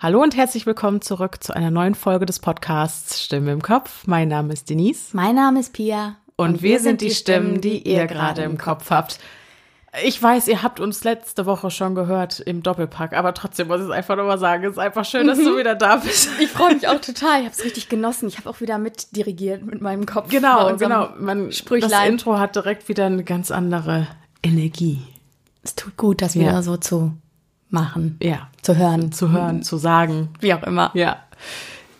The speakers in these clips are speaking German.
Hallo und herzlich willkommen zurück zu einer neuen Folge des Podcasts Stimme im Kopf. Mein Name ist Denise. Mein Name ist Pia. Und, und wir, wir sind die Stimmen, die ihr gerade im Kopf habt. Ich weiß, ihr habt uns letzte Woche schon gehört im Doppelpack, aber trotzdem muss ich es einfach nochmal sagen. Es ist einfach schön, dass du wieder da bist. Ich freue mich auch total. Ich habe es richtig genossen. Ich habe auch wieder mitdirigiert mit meinem Kopf. Genau, genau. Man, das Intro hat direkt wieder eine ganz andere Energie. Es tut gut, das wieder ja. so zu machen. Ja. Zu hören. Zu hören, zu sagen. Wie auch immer. Ja.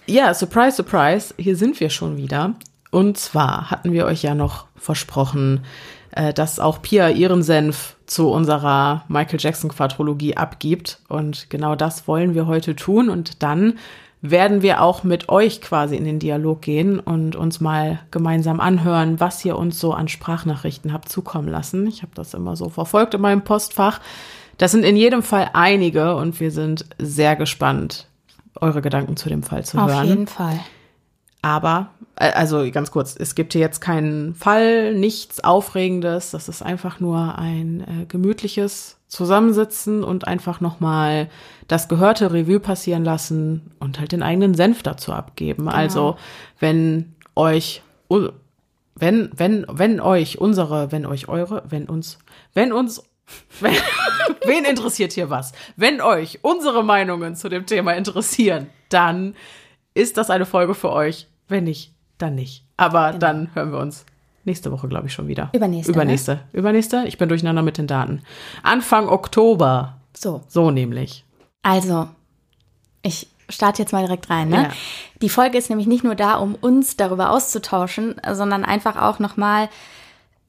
Ja, surprise, surprise. Hier sind wir schon wieder. Und zwar hatten wir euch ja noch versprochen, äh, dass auch Pia ihren Senf zu unserer Michael Jackson Quadrologie abgibt. Und genau das wollen wir heute tun. Und dann werden wir auch mit euch quasi in den Dialog gehen und uns mal gemeinsam anhören, was ihr uns so an Sprachnachrichten habt zukommen lassen. Ich habe das immer so verfolgt in meinem Postfach. Das sind in jedem Fall einige und wir sind sehr gespannt, eure Gedanken zu dem Fall zu Auf hören. Auf jeden Fall. Aber, äh, also ganz kurz, es gibt hier jetzt keinen Fall, nichts Aufregendes. Das ist einfach nur ein äh, gemütliches Zusammensitzen und einfach nochmal das gehörte Revue passieren lassen und halt den eigenen Senf dazu abgeben. Genau. Also, wenn euch, wenn, wenn, wenn euch unsere, wenn euch eure, wenn uns, wenn uns Wen interessiert hier was? Wenn euch unsere Meinungen zu dem Thema interessieren, dann ist das eine Folge für euch. Wenn nicht, dann nicht. Aber genau. dann hören wir uns nächste Woche, glaube ich, schon wieder. Übernächste. Übernächste. Ne? Übernächste. Ich bin durcheinander mit den Daten. Anfang Oktober. So. So nämlich. Also, ich starte jetzt mal direkt rein. Ne? Ja. Die Folge ist nämlich nicht nur da, um uns darüber auszutauschen, sondern einfach auch nochmal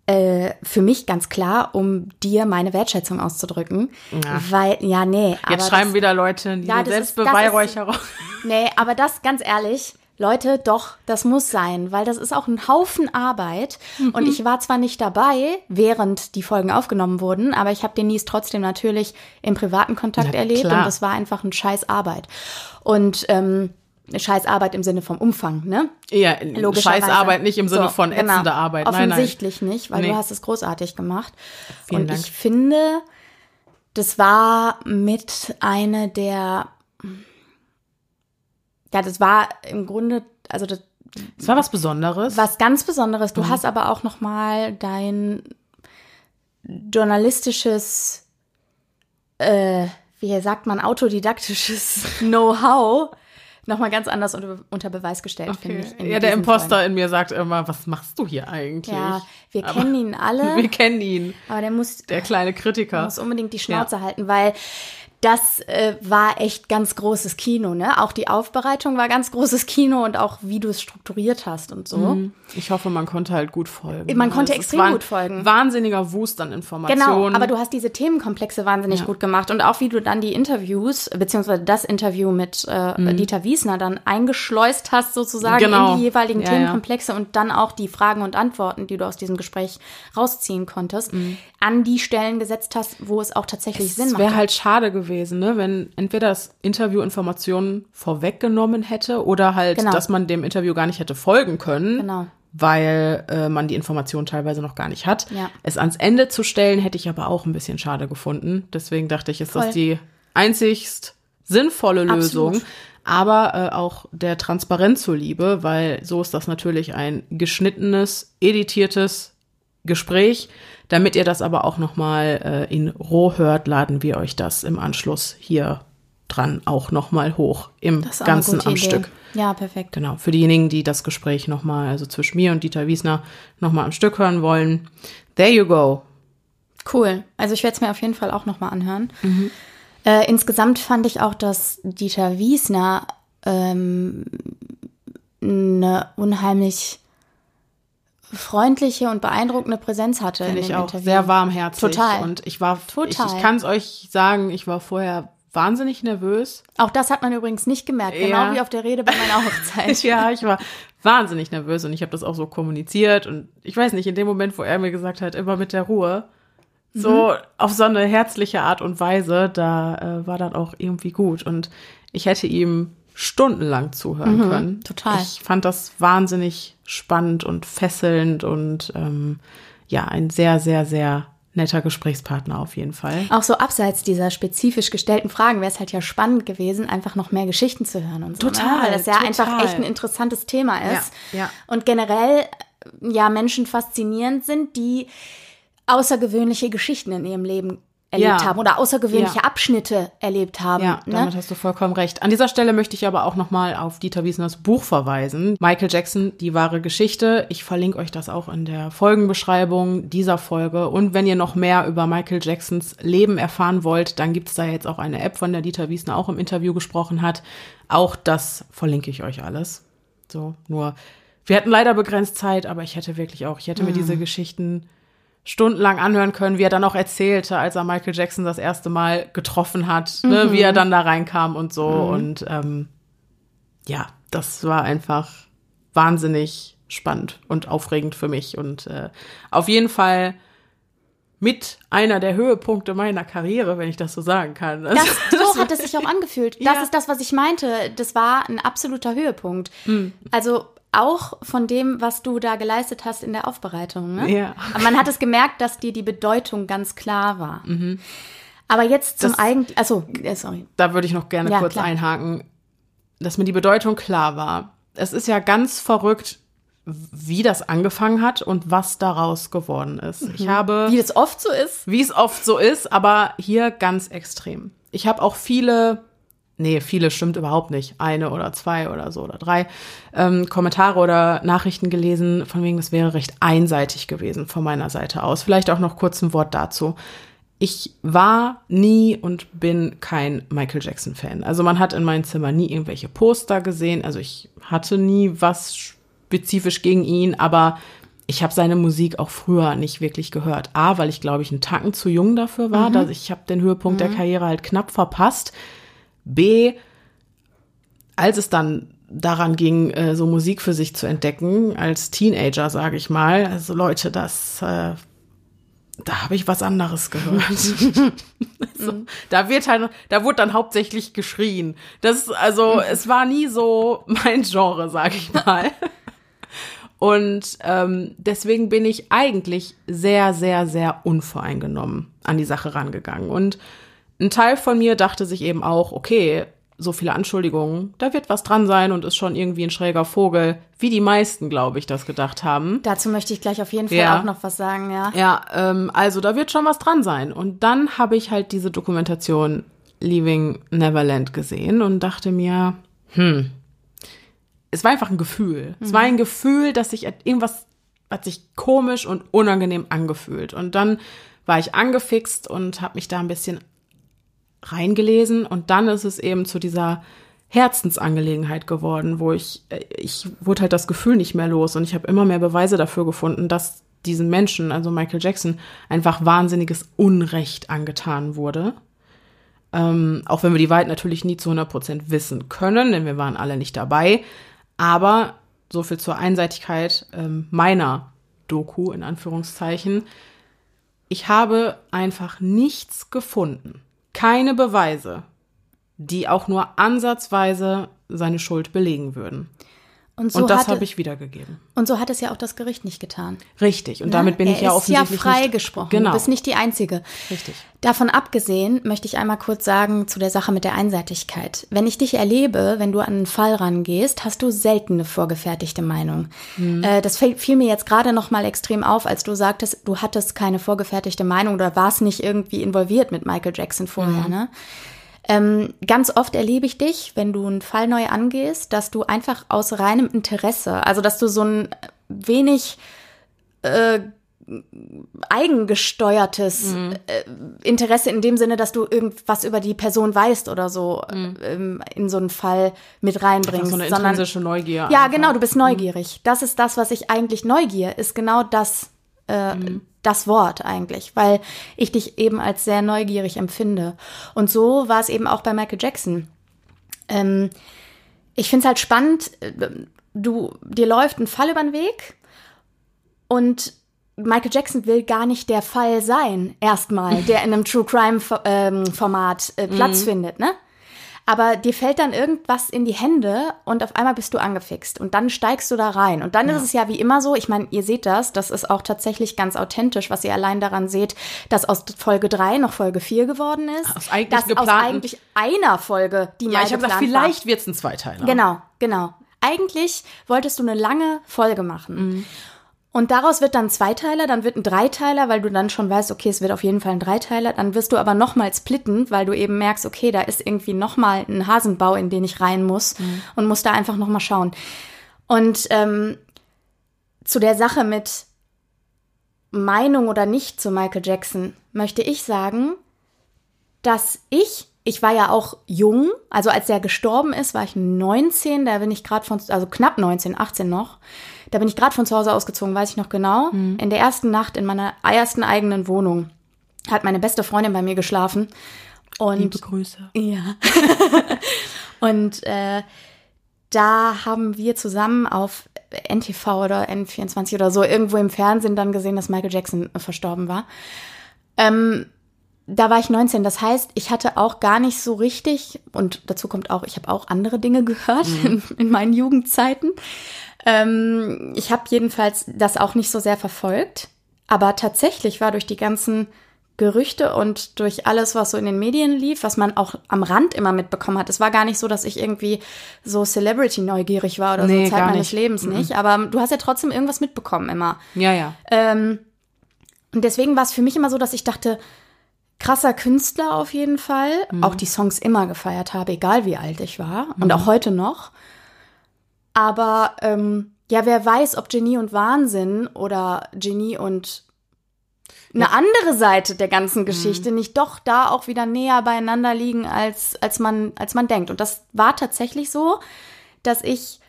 äh, für mich ganz klar, um dir meine Wertschätzung auszudrücken. Ja. Weil, ja, nee. Jetzt schreiben das, wieder Leute die ja, Selbstbeweihräucherung. Nee, aber das ganz ehrlich, Leute, doch, das muss sein, weil das ist auch ein Haufen Arbeit. Mhm. Und ich war zwar nicht dabei, während die Folgen aufgenommen wurden, aber ich habe Denise trotzdem natürlich im privaten Kontakt Na, erlebt klar. und das war einfach ein scheiß Arbeit. Und ähm, Scheißarbeit im Sinne vom Umfang, ne? Ja, Scheißarbeit nicht im Sinne so, von ätzende genau. Arbeit. Nein, Offensichtlich nein. nicht, weil nee. du hast es großartig gemacht. Vielen Und Dank. ich finde, das war mit einer der, ja, das war im Grunde, also das, das war was Besonderes. Was ganz Besonderes. Du mhm. hast aber auch noch mal dein journalistisches, äh, wie sagt man, autodidaktisches Know-how nochmal ganz anders unter, unter Beweis gestellt, okay. finde ich. Ja, der Imposter Folgen. in mir sagt immer, was machst du hier eigentlich? Ja, wir aber kennen ihn alle. Wir kennen ihn. Aber der muss. Der kleine Kritiker. muss unbedingt die Schnauze ja. halten, weil das äh, war echt ganz großes Kino, ne? Auch die Aufbereitung war ganz großes Kino und auch wie du es strukturiert hast und so. Mhm. Ich hoffe, man konnte halt gut folgen. Man konnte also extrem gut folgen. Wahnsinniger Wust an Informationen. Genau, aber du hast diese Themenkomplexe wahnsinnig ja. gut gemacht und auch wie du dann die Interviews beziehungsweise das Interview mit äh, mhm. Dieter Wiesner dann eingeschleust hast sozusagen genau. in die jeweiligen ja, Themenkomplexe ja. und dann auch die Fragen und Antworten, die du aus diesem Gespräch rausziehen konntest, mhm. an die Stellen gesetzt hast, wo es auch tatsächlich es Sinn macht. Es wäre halt schade gewesen gewesen, ne? wenn entweder das Interview Informationen vorweggenommen hätte oder halt, genau. dass man dem Interview gar nicht hätte folgen können. Genau. Weil äh, man die Informationen teilweise noch gar nicht hat. Ja. Es ans Ende zu stellen, hätte ich aber auch ein bisschen schade gefunden. Deswegen dachte ich, ist Voll. das die einzigst sinnvolle Lösung. Absolut. Aber äh, auch der Transparenz zuliebe, weil so ist das natürlich ein geschnittenes, editiertes Gespräch. Damit ihr das aber auch nochmal äh, in Roh hört, laden wir euch das im Anschluss hier dran auch nochmal hoch im Ganzen am Idee. Stück. Ja, perfekt. Genau. Für diejenigen, die das Gespräch nochmal, also zwischen mir und Dieter Wiesner, nochmal am Stück hören wollen. There you go. Cool. Also ich werde es mir auf jeden Fall auch nochmal anhören. Mhm. Äh, insgesamt fand ich auch, dass Dieter Wiesner ähm, eine unheimlich freundliche und beeindruckende Präsenz hatte. Finde ich auch Interview. sehr warmherzig. Total. Und ich war, Total. ich, ich kann es euch sagen, ich war vorher wahnsinnig nervös. Auch das hat man übrigens nicht gemerkt, ja. genau wie auf der Rede bei meiner Hochzeit. ja, ich war wahnsinnig nervös und ich habe das auch so kommuniziert und ich weiß nicht, in dem Moment, wo er mir gesagt hat, immer mit der Ruhe, so mhm. auf so eine herzliche Art und Weise, da äh, war dann auch irgendwie gut und ich hätte ihm stundenlang zuhören mhm, können. Total. Ich fand das wahnsinnig spannend und fesselnd und ähm, ja, ein sehr, sehr, sehr netter Gesprächspartner auf jeden Fall. Auch so abseits dieser spezifisch gestellten Fragen wäre es halt ja spannend gewesen, einfach noch mehr Geschichten zu hören und so. Total, ne? Weil das ja total. einfach echt ein interessantes Thema ist. Ja, ja. Und generell ja Menschen faszinierend sind, die außergewöhnliche Geschichten in ihrem Leben erlebt Ja. haben oder außergewöhnliche Ja. Abschnitte erlebt haben. Ja, ne? damit hast du vollkommen recht. An dieser Stelle möchte ich aber auch nochmal auf Dieter Wiesners Buch verweisen. Michael Jackson, die wahre Geschichte. Ich verlinke euch das auch in der Folgenbeschreibung dieser Folge. Und wenn ihr noch mehr über Michael Jacksons Leben erfahren wollt, dann gibt's da jetzt auch eine App, von der Dieter Wiesner auch im Interview gesprochen hat. Auch das verlinke ich euch alles. So, nur, wir hatten leider begrenzt Zeit, aber ich hätte wirklich auch, ich hätte mir diese Geschichten stundenlang anhören können, wie er dann auch erzählte, als er Michael Jackson das erste Mal getroffen hat, ne, wie er dann da reinkam und so. Und ähm, ja, das war einfach wahnsinnig spannend und aufregend für mich. Und äh, auf jeden Fall mit einer der Höhepunkte meiner Karriere, wenn ich das so sagen kann. Das, so hat es sich auch angefühlt. Das Ja. ist das, was ich meinte. Das war ein absoluter Höhepunkt. Hm. Also auch von dem, was du da geleistet hast in der Aufbereitung. Ne? Ja. Aber man hat es gemerkt, dass dir die Bedeutung ganz klar war. Aber jetzt zum Mhm. Eigentlichen, also sorry. da würde ich noch gerne Ja, kurz klar. einhaken, dass mir die Bedeutung klar war. Es ist ja ganz verrückt, wie das angefangen hat und was daraus geworden ist. Ich habe Wie das oft so ist. wie es oft so ist, aber hier ganz extrem. Ich habe auch viele, nee, viele stimmt überhaupt nicht, eine oder zwei oder so oder drei ähm, Kommentare oder Nachrichten gelesen, von wegen, das wäre recht einseitig gewesen von meiner Seite aus. Vielleicht auch noch kurz ein Wort dazu. Ich war nie und bin kein Michael Jackson-Fan. Also man hat in meinem Zimmer nie irgendwelche Poster gesehen. Also ich hatte nie was spezifisch gegen ihn, aber ich habe seine Musik auch früher nicht wirklich gehört. A, weil ich glaube ich einen Tacken zu jung dafür war, dass ich habe den Höhepunkt der Karriere halt knapp verpasst. B, als es dann daran ging, äh, so Musik für sich zu entdecken, als Teenager, sage ich mal, also Leute, das, äh, da habe ich was anderes gehört. also, da wird halt, da wurde dann hauptsächlich geschrien. Das, also, es war nie so mein Genre, sage ich mal. Und ähm, deswegen bin ich eigentlich sehr, sehr, sehr unvoreingenommen an die Sache rangegangen. Und ein Teil von mir dachte sich eben auch, okay, so viele Anschuldigungen, da wird was dran sein und ist schon irgendwie ein schräger Vogel, wie die meisten, glaube ich, das gedacht haben. Dazu möchte ich gleich auf jeden Fall Ja. auch noch was sagen, ja. Ja, ähm, also da wird schon was dran sein. Und dann habe ich halt diese Dokumentation Leaving Neverland gesehen und dachte mir, hm, es war einfach ein Gefühl. Es war ein Gefühl, dass sich irgendwas hat sich komisch und unangenehm angefühlt. Und dann war ich angefixt und habe mich da ein bisschen reingelesen und dann ist es eben zu dieser Herzensangelegenheit geworden, wo ich äh, ich wurde halt das Gefühl nicht mehr los und ich habe immer mehr Beweise dafür gefunden, dass diesen Menschen, also Michael Jackson, einfach wahnsinniges Unrecht angetan wurde. Ähm, auch wenn wir die Wahrheit natürlich nie zu 100% wissen können, denn wir waren alle nicht dabei. Aber so viel zur Einseitigkeit ähm, meiner Doku in Anführungszeichen. Ich habe einfach nichts gefunden, keine Beweise, die auch nur ansatzweise seine Schuld belegen würden. Und so, Und das habe ich wiedergegeben. und so hat es ja auch das Gericht nicht getan. Richtig. Und damit bin ich ja ist ja offensichtlich nicht- freigesprochen. Genau. Du bist nicht die Einzige. Richtig. Davon abgesehen möchte ich einmal kurz sagen zu der Sache mit der Einseitigkeit. Wenn ich dich erlebe, wenn du an einen Fall rangehst, hast du selten eine vorgefertigte Meinung. Mhm. Äh, das fiel, fiel mir jetzt gerade noch mal extrem auf, als du sagtest, du hattest keine vorgefertigte Meinung oder warst nicht irgendwie involviert mit Michael Jackson vorher. Mhm. Ne? Ähm, ganz oft erlebe ich dich, wenn du einen Fall neu angehst, dass du einfach aus reinem Interesse, also dass du so ein wenig äh, eigengesteuertes äh, Interesse in dem Sinne, dass du irgendwas über die Person weißt oder so ähm, in so einen Fall mit reinbringst. So eine sondern, intrinsische Neugier. ja, einfach. genau, du bist neugierig. Das ist das, was ich eigentlich Neugier ist genau das, äh, das Wort eigentlich, weil ich dich eben als sehr neugierig empfinde. Und so war es eben auch bei Michael Jackson. Ähm, ich finde es halt spannend, äh, du, dir läuft ein Fall über den Weg und Michael Jackson will gar nicht der Fall sein, erstmal, der in einem True Crime ähm, Format äh, Platz findet, ne? Aber dir fällt dann irgendwas in die Hände und auf einmal bist du angefixt und dann steigst du da rein. Und dann ja. ist es ja wie immer so, ich meine, ihr seht das, das ist auch tatsächlich ganz authentisch, was ihr allein daran seht, dass aus Folge 3 noch Folge 4 geworden ist. Aus eigentlich, dass aus eigentlich einer Folge, die ja, ich habe gesagt, vielleicht wird es ein Zweiteiler. Genau, genau. Eigentlich wolltest du eine lange Folge machen. Mhm. Und daraus wird dann ein Zweiteiler, dann wird ein Dreiteiler, weil du dann schon weißt, okay, es wird auf jeden Fall ein Dreiteiler. Dann wirst du aber nochmal splitten, weil du eben merkst, okay, da ist irgendwie nochmal ein Hasenbau, in den ich rein muss mhm. und muss da einfach nochmal schauen. Und ähm, zu der Sache mit Meinung oder nicht zu Michael Jackson möchte ich sagen, dass ich, ich war ja auch jung, also als er gestorben ist, war ich 19, da bin ich gerade von, also knapp 19, 18 noch. Da bin ich gerade von zu Hause ausgezogen, weiß ich noch genau. Mhm. In der ersten Nacht in meiner ersten eigenen Wohnung hat meine beste Freundin bei mir geschlafen. Und, Liebe Grüße. Ja. und äh, da haben wir zusammen auf NTV oder N24 oder so irgendwo im Fernsehen dann gesehen, dass Michael Jackson verstorben war. Ähm, da war ich 19. Das heißt, ich hatte auch gar nicht so richtig, und dazu kommt auch, ich habe auch andere Dinge gehört mhm. in, in, meinen Jugendzeiten. Ähm, ich habe jedenfalls das auch nicht so sehr verfolgt. Aber tatsächlich war durch die ganzen Gerüchte und durch alles, was so in den Medien lief, was man auch am Rand immer mitbekommen hat. Es war gar nicht so, dass ich irgendwie so Celebrity-neugierig war oder nee, so Zeit meines nicht. Lebens mhm. nicht. Aber du hast ja trotzdem irgendwas mitbekommen immer. Ja, ja. Ähm, und deswegen war es für mich immer so, dass ich dachte, krasser Künstler auf jeden Fall. Mhm. Auch die Songs immer gefeiert habe, egal wie alt ich war. Mhm. Und auch heute noch. Aber ähm, ja, wer weiß, ob Genie und Wahnsinn oder Genie und eine ja. andere Seite der ganzen Geschichte mhm. nicht doch da auch wieder näher beieinander liegen, als, als, man, als man denkt. Und das war tatsächlich so, dass ich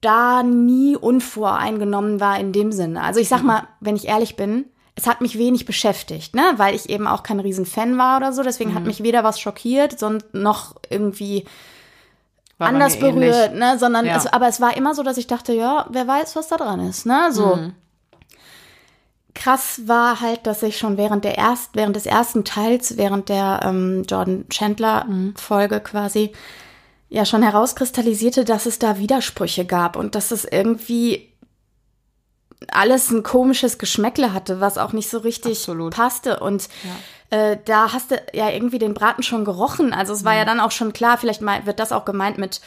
da nie unvoreingenommen war in dem Sinne. Also ich sag mhm. mal, wenn ich ehrlich bin, es hat mich wenig beschäftigt, ne, weil ich eben auch kein Riesenfan war oder so. Deswegen mhm. hat mich weder was schockiert, sondern noch irgendwie war anders berührt, ähnlich. ne, sondern ja. es, aber es war immer so, dass ich dachte, ja, wer weiß, was da dran ist, ne, so. Mhm. Krass war halt, dass ich schon während der erst, während des ersten Teils, während der ähm, Jordan Chandler mhm. Folge quasi, ja schon herauskristallisierte, dass es da Widersprüche gab und dass es irgendwie alles ein komisches Geschmäckle hatte, was auch nicht so richtig Absolut. passte. Und ja. äh, da hast du ja irgendwie den Braten schon gerochen. Also es war mhm. ja dann auch schon klar, vielleicht mal wird das auch gemeint mit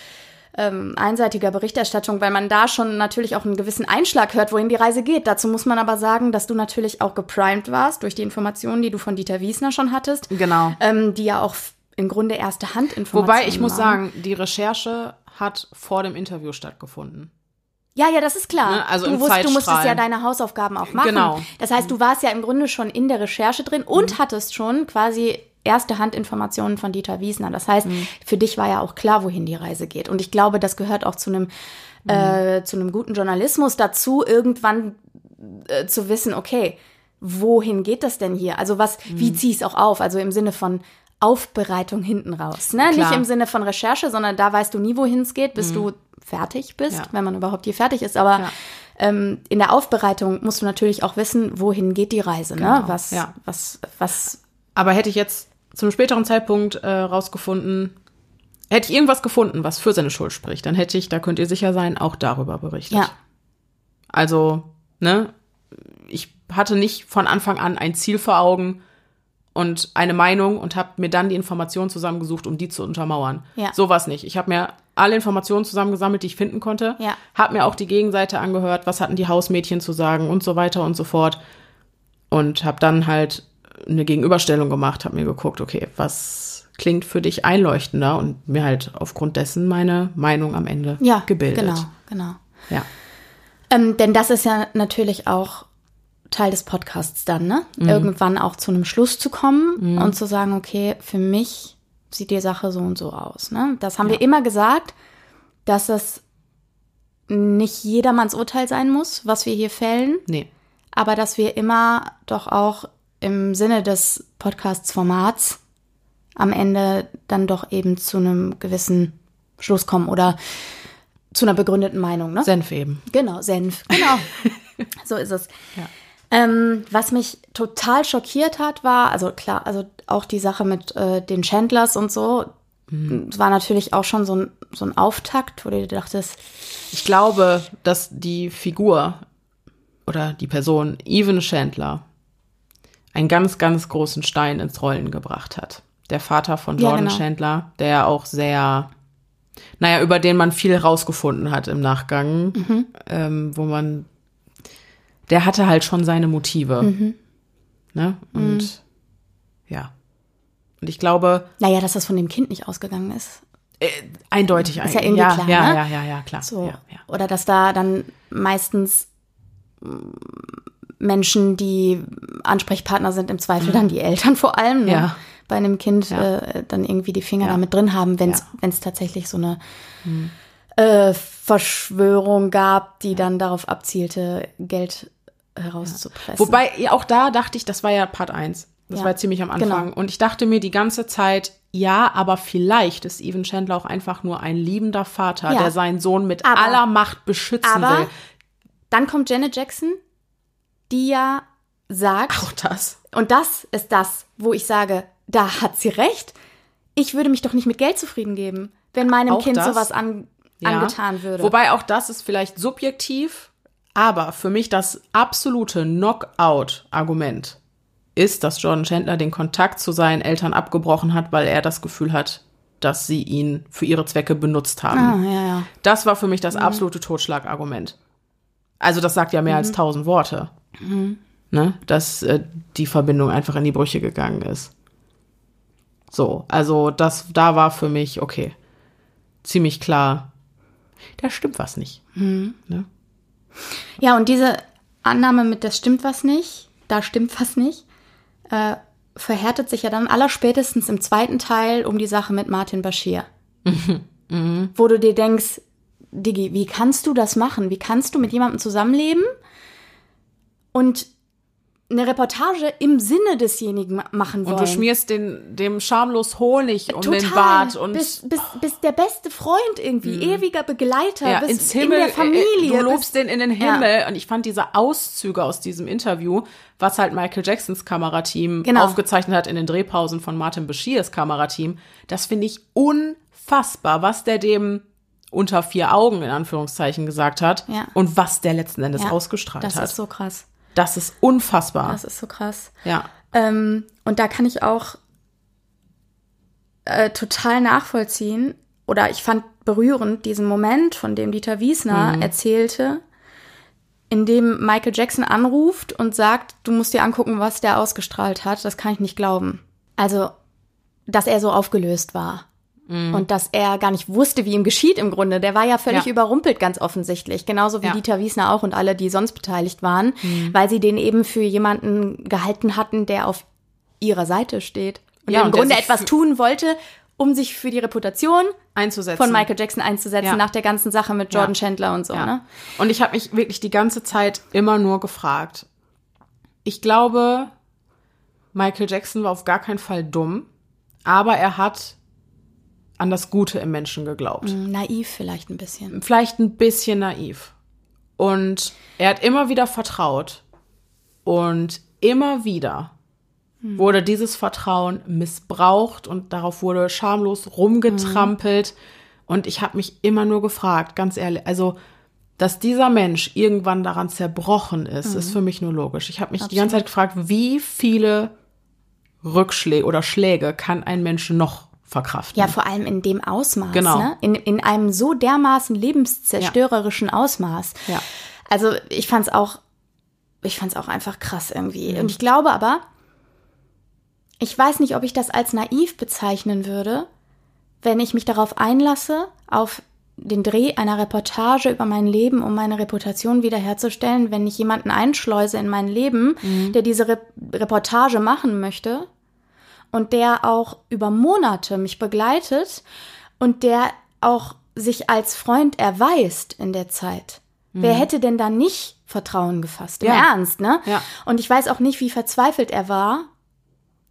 ähm, einseitiger Berichterstattung, weil man da schon natürlich auch einen gewissen Einschlag hört, wohin die Reise geht. Dazu muss man aber sagen, dass du natürlich auch geprimed warst durch die Informationen, die du von Dieter Wiesner schon hattest. Genau. Ähm, die ja auch im Grunde erste Hand Informationen Wobei ich muss sagen, die Recherche hat vor dem Interview stattgefunden. Ja, ja, das ist klar. Ne? Also du, wusst, du musstest ja deine Hausaufgaben auch machen. Genau. Das heißt, du warst ja im Grunde schon in der Recherche drin und mhm. hattest schon quasi erste Handinformationen von Dieter Wiesner. Das heißt, mhm. für dich war ja auch klar, wohin die Reise geht. Und ich glaube, das gehört auch zu einem mhm. äh, zu einem guten Journalismus dazu, irgendwann äh, zu wissen, okay, wohin geht das denn hier? Also was, wie mhm. zieh ich es auch auf? Also im Sinne von Aufbereitung hinten raus. Ne? Nicht im Sinne von Recherche, sondern da weißt du nie, wohin es geht, bis mhm. du fertig bist, ja. wenn man überhaupt hier fertig ist. Aber ja. ähm, in der Aufbereitung musst du natürlich auch wissen, wohin geht die Reise, ne? genau. ne? Was, ja. was, was. Aber hätte ich jetzt zum späteren Zeitpunkt äh, rausgefunden, hätte ich irgendwas gefunden, was für seine Schuld spricht, dann hätte ich, da könnt ihr sicher sein, auch darüber berichtet. Ja. Also, ne, ich hatte nicht von Anfang an ein Ziel vor Augen, und eine Meinung und habe mir dann die Informationen zusammengesucht, um die zu untermauern. Ja. Sowas nicht. Ich habe mir alle Informationen zusammengesammelt, die ich finden konnte. Ja. Habe mir auch die Gegenseite angehört, was hatten die Hausmädchen zu sagen und so weiter und so fort. Und habe dann halt eine Gegenüberstellung gemacht, habe mir geguckt, okay, was klingt für dich einleuchtender und mir halt aufgrund dessen meine Meinung am Ende ja, gebildet. Genau, genau. Ja. Ähm, denn das ist ja natürlich auch Teil des Podcasts dann, ne? Mhm. Irgendwann auch zu einem Schluss zu kommen mhm. und zu sagen, okay, für mich sieht die Sache so und so aus. Ne? Das haben ja. wir immer gesagt, dass es nicht jedermanns Urteil sein muss, was wir hier fällen. Nee. Aber dass wir immer doch auch im Sinne des Podcasts-Formats am Ende dann doch eben zu einem gewissen Schluss kommen oder zu einer begründeten Meinung. Ne? Senf eben. Genau, Senf. Genau. so ist es. Ja. Ähm, was mich total schockiert hat, war, also klar, also auch die Sache mit äh, den Chandlers und so, es war natürlich auch schon so ein, so ein Auftakt, wo du dir dachtest, Ich glaube, dass die Figur oder die Person Evan Chandler einen ganz, ganz großen Stein ins Rollen gebracht hat. Der Vater von Ja, Jordan genau. Chandler, der ja auch sehr, naja, über den man viel rausgefunden hat im Nachgang, Mhm. ähm, wo man, der hatte halt schon seine Motive. Mhm. Ne? Und ja. Und ich glaube, naja, dass das von dem Kind nicht ausgegangen ist. eindeutig Ist ja irgendwie ja, klar, ja, ne? ja, ja, ja, klar. So. Ja, ja. Oder dass da dann meistens Menschen, die Ansprechpartner sind, im Zweifel dann die Eltern vor allem, ne? Mhm. Ja. bei einem Kind Ja. äh, dann irgendwie die Finger Ja. damit drin haben, wenn es Ja. Mhm. wenn es tatsächlich so eine äh, Verschwörung gab, die dann darauf abzielte, Geld herauszupressen. Wobei, auch da dachte ich, das war ja Part 1. Das Ja. war ziemlich am Anfang. Genau. Und ich dachte mir die ganze Zeit, ja, aber vielleicht ist Evan Chandler auch einfach nur ein liebender Vater, Ja. der seinen Sohn mit Aber- aller Macht beschützen aber will. dann kommt Janet Jackson, die ja sagt, Auch das. Und das ist das, wo ich sage, da hat sie recht. Ich würde mich doch nicht mit Geld zufrieden geben, wenn meinem Auch Kind das? sowas an, Ja. angetan würde. Wobei auch das ist vielleicht subjektiv, aber für mich das absolute Knockout-Argument ist, dass Jordan Chandler den Kontakt zu seinen Eltern abgebrochen hat, weil er das Gefühl hat, dass sie ihn für ihre Zwecke benutzt haben. ah, ja, ja. Das war für mich das absolute Totschlagargument. Also das sagt ja mehr als tausend Worte. Ne? Dass äh, die Verbindung einfach in die Brüche gegangen ist. So, also das, da war für mich, okay, ziemlich klar, da stimmt was nicht. Ne? Ja, und diese Annahme mit, das stimmt was nicht, da stimmt was nicht, äh, verhärtet sich ja dann allerspätestens im zweiten Teil um die Sache mit Martin Bashir. Wo du dir denkst, Digi, wie kannst du das machen? Wie kannst du mit jemandem zusammenleben und eine Reportage im Sinne desjenigen ma- machen wollen? Und du schmierst den, dem schamlos Honig um den Bart und bist, bist, bist der beste Freund irgendwie, ewiger Begleiter, ja, bist ins Himmel, in der Familie. äh, du bist- lobst den in den Himmel. Und ich fand diese Auszüge aus diesem Interview, was halt Michael Jacksons Kamerateam Genau. aufgezeichnet hat in den Drehpausen von Martin Bashirs Kamerateam, das finde ich unfassbar, was der dem unter vier Augen in Anführungszeichen gesagt hat Ja. und was der letzten Endes Ja, ausgestrahlt das hat. ist so krass. Das ist unfassbar. Das ist so krass. ja. Ähm, und da kann ich auch äh, total nachvollziehen oder ich fand berührend diesen Moment, von dem Dieter Wiesner erzählte, in dem Michael Jackson anruft und sagt, du musst dir angucken, was der ausgestrahlt hat. Das kann ich nicht glauben. Also, dass er so aufgelöst war. Und dass er gar nicht wusste, wie ihm geschieht im Grunde. Der war ja völlig Ja. überrumpelt, ganz offensichtlich. Genauso wie Ja. Dieter Wiesner auch und alle, die sonst beteiligt waren, weil sie den eben für jemanden gehalten hatten, der auf ihrer Seite steht. Und Ja, im und Grunde etwas tun wollte, um sich für die Reputation Einzusetzen. von Michael Jackson einzusetzen, Ja. nach der ganzen Sache mit Jordan Ja. Chandler und so. Ja. Ne? Und ich habe mich wirklich die ganze Zeit immer nur gefragt. Ich glaube, Michael Jackson war auf gar keinen Fall dumm, aber er hat an das Gute im Menschen geglaubt. Hm, Naiv vielleicht ein bisschen. Vielleicht ein bisschen naiv. Und er hat immer wieder vertraut. Und immer wieder wurde dieses Vertrauen missbraucht und darauf wurde schamlos rumgetrampelt. Und ich habe mich immer nur gefragt, ganz ehrlich, also, dass dieser Mensch irgendwann daran zerbrochen ist, ist für mich nur logisch. Ich habe mich die ganze Zeit gefragt, wie viele Rückschläge oder Schläge kann ein Mensch noch verkraften? Ja, vor allem in dem Ausmaß, Genau. ne? In, in einem so dermaßen lebenszerstörerischen Ausmaß. Ja. Also ich fand's auch, ich fand's auch einfach krass irgendwie. Mhm. Und ich glaube aber, ich weiß nicht, ob ich das als naiv bezeichnen würde, wenn ich mich darauf einlasse, auf den Dreh einer Reportage über mein Leben, um meine Reputation wiederherzustellen, wenn ich jemanden einschleuse in mein Leben, Mhm. der diese Re Reportage machen möchte und der auch über Monate mich begleitet und der auch sich als Freund erweist in der Zeit. Wer hätte denn da nicht Vertrauen gefasst? Im Mhm. Ja. Ernst, ne? Ja. Und ich weiß auch nicht, wie verzweifelt er war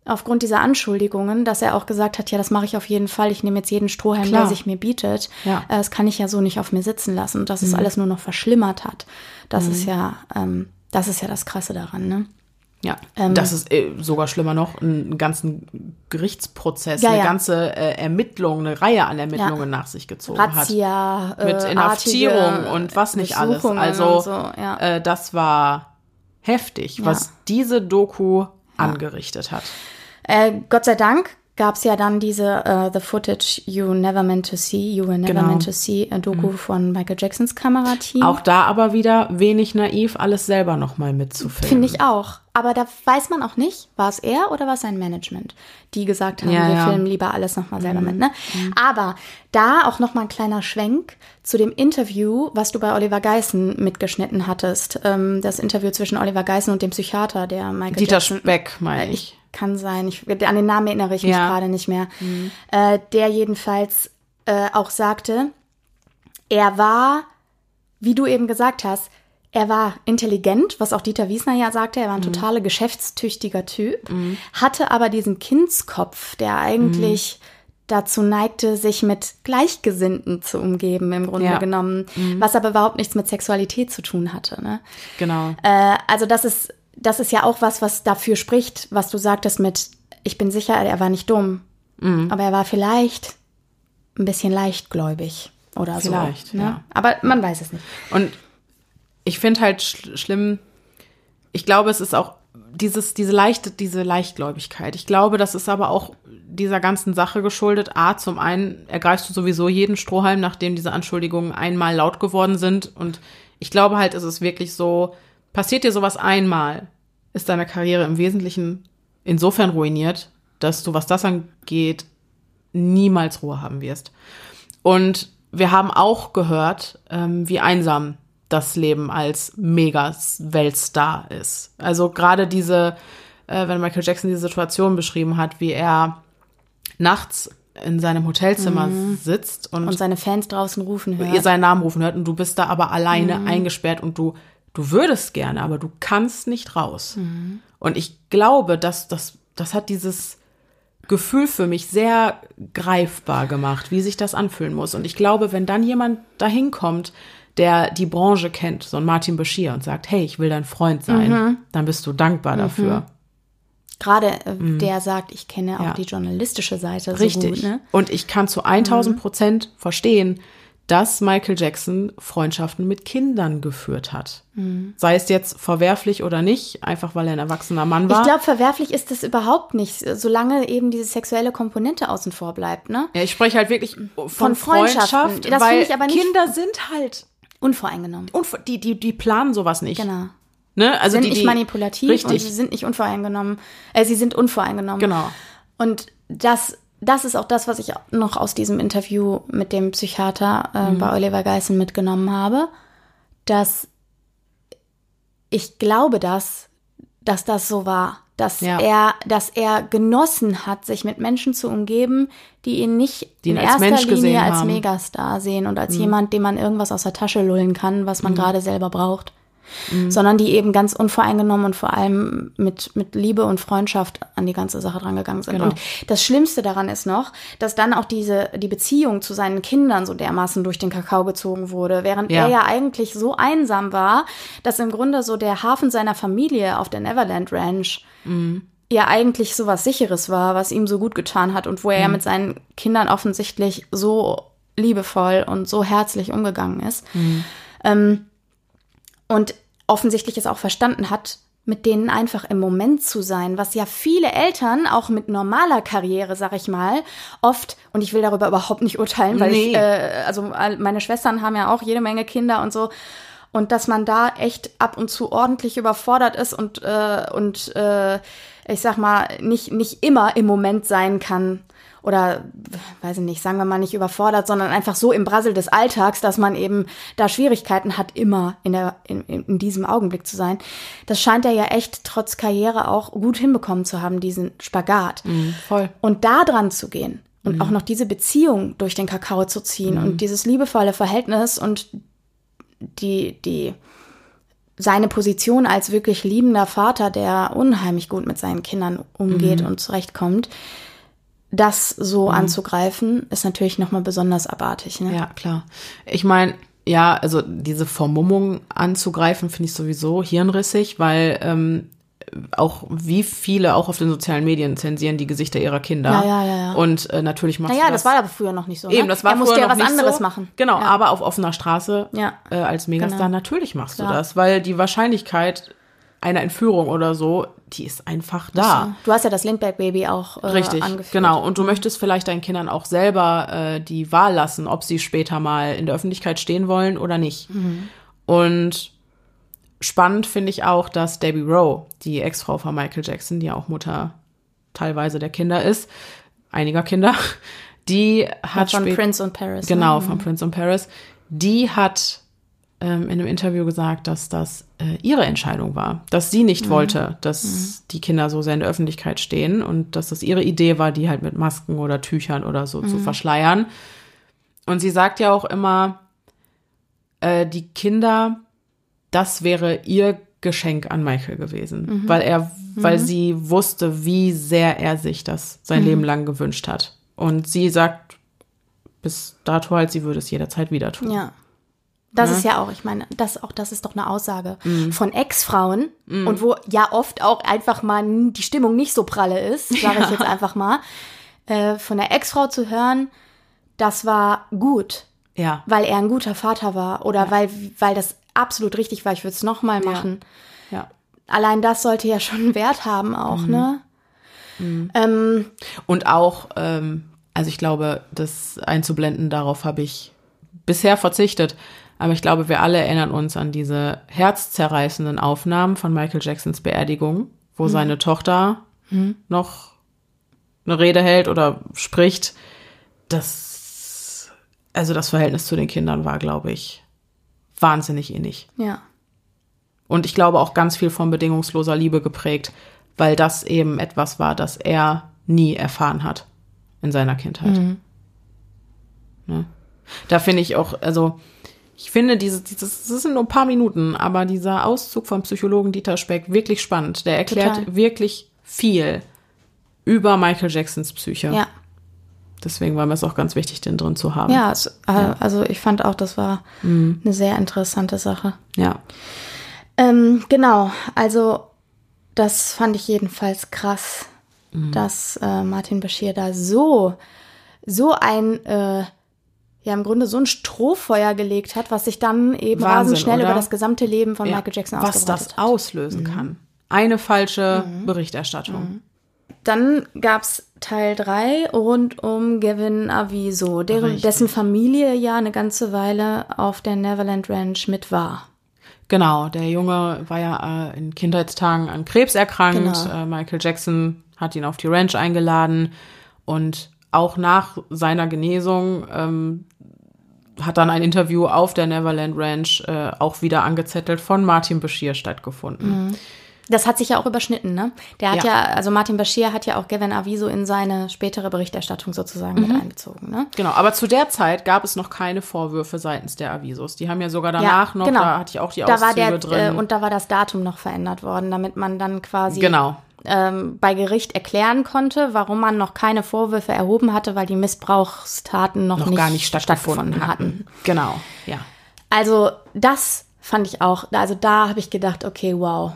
aufgrund dieser Anschuldigungen, dass er auch gesagt hat, ja, das mache ich auf jeden Fall. Ich nehme jetzt jeden Strohhalm, Klar. der sich mir bietet. Ja. Äh, Das kann ich ja so nicht auf mir sitzen lassen. Und dass es alles nur noch verschlimmert hat. Das ist ja, ähm, das ist ja das Krasse daran, ne? Ja, das ist äh, sogar schlimmer noch, einen ganzen Gerichtsprozess, Ja, eine ja. ganze äh, Ermittlung, eine Reihe an Ermittlungen Ja. nach sich gezogen Razzia, hat. Mit äh, Inhaftierung artige und was nicht alles. Also so, äh, das war heftig, was diese Doku angerichtet hat. Äh, Gott sei Dank gab es ja dann diese äh, The Footage You Never Meant to See, You Were Never Genau. Meant to See äh, Doku von Michael Jacksons Kamerateam. Auch da aber wieder wenig naiv, alles selber nochmal mitzufilmen. Finde ich auch. Aber da weiß man auch nicht, war es er oder war es sein Management, die gesagt haben, Ja, wir ja. Mhm. filmen lieber alles nochmal selber mit. Ne? Aber da auch nochmal ein kleiner Schwenk zu dem Interview, was du bei Oliver Geissen mitgeschnitten hattest. Ähm, das Interview zwischen Oliver Geissen und dem Psychiater, der Michael Dieter Jackson Speck, meine ich. Kann sein. Ich, an den Namen erinnere ich mich Ja. gerade nicht mehr. Äh, der jedenfalls äh, auch sagte, er war, wie du eben gesagt hast, er war intelligent, was auch Dieter Wiesner ja sagte, er war ein totaler geschäftstüchtiger Typ, hatte aber diesen Kindskopf, der eigentlich dazu neigte, sich mit Gleichgesinnten zu umgeben, im Grunde Ja. genommen, was aber überhaupt nichts mit Sexualität zu tun hatte. Ne? Genau. Äh, also das ist, das ist ja auch was, was dafür spricht, was du sagtest mit, ich bin sicher, er war nicht dumm, aber er war vielleicht ein bisschen leichtgläubig oder Vielleicht, so. Ne? ja. Aber man weiß es nicht. Und ich finde halt schl schlimm, ich glaube, es ist auch dieses, diese leichte, diese Leichtgläubigkeit. Ich glaube, das ist aber auch dieser ganzen Sache geschuldet. A, zum einen ergreifst du sowieso jeden Strohhalm, nachdem diese Anschuldigungen einmal laut geworden sind. Und ich glaube halt, es ist wirklich so, passiert dir sowas einmal, ist deine Karriere im Wesentlichen insofern ruiniert, dass du, was das angeht, niemals Ruhe haben wirst. Und wir haben auch gehört, ähm, wie einsam das Leben als Mega-Weltstar ist. Also gerade diese, äh, wenn Michael Jackson diese Situation beschrieben hat, wie er nachts in seinem Hotelzimmer sitzt und, Und seine Fans draußen rufen ihr hört. seinen Namen rufen hört und du bist da aber alleine eingesperrt und du, du würdest gerne, aber du kannst nicht raus. Und ich glaube, dass das, das hat dieses Gefühl für mich sehr greifbar gemacht, wie sich das anfühlen muss. Und ich glaube, wenn dann jemand dahin kommt, der die Branche kennt, so ein Martin Bashir und sagt, hey, ich will dein Freund sein, dann bist du dankbar dafür. Gerade äh, der sagt, ich kenne auch Mhm. Ja. die journalistische Seite Richtig. so gut. Ne? Und ich kann zu 1000 Prozent verstehen, dass Michael Jackson Freundschaften mit Kindern geführt hat. Mhm. Sei es jetzt verwerflich oder nicht, einfach weil er ein erwachsener Mann war. Ich glaube, verwerflich ist das überhaupt nicht, solange eben diese sexuelle Komponente außen vor bleibt. Ne? ja, ich spreche halt wirklich von, Von. Freundschaft, Das weil ich aber nicht- Kinder sind halt Unvoreingenommen. und die die die planen sowas nicht. Genau. Ne? Also Sind die, nicht manipulativ und Richtig. sie sind nicht unvoreingenommen. Äh, sie sind unvoreingenommen. Genau. Und das, das ist auch das, was ich noch aus diesem Interview mit dem Psychiater äh, Mhm. bei Oliver Geissen mitgenommen habe, dass ich glaube, dass, dass das so war, dass Ja. er, dass er genossen hat, sich mit Menschen zu umgeben, die ihn nicht Die ihn in als erster Mensch Linie als haben. Mhm. Megastar sehen und als jemand, dem man irgendwas aus der Tasche lullen kann, was Mhm. man gerade selber braucht sondern die eben ganz unvoreingenommen und vor allem mit, mit Liebe und Freundschaft an die ganze Sache drangegangen sind. Genau. Und das Schlimmste daran ist noch, dass dann auch diese, die Beziehung zu seinen Kindern so dermaßen durch den Kakao gezogen wurde, während Ja. er ja eigentlich so einsam war, dass im Grunde so der Hafen seiner Familie auf der Neverland Ranch ja eigentlich so was Sicheres war, was ihm so gut getan hat und wo er ja mit seinen Kindern offensichtlich so liebevoll und so herzlich umgegangen ist. Ähm, und offensichtlich es auch verstanden hat, mit denen einfach im Moment zu sein, was ja viele Eltern auch mit normaler Karriere, sag ich mal, oft und ich will darüber überhaupt nicht urteilen, weil Nee. ich, äh, also meine Schwestern haben ja auch jede Menge Kinder und so und dass man da echt ab und zu ordentlich überfordert ist und äh, und äh, ich sag mal nicht nicht immer im Moment sein kann oder weiß ich nicht, sagen wir mal nicht überfordert, sondern einfach so im Brassel des Alltags, dass man eben da Schwierigkeiten hat, immer in, der, in, in diesem Augenblick zu sein. Das scheint er ja echt trotz Karriere auch gut hinbekommen zu haben, diesen Spagat. Mhm, voll. Und da dran zu gehen und auch noch diese Beziehung durch den Kakao zu ziehen und dieses liebevolle Verhältnis und die, die, seine Position als wirklich liebender Vater, der unheimlich gut mit seinen Kindern umgeht und zurechtkommt, das so anzugreifen, ist natürlich nochmal besonders abartig. Ne? Ja, klar. Ich meine, ja, also diese Vermummung anzugreifen, finde ich sowieso hirnrissig, weil ähm, auch wie viele auch auf den sozialen Medien zensieren die Gesichter ihrer Kinder. Ja, ja, ja, ja. Und äh, natürlich machst Naja, du das war aber früher noch nicht so. Eben, ne? das war er musste früher ja noch was anderes so. machen. Genau, ja. aber auf offener Straße Ja. äh, als Megastar Genau. natürlich machst du Klar. das, weil die Wahrscheinlichkeit einer Entführung oder so, die ist einfach da. Du hast ja das Lindbergh-Baby auch äh, Richtig, angeführt. genau. Und du möchtest vielleicht deinen Kindern auch selber äh, die Wahl lassen, ob sie später mal in der Öffentlichkeit stehen wollen oder nicht. Und spannend finde ich auch, dass Debbie Rowe, die Ex-Frau von Michael Jackson, die ja auch Mutter teilweise der Kinder ist, einiger Kinder, die hat Von spät- Prince und Paris. Genau, Ne? von Prince und Paris. Die hat ähm, in einem Interview gesagt, dass das äh, ihre Entscheidung war, dass sie nicht wollte, dass die Kinder so sehr in der Öffentlichkeit stehen und dass das ihre Idee war, die halt mit Masken oder Tüchern oder so zu verschleiern. Und sie sagt ja auch immer, äh, die Kinder, das wäre ihr Geschenk an Michael gewesen, weil er, weil sie wusste, wie sehr er sich das sein Leben lang gewünscht hat. Und sie sagt bis dato halt, sie würde es jederzeit wieder tun. Ja. Das Ne? ist ja auch, ich meine, das auch, das ist doch eine Aussage Mhm. von Ex-Frauen und wo ja oft auch einfach mal die Stimmung nicht so pralle ist, sage ich jetzt einfach mal, äh, von der Ex-Frau zu hören, das war gut, Ja. weil er ein guter Vater war oder weil, weil das absolut richtig war, ich würde es nochmal machen. Ja. Allein das sollte ja schon einen Wert haben auch, Mhm. ne? Ähm, Und auch, ähm, also ich glaube, das einzublenden, darauf habe ich bisher verzichtet. Aber ich glaube, wir alle erinnern uns an diese herzzerreißenden Aufnahmen von Michael Jacksons Beerdigung, wo seine Tochter noch eine Rede hält oder spricht. Das, also das Verhältnis zu den Kindern war, glaube ich, wahnsinnig innig. ja. Und ich glaube auch ganz viel von bedingungsloser Liebe geprägt, weil das eben etwas war, das er nie erfahren hat in seiner Kindheit. Ne? Da finde ich auch, also ich finde dieses, dieses, das sind nur ein paar Minuten, aber dieser Auszug vom Psychologen Dieter Speck wirklich spannend. Der erklärt Total. wirklich viel über Michael Jacksons Psyche. Ja. Deswegen war mir es auch ganz wichtig, den drin zu haben. Ja, es, äh, also ich fand auch, das war Mhm. eine sehr interessante Sache. Ja. Ähm, genau, also das fand ich jedenfalls krass, Mhm. dass äh, Martin Bashir da so, so ein, äh, ja im Grunde so ein Strohfeuer gelegt hat, was sich dann eben Wahnsinn, rasend schnell oder? über das gesamte Leben von Ja, Michael Jackson was ausgebreitet das hat. auslösen kann. Eine falsche Berichterstattung. Dann gab's Teil 3 rund um Gavin Aviso, deren, dessen Familie ja eine ganze Weile auf der Neverland Ranch mit war. Genau, der Junge war ja äh, in Kindheitstagen an Krebs erkrankt. Genau. Äh, Michael Jackson hat ihn auf die Ranch eingeladen und auch nach seiner Genesung ähm, hat dann ein Interview auf der Neverland Ranch äh, auch wieder angezettelt von Martin Bashir stattgefunden. Das hat sich ja auch überschnitten, ne? Der hat Ja. ja, also Martin Bashir hat ja auch Gavin Aviso in seine spätere Berichterstattung sozusagen Mhm. mit einbezogen, ne? Genau, aber zu der Zeit gab es noch keine Vorwürfe seitens der Avisos. Die haben ja sogar danach noch, da hatte ich auch die genau. da war der, drin. Äh, und da war das Datum noch verändert worden, damit man dann quasi genau, ähm, bei Gericht erklären konnte, warum man noch keine Vorwürfe erhoben hatte, weil die Missbrauchstaten noch, noch nicht gar nicht stattgefunden hatten. Genau, ja. Also das fand ich auch, also da habe ich gedacht, okay, wow.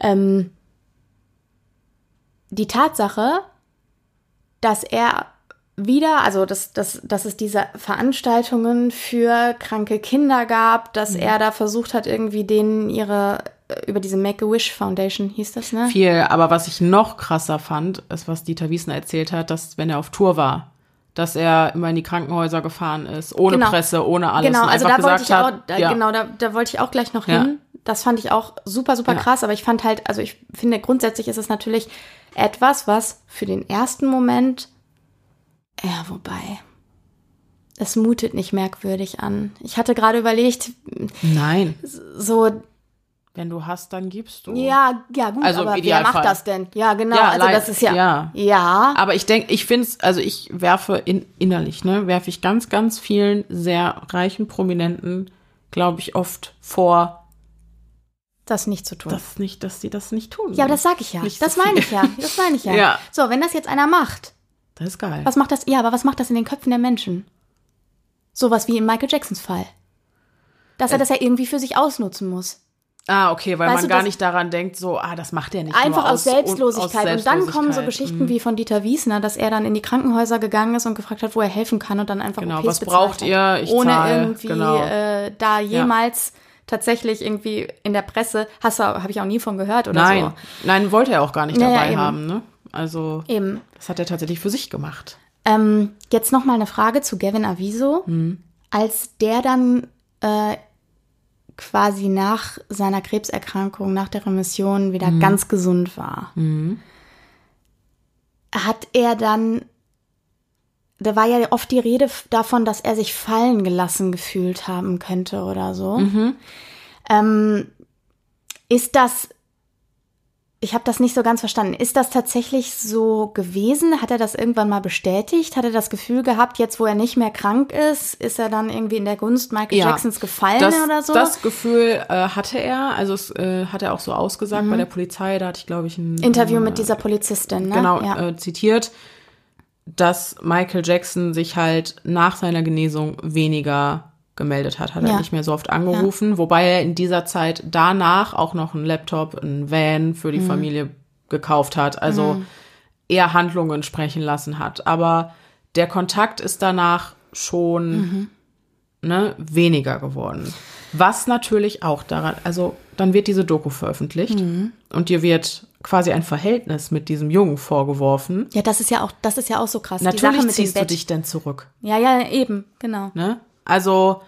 Ähm, die Tatsache, dass er wieder, also dass, dass, dass es diese Veranstaltungen für kranke Kinder gab, dass Mhm. er da versucht hat, irgendwie denen ihre, über diese Make-A-Wish Foundation hieß das, ne? Viel, aber was ich noch krasser fand, ist, was Dieter Wiesner erzählt hat, dass wenn er auf Tour war, dass er immer in die Krankenhäuser gefahren ist, ohne Genau. Presse, ohne alles. Genau, also da wollte ich auch, hat, da, ja, genau, da, da wollte ich auch gleich noch Ja. hin. Das fand ich auch super, super Ja. krass, aber ich fand halt, also ich finde grundsätzlich ist es natürlich etwas, was für den ersten Moment, ja, wobei, es mutet nicht merkwürdig an. Ich hatte gerade überlegt, Nein, so, wenn du hast, dann gibst du. ja, ja gut, Also aber wer macht das denn? Ja, genau, Ja, also das ist ja, ja. ja, Aber ich denke, ich finde es, also ich werfe in, innerlich, ne, werfe ich ganz, ganz vielen sehr reichen Prominenten, glaube ich, oft vor, das nicht zu tun. dass nicht, dass sie das nicht tun. ja, aber das sag ich ja. Nicht das so meine ich ja. Das meine ich ja. Ja. So, wenn das jetzt einer macht, das ist geil. Was macht das? Ja, aber was macht das in den Köpfen der Menschen? Sowas wie in Michael Jacksons Fall. Dass er das ja irgendwie für sich ausnutzen muss. Ah, okay, weil Weißt man gar nicht daran denkt, so, ah, das macht er nicht Einfach nur aus, Selbstlosigkeit. aus Und dann kommen so Selbstlosigkeit. Geschichten Mhm. wie von Dieter Wiesner, dass er dann in die Krankenhäuser gegangen ist und gefragt hat, wo er helfen kann und dann einfach Genau, OPs was braucht ihr? Ich Ohne zahl. irgendwie Genau. äh, da jemals tatsächlich irgendwie in der Presse, hast du, habe ich auch nie von gehört oder Nein, nein, wollte er auch gar nicht Ja, ja, dabei eben. haben, ne? Also, so. Eben. das hat er tatsächlich für sich gemacht. Ähm, jetzt noch mal eine Frage zu Gavin Aviso. Mhm. Als der dann äh, quasi nach seiner Krebserkrankung, nach der Remission wieder Mhm. ganz gesund war, hat er dann, da war ja oft die Rede davon, dass er sich fallen gelassen gefühlt haben könnte oder so. Mhm. Ähm, ist das ich habe das nicht so ganz verstanden. Ist das tatsächlich so gewesen? Hat er das irgendwann mal bestätigt? Hat er das Gefühl gehabt, jetzt wo er nicht mehr krank ist, ist er dann irgendwie in der Gunst Michael Ja. Jacksons gefallen Das, oder so? das Gefühl äh, hatte er, also es äh, hat er auch so ausgesagt bei der Polizei, da hatte ich, glaube ich, ein Mhm. Interview äh, mit dieser Polizistin, ne? genau Ja. äh, zitiert, dass Michael Jackson sich halt nach seiner Genesung weniger gemeldet hat, hat Ja. er nicht mehr so oft angerufen, wobei er in dieser Zeit danach auch noch einen Laptop, einen Van für Mhm. die Familie gekauft hat, also eher Handlungen sprechen lassen hat, aber der Kontakt ist danach schon Mhm. ne, weniger geworden. Was natürlich auch daran, also dann wird diese Doku veröffentlicht Mhm. und dir wird quasi ein Verhältnis mit diesem Jungen vorgeworfen. ja, das ist ja auch, das ist ja auch so krass. die Natürlich ziehst du Bett. dich denn zurück. Ja, ja, eben, genau. Ne? Also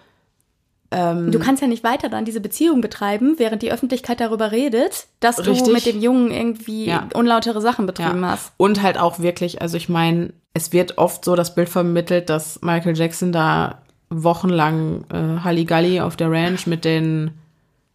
Du kannst ja nicht weiter dann diese Beziehung betreiben, während die Öffentlichkeit darüber redet, dass du Richtig. mit dem Jungen irgendwie Ja. unlautere Sachen betrieben ja. hast. Und halt auch wirklich, also ich meine, es wird oft so das Bild vermittelt, dass Michael Jackson da wochenlang äh, Halligalli auf der Ranch mit den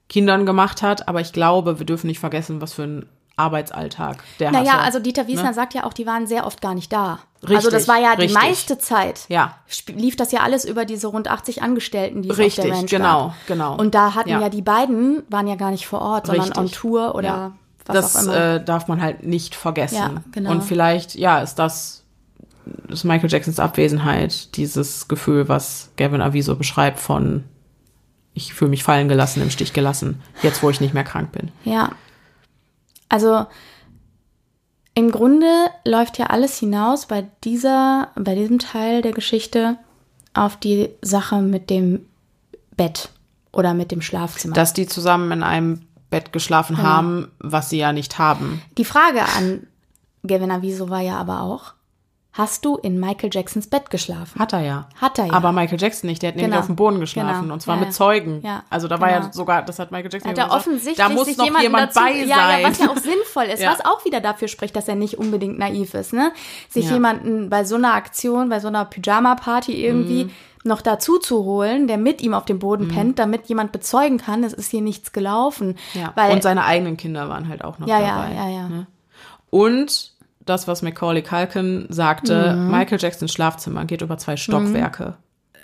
Kindern gemacht hat, aber ich glaube, wir dürfen nicht vergessen, was für ein Arbeitsalltag der. Naja, also Dieter Wiesner ne? sagt ja auch, die waren sehr oft gar nicht da. Richtig, also das war ja die richtig. meiste Zeit. Ja. Lief das ja alles über diese rund 80 Angestellten, die es Richtig, auf der Ranch genau, gab. genau. Und da hatten ja. Ja. die beiden, waren ja gar nicht vor Ort, sondern Richtig. on Tour oder Ja. was das auch immer. äh, darf man halt nicht vergessen. Ja, genau. Und vielleicht, ja, ist das, ist Michael Jacksons Abwesenheit, dieses Gefühl, was Gavin Aviso beschreibt von ich fühle mich fallen gelassen, im Stich gelassen, jetzt wo ich nicht mehr krank bin. Ja. Also im Grunde läuft ja alles hinaus bei dieser, bei diesem Teil der Geschichte auf die Sache mit dem Bett oder mit dem Schlafzimmer. Dass die zusammen in einem Bett geschlafen Genau. haben, was sie ja nicht haben. die Frage an Gavin Aviso war ja aber auch, hast du in Michael Jacksons Bett geschlafen? Hat er ja. Hat er ja. Aber Michael Jackson nicht, der hat nämlich Genau. auf dem Boden geschlafen Genau. und zwar Ja, mit ja. Zeugen. Ja, Also da war ja genau. sogar, das hat Michael Jackson Hat ja er gesagt, offensichtlich da muss sich noch jemand dazu, bei ja, sein. Ja, was ja auch sinnvoll ist, Ja. was auch wieder dafür spricht, dass er nicht unbedingt naiv ist, ne? Sich Ja. jemanden bei so einer Aktion, bei so einer Pyjama-Party irgendwie Mhm. noch dazu zu holen, der mit ihm auf dem Boden pennt, damit jemand bezeugen kann, es ist hier nichts gelaufen. Ja. Weil, und seine eigenen Kinder waren halt auch noch ja, ja, dabei. ja, ja. Ne? Und das, was Macaulay Culkin sagte, Mhm. Michael Jacksons Schlafzimmer geht über zwei Stockwerke.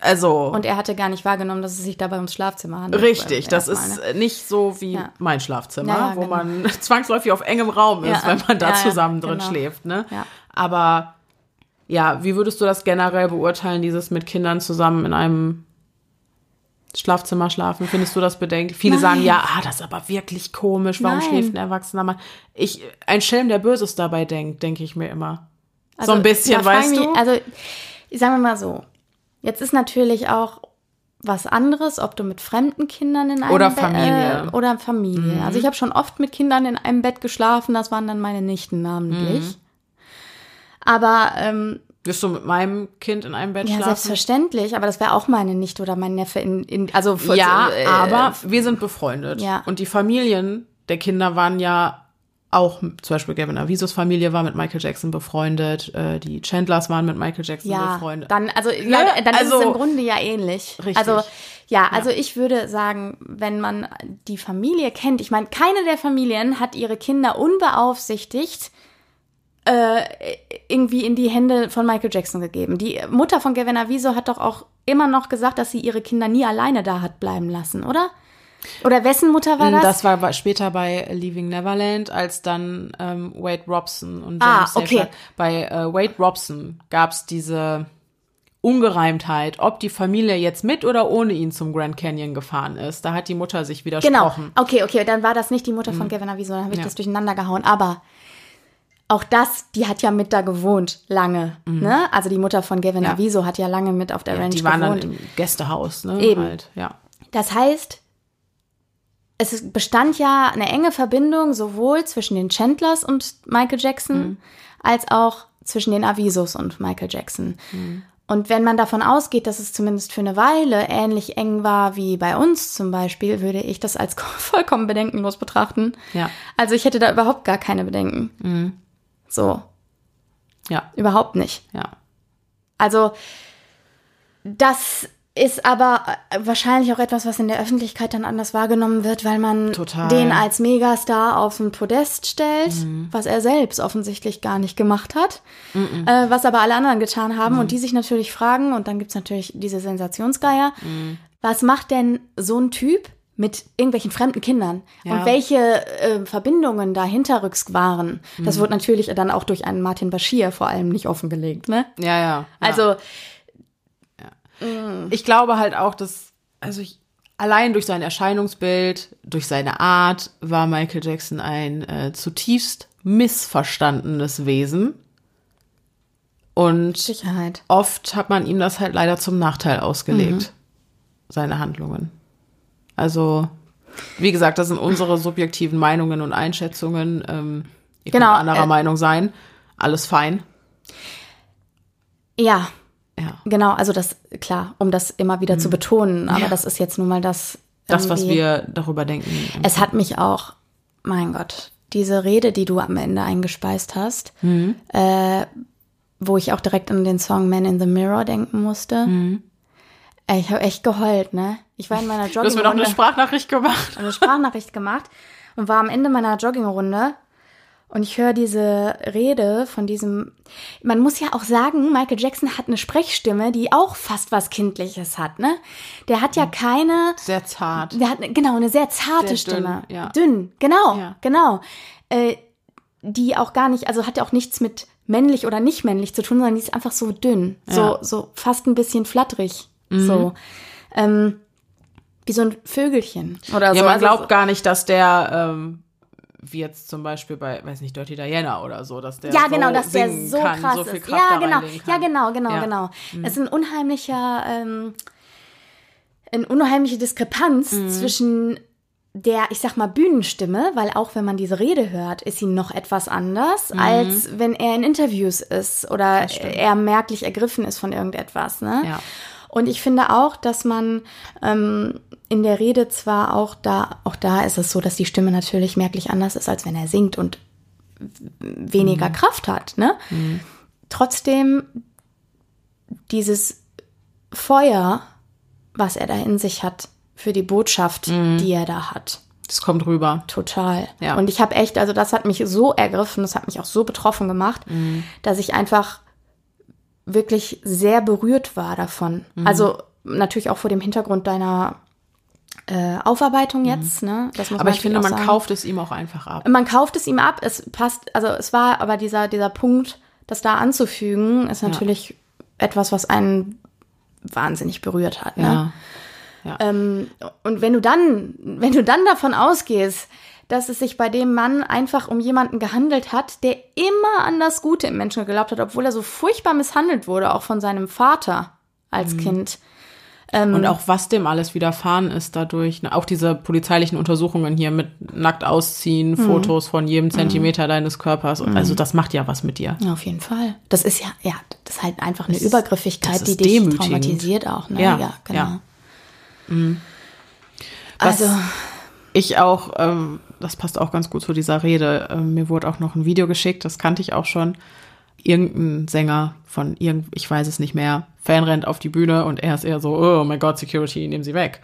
Also Und er hatte gar nicht wahrgenommen, dass es sich dabei ums Schlafzimmer handelt. richtig, das ist ne? nicht so wie Ja. mein Schlafzimmer, Ja, ja, wo genau. man zwangsläufig auf engem Raum ist, wenn man da zusammen drin genau. schläft. Ne? Ja. Aber ja, wie würdest du das generell beurteilen, dieses mit Kindern zusammen in einem Schlafzimmer schlafen? Findest du das bedenklich? Viele Nein. sagen, ja, ah, das ist aber wirklich komisch. Warum Nein. schläft ein erwachsener Mann? Ich, ein Schelm, der Böses dabei denkt, denke ich mir immer. so ein Also, bisschen, weißt mich, du? Also, sagen wir mal so. Jetzt ist natürlich auch was anderes, ob du mit fremden Kindern in einem Oder Be- Familie. Mhm. Äh, oder Familie. Also ich habe schon oft mit Kindern in einem Bett geschlafen, das waren dann meine Nichten namentlich. Mhm. Aber ähm, Wirst du mit meinem Kind in einem Bett ja, schlafen? selbstverständlich, aber das wäre auch meine Nichte oder mein Neffe in, in also Ja, äh, aber wir sind befreundet. Ja. Und die Familien der Kinder waren ja auch, zum Beispiel Gavin Avisos Familie war mit Michael Jackson befreundet, äh, die Chandlers waren mit Michael Jackson ja, befreundet. dann also ja, dann ist es Also- im Grunde ja ähnlich. Richtig. Also ja, also ich würde sagen, wenn man die Familie kennt, ich meine, keine der Familien hat ihre Kinder unbeaufsichtigt äh, irgendwie in die Hände von Michael Jackson gegeben. Die Mutter von Gavin Aviso hat doch auch immer noch gesagt, dass sie ihre Kinder nie alleine da hat bleiben lassen, oder? Oder wessen Mutter war das? Das war später bei Leaving Neverland, als dann ähm, Wade Robson und Ah, James okay. Safer- Bei äh, Wade Robson gab's diese Ungereimtheit, ob die Familie jetzt mit oder ohne ihn zum Grand Canyon gefahren ist. Da hat die Mutter sich Genau. widersprochen. Okay, okay, dann war das nicht die Mutter von Gavin Aviso, dann habe ich Ja. das durcheinander gehauen. Aber auch das, die hat ja mit da gewohnt, lange. Ne? Also die Mutter von Gavin Mhm. Ja. Aviso hat ja lange mit auf der Ja, Ranch die waren gewohnt. dann im Gästehaus, ne? Eben. Halt, ja. Das heißt, es bestand ja eine enge Verbindung sowohl zwischen den Chandlers und Michael Jackson Mhm. als auch zwischen den Avisos und Michael Jackson. Mhm. Und wenn man davon ausgeht, dass es zumindest für eine Weile ähnlich eng war wie bei uns zum Beispiel, würde ich das als vollkommen bedenkenlos betrachten. Ja. Also ich hätte da überhaupt gar keine Bedenken. Mhm. So, Ja, überhaupt nicht. ja. Also das ist aber äh, wahrscheinlich auch etwas, was in der Öffentlichkeit dann anders wahrgenommen wird, weil man Total. den als Megastar auf ein Podest stellt, was er selbst offensichtlich gar nicht gemacht hat, äh, was aber alle anderen getan haben und die sich natürlich fragen, und dann gibt's natürlich diese Sensationsgeier, was macht denn so ein Typ mit irgendwelchen fremden Kindern Ja. und welche äh, Verbindungen da hinterrücks waren. Das wird natürlich dann auch durch einen Martin Bashir vor allem nicht offengelegt, ne? Ja, ja. ja. Also ich glaube halt auch, dass, also ich, allein durch sein Erscheinungsbild, durch seine Art, war Michael Jackson ein äh, zutiefst missverstandenes Wesen. Und Sicherheit. oft hat man ihm das halt leider zum Nachteil ausgelegt, Mhm. seine Handlungen. Also, wie gesagt, das sind unsere subjektiven Meinungen und Einschätzungen. Ähm, ihr Genau, könnt anderer äh, Meinung sein. Alles fein. Ja, Ja. genau. Also das, klar, um das immer wieder zu betonen. Aber Mhm. Ja. das ist jetzt nun mal das. Das, was wir darüber denken. Es hat mich auch, mein Gott, diese Rede, die du am Ende eingespeist hast, Mhm. äh, wo ich auch direkt an den Song Man in the Mirror denken musste. Mhm. Ey, Ich habe echt geheult, ne? Ich war in meiner Du hast mir noch eine Joggingrunde, Sprachnachricht gemacht. eine Sprachnachricht gemacht und war am Ende meiner Joggingrunde und ich höre diese Rede von diesem. Man muss ja auch sagen, Michael Jackson hat eine Sprechstimme, die auch fast was Kindliches hat, ne? Der hat ja keine. Sehr zart. Der hat genau eine sehr zarte Sehr dünn, Stimme. ja. Dünn, genau, Ja. genau. Äh, die auch gar nicht, also hat ja auch nichts mit männlich oder nicht männlich zu tun, sondern die ist einfach so dünn, so Ja. so fast ein bisschen flatterig, Mhm. so ähm, wie so ein Vögelchen oder Ja, so. man Also glaubt so- gar nicht, dass der, ähm, wie jetzt zum Beispiel bei, weiß nicht, Dirty Diana oder so, dass der ja, so genau, dass der so kann, krass so ist. Ja, genau, ja, genau, genau, Ja. Mhm. genau. Es ist ein unheimlicher, ähm, eine unheimliche Diskrepanz Mhm. zwischen der, ich sag mal, Bühnenstimme, weil auch wenn man diese Rede hört, ist sie noch etwas anders, als wenn er in Interviews ist oder Mhm. er merklich ergriffen ist von irgendetwas. Ne? Ja. Und ich finde auch, dass man ähm, in der Rede zwar auch da, auch da ist es so, dass die Stimme natürlich merklich anders ist, als wenn er singt und weniger Kraft hat. Ne? Trotzdem dieses Feuer, was er da in sich hat, für die Botschaft, die er da hat. Das kommt rüber. Total. Ja. Und ich habe echt, also das hat mich so ergriffen, das hat mich auch so betroffen gemacht, dass ich einfach wirklich sehr berührt war davon. Also natürlich auch vor dem Hintergrund deiner äh, Aufarbeitung jetzt. Ne? Das muss Aber ich finde, man sagen. kauft es ihm auch einfach ab. Man kauft es ihm ab. Es passt, also es war aber dieser, dieser Punkt, das da anzufügen, ist natürlich etwas, was einen wahnsinnig berührt hat. Ne? Ja. Ähm, und wenn du dann, wenn du dann davon ausgehst, dass es sich bei dem Mann einfach um jemanden gehandelt hat, der immer an das Gute im Menschen geglaubt hat, obwohl er so furchtbar misshandelt wurde, auch von seinem Vater als Kind. Und auch was dem alles widerfahren ist dadurch. ne, Auch diese polizeilichen Untersuchungen hier mit nackt ausziehen, Mhm. Fotos von jedem Zentimeter deines Körpers. Und Also das macht ja was mit dir. Ja, auf jeden Fall. Das ist ja, ja, das ist halt einfach eine Das Übergriffigkeit, die dich traumatisiert auch. Ne? Ja, ja genau. ja. Was Also, ich auch, ähm, das passt auch ganz gut zu dieser Rede. Ähm, mir wurde auch noch ein Video geschickt, das kannte ich auch schon. Irgendein Sänger von irgend, ich weiß es nicht mehr, Fan rennt auf die Bühne und er ist eher so, oh mein Gott, Security, nehmen Sie weg.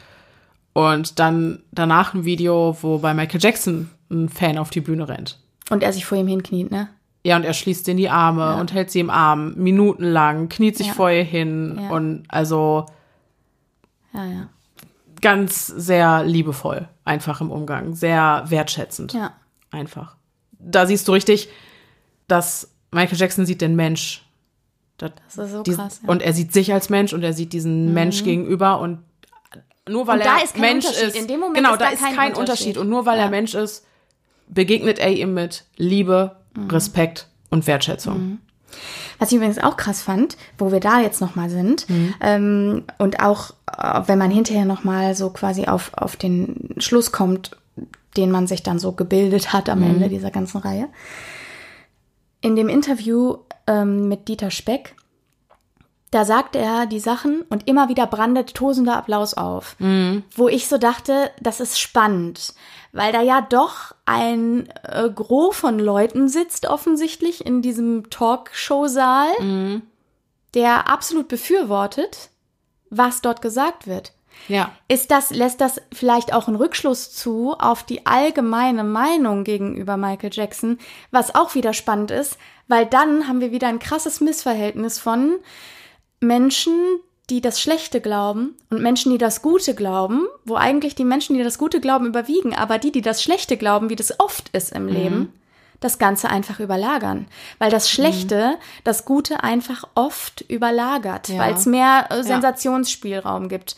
Und dann danach ein Video, wo bei Michael Jackson ein Fan auf die Bühne rennt. und er sich vor ihm hinkniet, ne? Ja, und er schließt in die Arme und hält sie im Arm, minutenlang, kniet sich Ja. vor ihr hin Ja. und also Ja, ja. Ganz sehr liebevoll, einfach im Umgang, sehr wertschätzend. Ja. Einfach. Da siehst du richtig, dass Michael Jackson sieht den Mensch Das, Das ist so die- krass, ja. Und er sieht sich als Mensch und er sieht diesen Mensch gegenüber und nur weil Und er ist Mensch ist. In dem Moment genau, ist da ist kein kein Unterschied. Unterschied. Und nur weil Ja. er Mensch ist, begegnet er ihm mit Liebe, Mhm. Respekt und Wertschätzung. Was ich übrigens auch krass fand, wo wir da jetzt nochmal sind, ähm, und auch äh, wenn man hinterher nochmal so quasi auf, auf den Schluss kommt, den man sich dann so gebildet hat am Ende dieser ganzen Reihe. In dem Interview ähm, mit Dieter Speck, da sagt er die Sachen und immer wieder brandet tosender Applaus auf. Wo ich so dachte, das ist spannend, weil da ja doch ein äh, Gros von Leuten sitzt, offensichtlich in diesem Talkshow-Saal, der absolut befürwortet, was dort gesagt wird. Ja. Ist das, lässt das vielleicht auch einen Rückschluss zu auf die allgemeine Meinung gegenüber Michael Jackson, was auch wieder spannend ist, weil dann haben wir wieder ein krasses Missverhältnis von Menschen, die das Schlechte glauben und Menschen, die das Gute glauben, wo eigentlich die Menschen, die das Gute glauben, überwiegen, aber die, die das Schlechte glauben, wie das oft ist im Leben, das Ganze einfach überlagern. Weil das Schlechte das Gute einfach oft überlagert, Ja. weil es mehr äh, Sensationsspielraum gibt.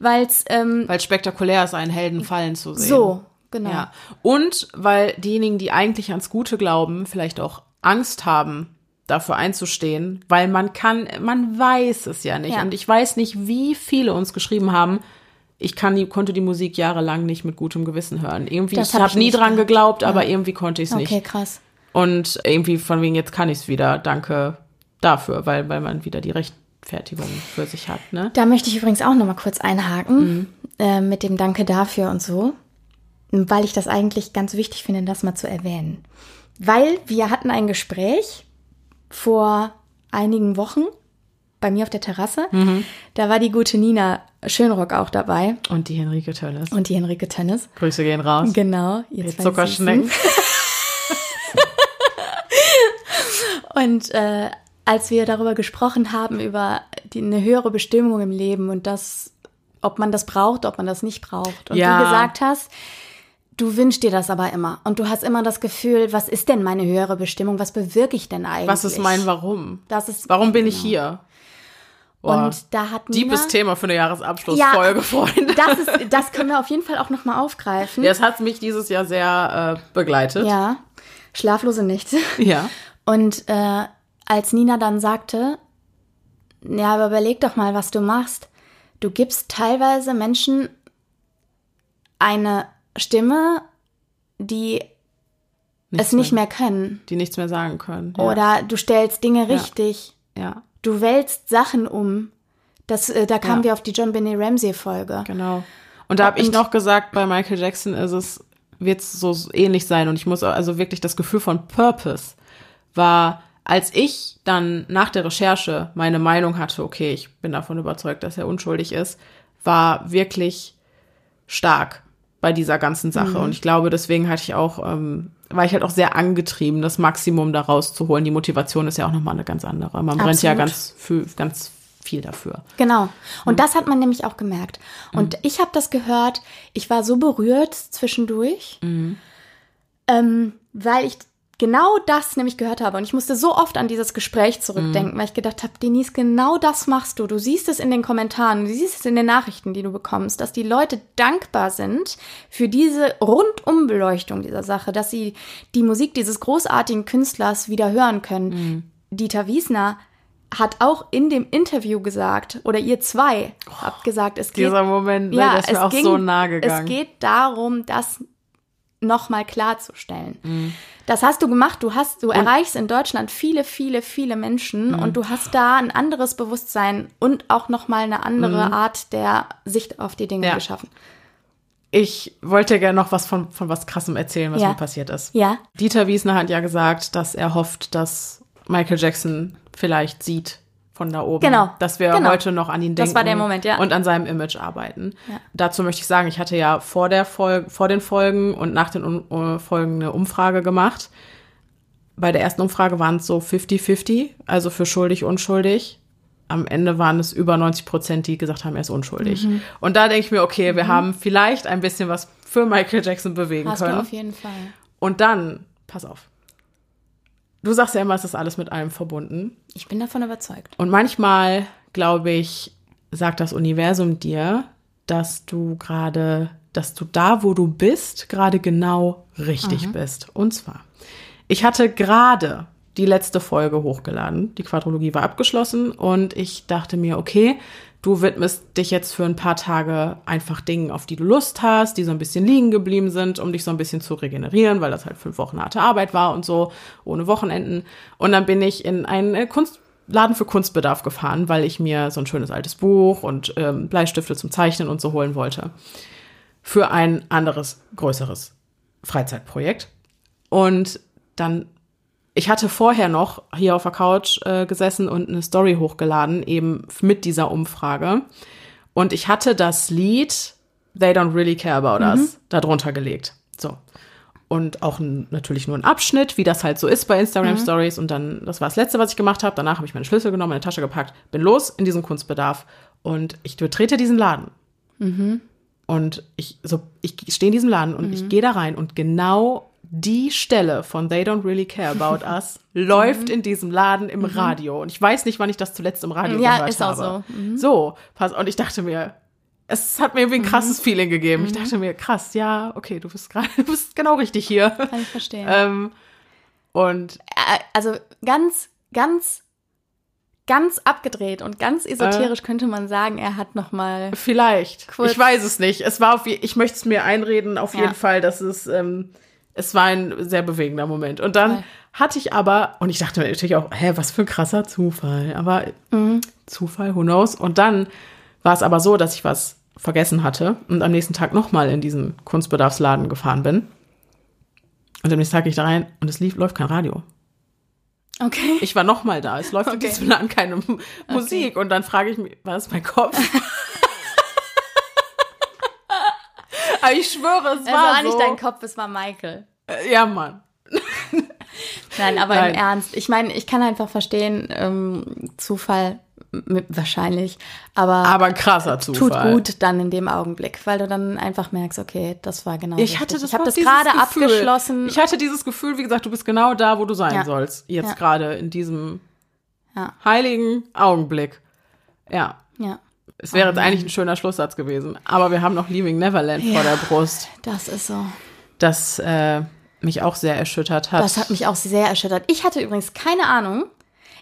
Weil es, ähm, Weil spektakulär ist, einen Helden fallen zu sehen. so, genau. Ja. Und weil diejenigen, die eigentlich ans Gute glauben, vielleicht auch Angst haben, dafür einzustehen, weil man kann, man weiß es ja nicht. Ja. Und ich weiß nicht, wie viele uns geschrieben haben, ich kann die, konnte die Musik jahrelang nicht mit gutem Gewissen hören. Irgendwie, Das ich hab habe ich nie dran geglaubt, aber irgendwie konnte ich es Okay, nicht. krass. Und irgendwie von wegen, jetzt kann ich es wieder. Danke dafür, weil, weil man wieder die Rechtfertigung für sich hat, ne? Da möchte ich übrigens auch noch mal kurz einhaken Mhm. äh, mit dem Danke dafür und so, weil ich das eigentlich ganz wichtig finde, das mal zu erwähnen. Weil wir hatten ein Gespräch vor einigen Wochen bei mir auf der Terrasse. Mhm. Da war die gute Nina Schönrock auch dabei Und die Henrike Tönnes. und die Henrike Tennis. Grüße gehen raus. Genau, ihr Zuckerschnecken. Und äh, als wir darüber gesprochen haben, über die, eine höhere Bestimmung im Leben und das, ob man das braucht, ob man das nicht braucht. Und Ja. du gesagt hast, du wünschst dir das aber immer. Und du hast immer das Gefühl, was ist denn meine höhere Bestimmung? Was bewirke ich denn eigentlich? Was ist mein Warum? Das ist, Warum bin ich hier? Boah, Und da hat Nina, Diebes Thema für eine Jahresabschlussfolge, Freunde. das, ist, das können wir auf jeden Fall auch nochmal aufgreifen. Das hat mich dieses Jahr sehr äh, begleitet. Ja, schlaflose Nächte. Ja. Und äh, als Nina dann sagte, ja, aber überleg doch mal, was du machst. Du gibst teilweise Menschen eine Stimme, die es nicht mehr können. Die nichts mehr sagen können. Ja. Oder du stellst Dinge richtig. Ja, Du wälzt Sachen um. Das, äh, da kamen Ja. wir auf die John Benet Ramsey Folge. genau. Und da habe ich noch gesagt, bei Michael Jackson ist es, wird es so ähnlich sein. Und ich muss also wirklich das Gefühl von Purpose war, als ich dann nach der Recherche meine Meinung hatte, okay, ich bin davon überzeugt, dass er unschuldig ist, war wirklich stark bei dieser ganzen Sache. Und ich glaube, deswegen hatte ich auch, ähm, war ich halt auch sehr angetrieben, das Maximum da rauszuholen. Die Motivation ist ja auch nochmal eine ganz andere. Man brennt ja Absolut. ganz, für, ganz viel dafür. Genau. Und das hat man nämlich auch gemerkt. Und ich habe das gehört, ich war so berührt zwischendurch, ähm, weil ich genau das nämlich gehört habe. Und ich musste so oft an dieses Gespräch zurückdenken, weil ich gedacht habe, Denise, genau das machst du. Du siehst es in den Kommentaren, du siehst es in den Nachrichten, die du bekommst, dass die Leute dankbar sind für diese Rundumbeleuchtung dieser Sache, dass sie die Musik dieses großartigen Künstlers wieder hören können. Dieter Wiesner hat auch in dem Interview gesagt, oder ihr zwei habt gesagt, es geht, Dieser Moment, ne, ja, es ging, so. Es geht darum, das nochmal klarzustellen. Das hast du gemacht. Du hast, du erreichst in Deutschland viele, viele, viele Menschen und du hast da ein anderes Bewusstsein und auch nochmal eine andere Art der Sicht auf die Dinge Ja. geschaffen. Ich wollte gerne noch was von, von was Krassem erzählen, was Ja. mir passiert ist. Ja, Dieter Wiesner hat ja gesagt, dass er hofft, dass Michael Jackson vielleicht sieht von da oben. Genau. Dass wir Genau. heute noch an ihn denken. Das war der Moment, ja. Und an seinem Image arbeiten. Ja. Dazu möchte ich sagen, ich hatte ja vor der Folge, vor den Folgen und nach den um, äh, Folgen eine Umfrage gemacht. Bei der ersten Umfrage waren es so 50-50, also für schuldig, unschuldig. Am Ende waren es über 90 Prozent, die gesagt haben, er ist unschuldig. Mhm. Und da denke ich mir, okay, wir haben vielleicht ein bisschen was für Michael Jackson bewegen hast können. du auf jeden Fall. Und dann, pass auf. Du sagst ja immer, es ist alles mit allem verbunden. Ich bin davon überzeugt. Und manchmal, glaube ich, sagt das Universum dir, dass du gerade, dass du da, wo du bist, gerade genau richtig bist. Und zwar, ich hatte gerade die letzte Folge hochgeladen. Die Quadrologie war abgeschlossen und ich dachte mir, okay, du widmest dich jetzt für ein paar Tage einfach Dingen, auf die du Lust hast, die so ein bisschen liegen geblieben sind, um dich so ein bisschen zu regenerieren, weil das halt fünf Wochen harte Arbeit war und so, ohne Wochenenden. Und dann bin ich in einen äh, Kunstladen für Kunstbedarf gefahren, weil ich mir so ein schönes altes Buch und ähm, Bleistifte zum Zeichnen und so holen wollte. Für ein anderes, größeres Freizeitprojekt. Und dann ich hatte vorher noch hier auf der Couch äh, gesessen und eine Story hochgeladen, eben mit dieser Umfrage. Und ich hatte das Lied They Don't Really Care About Us darunter gelegt. So. Und auch natürlich nur ein Abschnitt, wie das halt so ist bei Instagram Stories. Und dann, das war das Letzte, was ich gemacht habe. Danach habe ich meine Schlüssel genommen, meine Tasche gepackt, bin los in diesen Kunstbedarf. Und ich betrete diesen Laden. Und ich, so, ich stehe in diesem Laden und ich gehe da rein und genau die Stelle von They Don't Really Care About Us läuft in diesem Laden im Radio. Und ich weiß nicht, wann ich das zuletzt im Radio Ja, gehört ist auch habe. so. So, pass, und ich dachte mir, es hat mir irgendwie ein krasses Feeling gegeben. Ich dachte mir, krass, ja, okay, du bist gerade, du bist genau richtig hier. Kann ich verstehen. ähm, und Äh, also ganz, ganz, ganz abgedreht und ganz esoterisch könnte man sagen, er hat noch mal Vielleicht. Ich weiß es nicht. Es war auf, ich möchte es mir einreden, auf Ja. jeden Fall, dass es, ähm, es war ein sehr bewegender Moment. Und dann hatte ich aber, und ich dachte mir natürlich auch, hä, was für ein krasser Zufall. Aber Mhm. Zufall, who knows? Und dann war es aber so, dass ich was vergessen hatte und am nächsten Tag nochmal in diesen Kunstbedarfsladen gefahren bin. Und am nächsten Tag gehe ich da rein und es lief, läuft kein Radio. Okay. Ich war nochmal da. Es läuft in Okay. diesem Laden keine M- Musik. Und dann frage ich mich, war das mein Kopf? Aber ich schwöre, es Es war, war so. nicht dein Kopf, es war Michael. Äh, Ja, Mann. Nein, aber Nein. im Ernst. Ich meine, ich kann einfach verstehen, ähm, Zufall wahrscheinlich, aber, Aber krasser tut Zufall. gut dann in dem Augenblick, weil du dann einfach merkst, okay, das war genau Ich richtig. hatte das, ich habe das gerade abgeschlossen. Ich hatte dieses Gefühl, wie gesagt, du bist genau da, wo du sein Ja. sollst. Jetzt Ja. gerade in diesem Ja. heiligen Augenblick. Ja. ja, Es wäre jetzt eigentlich ein schöner Schlusssatz gewesen. Aber wir haben noch Leaving Neverland vor der Brust, das ist so. das äh, mich auch sehr erschüttert hat. Das hat mich auch sehr erschüttert. Ich hatte übrigens keine Ahnung.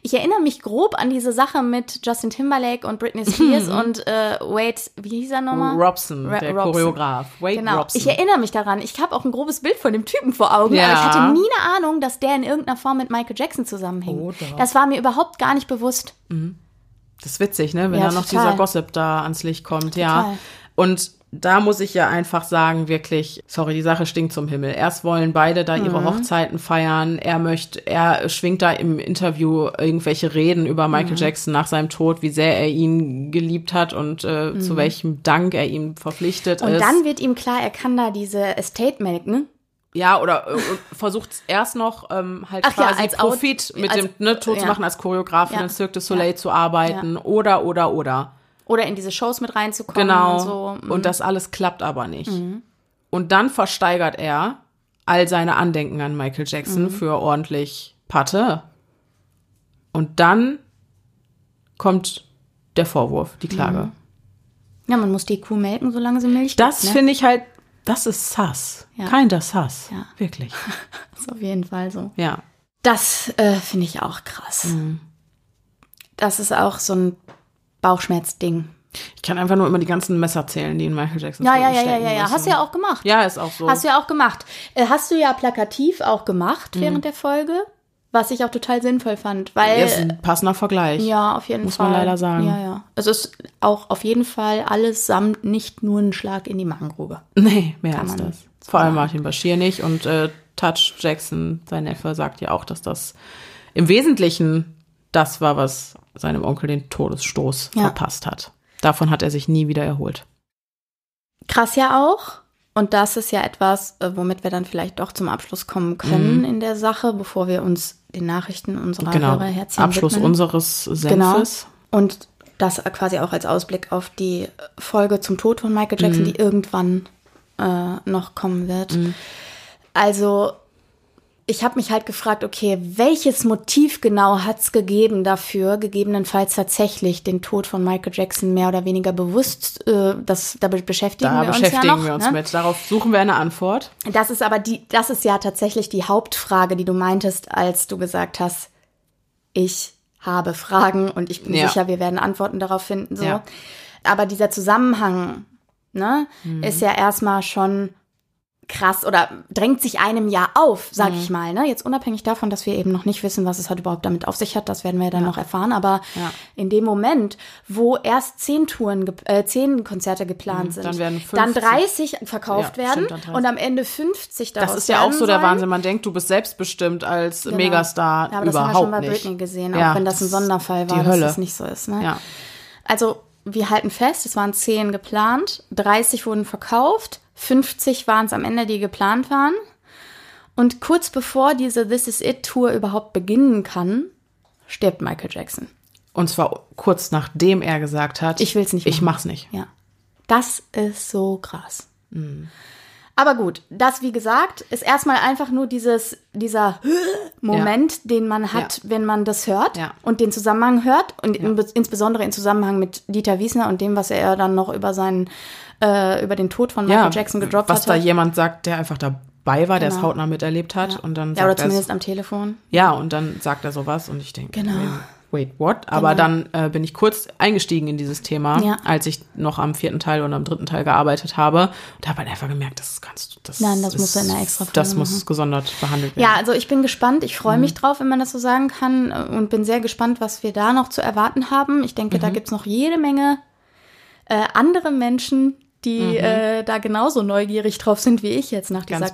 Ich erinnere mich grob an diese Sache mit Justin Timberlake und Britney Spears und äh, Wade, wie hieß er nochmal? Robson, Ra- der Robson. Choreograf. Wade Genau, Robson. ich erinnere mich daran. Ich habe auch ein grobes Bild von dem Typen vor Augen, Ja. aber ich hatte nie eine Ahnung, dass der in irgendeiner Form mit Michael Jackson zusammenhing. Oh, das war mir überhaupt gar nicht bewusst. Das ist witzig, ne? Wenn Ja, da noch total. dieser Gossip da ans Licht kommt, ja. Total. Und da muss ich ja einfach sagen, wirklich, sorry, die Sache stinkt zum Himmel. Erst wollen beide da ihre Mhm. Hochzeiten feiern. Er möchte, er schwingt da im Interview irgendwelche Reden über Michael Mhm. Jackson nach seinem Tod, wie sehr er ihn geliebt hat und äh, zu welchem Dank er ihm verpflichtet Mhm. Und ist. dann wird ihm klar, er kann da diese Estate melken. Ja, oder äh, versucht erst noch ähm, halt Ach ja, quasi als Au- Profit mit als- dem ne, Tod zu ja. machen, als Choreograf Ja. den Cirque du Soleil Ja. zu arbeiten oder, oder, oder. Oder in diese Shows mit reinzukommen Genau. und so. Mhm. Und das alles klappt aber nicht. Und dann versteigert er all seine Andenken an Michael Jackson Mhm. für ordentlich Patte. Und dann kommt der Vorwurf, die Klage. Mhm. Ja, man muss die Kuh melken, solange sie Milch Das gibt. Ne? finde ich halt, das ist Sass. Ja. Kein das Sass. Ja. Wirklich. ist auf jeden Fall so. Ja. Das äh, finde ich auch krass. Das ist auch so ein Bauchschmerzding. Ich kann einfach nur immer die ganzen Messer zählen, die in Michael Jackson Ja, ja, ja, ja, ja, ja. Hast du ja auch gemacht. Ja, ist auch so. Hast du ja auch gemacht. Äh, hast du ja plakativ auch gemacht Mhm. während der Folge, was ich auch total sinnvoll fand, weil ist ein passender Vergleich. ja, auf jeden Muss Fall. man leider sagen. Ja, ja. Es ist auch auf jeden Fall allesamt nicht nur ein Schlag in die Magengrube. Nee, mehr als man das. Vor allem Martin Bashir nicht. Und äh, Touch Jackson, sein Neffe, sagt ja auch, dass das im Wesentlichen das war, was seinem Onkel den Todesstoß Ja. verpasst hat. Davon hat er sich nie wieder erholt. Krass ja auch. Und das ist ja etwas, äh, womit wir dann vielleicht doch zum Abschluss kommen können in der Sache, bevor wir uns den Nachrichten unserer Mhm. Genau. Hörerherzchen Abschluss widmen. unseres Genau. Senfes. Und das quasi auch als Ausblick auf die Folge zum Tod von Michael Jackson, Mhm. die irgendwann äh, noch kommen wird. Also ich habe mich halt gefragt, okay, welches Motiv genau hat's gegeben dafür, gegebenenfalls tatsächlich den Tod von Michael Jackson mehr oder weniger bewusst, äh, das, damit beschäftigen Da wir uns beschäftigen ja noch. wir uns ne? mit. Darauf suchen wir eine Antwort. Das ist aber die, das ist ja tatsächlich die Hauptfrage, die du meintest, als du gesagt hast, ich habe Fragen und ich bin Ja. sicher, wir werden Antworten darauf finden. So. Ja. Aber dieser Zusammenhang, ne, Mhm. ist ja erstmal schon krass oder drängt sich einem ja auf, sag Mhm. ich mal. Ne? Jetzt unabhängig davon, dass wir eben noch nicht wissen, was es halt überhaupt damit auf sich hat, das werden wir dann noch erfahren. Aber Ja. in dem Moment, wo erst zehn Touren, äh, zehn Konzerte geplant sind, Mhm. dann werden dann 50 30 verkauft Ja, werden stimmt, dann 30. und am Ende 50 daraus Das ist ja auch so der. Wahnsinn. Man denkt, du bist selbstbestimmt als Genau. Megastar. Ja, aber das Überhaupt haben wir schon bei nicht. Britney gesehen, Ja, auch wenn das ein das Sonderfall war, dass Hölle. das nicht so ist. Ne? Ja. Also wir halten fest, es waren 10 geplant, 30 wurden verkauft, 50 waren es am Ende, die geplant waren. Und kurz bevor diese This Is It Tour überhaupt beginnen kann, stirbt Michael Jackson. Und zwar kurz nachdem er gesagt hat, Ich will's nicht Ich machen. mach's nicht. Ja. Das ist so krass. Mhm. Aber gut, das, wie gesagt, ist erstmal einfach nur dieses, dieser Moment, den man hat, wenn man das hört Ja. und den Zusammenhang hört und in, insbesondere in Zusammenhang mit Dieter Wiesner und dem, was er dann noch über seinen, äh, über den Tod von Michael Jackson gedroppt was hatte. da jemand sagt, der einfach dabei war, der es Genau. hautnah miterlebt hat. Und dann ja, oder er zumindest am Telefon. Ja, und dann sagt er sowas und ich denke, Genau. wait, what? Aber dann äh, bin ich kurz eingestiegen in dieses Thema, Ja. als ich noch am vierten Teil und am dritten Teil gearbeitet habe und habe halt einfach gemerkt, das kannst du, das Nein, das ist, musst du in einer extra Folge Das muss machen. gesondert behandelt werden. Ja, also ich bin gespannt. Ich freue Mhm. mich drauf, wenn man das so sagen kann. äh, Und bin sehr gespannt, was wir da noch zu erwarten haben. Ich denke, Mhm. da gibt's noch jede Menge äh, andere Menschen, die äh, da genauso neugierig drauf sind wie ich jetzt nach dieser Mhm. Ganz.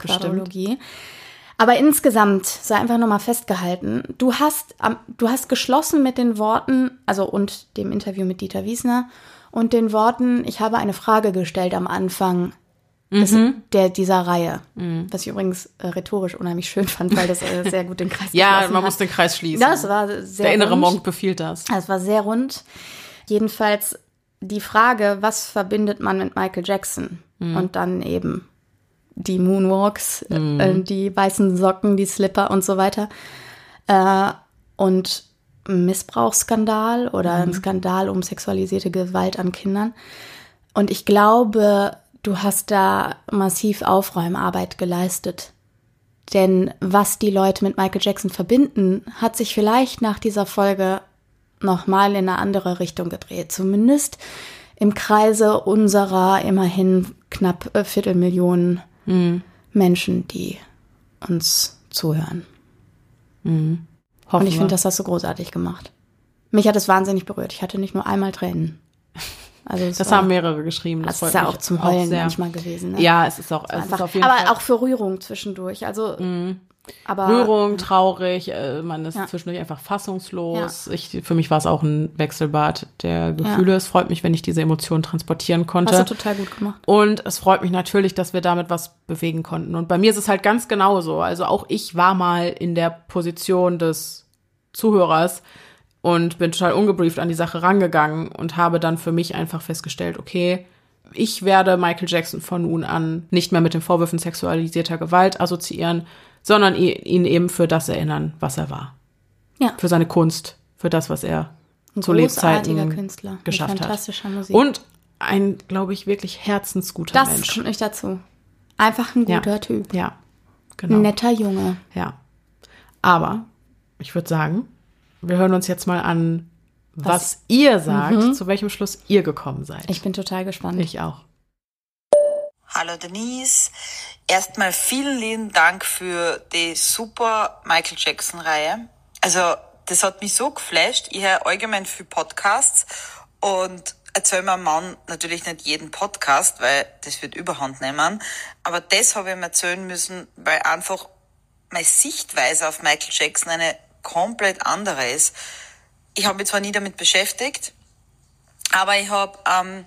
Aber insgesamt sei einfach nochmal festgehalten. Du hast, du hast geschlossen mit den Worten, also und dem Interview mit Dieter Wiesner und den Worten, ich habe eine Frage gestellt am Anfang des, Mhm. der, dieser Reihe. Was ich übrigens äh, rhetorisch unheimlich schön fand, weil das äh, sehr gut den Kreis Ja, man hat. muss den Kreis schließen. Das war sehr Der innere rund. Monk befiehlt das. Es war sehr rund. Jedenfalls die Frage, was verbindet man mit Michael Jackson? Und dann eben die Moonwalks, äh, die weißen Socken, die Slipper und so weiter. Äh, und Missbrauchsskandal oder ein Skandal um sexualisierte Gewalt an Kindern. Und ich glaube, du hast da massiv Aufräumarbeit geleistet. Denn was die Leute mit Michael Jackson verbinden, hat sich vielleicht nach dieser Folge nochmal in eine andere Richtung gedreht. Zumindest im Kreise unserer immerhin knapp Viertelmillionen Menschen, die uns zuhören. Hoffen Und ich finde, das hast du großartig gemacht. Mich hat es wahnsinnig berührt. Ich hatte nicht nur einmal Tränen. Also das war, haben mehrere geschrieben. das ist ja auch zum Heulen sehr. manchmal gewesen. Ne? Ja, es ist auch, es ist auf jeden aber Fall auch für Rührung zwischendurch. Also, aber Rührung, traurig, äh, man ist Ja. zwischendurch einfach fassungslos. Ich, für mich war es auch ein Wechselbad der Ja. Gefühle. Es freut mich, wenn ich diese Emotionen transportieren konnte. hast du total gut gemacht. Und es freut mich natürlich, dass wir damit was bewegen konnten. Und bei mir ist es halt ganz genauso. Also auch ich war mal in der Position des Zuhörers und bin total ungebrieft an die Sache rangegangen und habe dann für mich einfach festgestellt, okay, ich werde Michael Jackson von nun an nicht mehr mit den Vorwürfen sexualisierter Gewalt assoziieren, sondern ihn eben für das erinnern, was er war. Ja. Für seine Kunst, für das, was er Ein zu Lebzeiten Künstler. geschafft mit hat. fantastischer Musik. Und ein, glaube ich, wirklich herzensguter das Mensch. kommt nicht dazu. Einfach ein Ja. guter Typ. Ja, genau. Ein netter Junge. Ja. Aber ich würde sagen, wir hören uns jetzt mal an, was, ihr sagt, zu welchem Schluss ihr gekommen seid. Ich bin total gespannt. ich auch. Hallo Denise. Erstmal vielen lieben Dank für die super Michael Jackson Reihe. Also, das hat mich so geflasht. Ich höre allgemein viel Podcasts und erzähle meinem Mann natürlich nicht jeden Podcast, weil das wird überhand nehmen. Aber das habe ich ihm erzählen müssen, weil einfach meine Sichtweise auf Michael Jackson eine komplett andere ist. Ich habe mich zwar nie damit beschäftigt, aber ich habe ähm,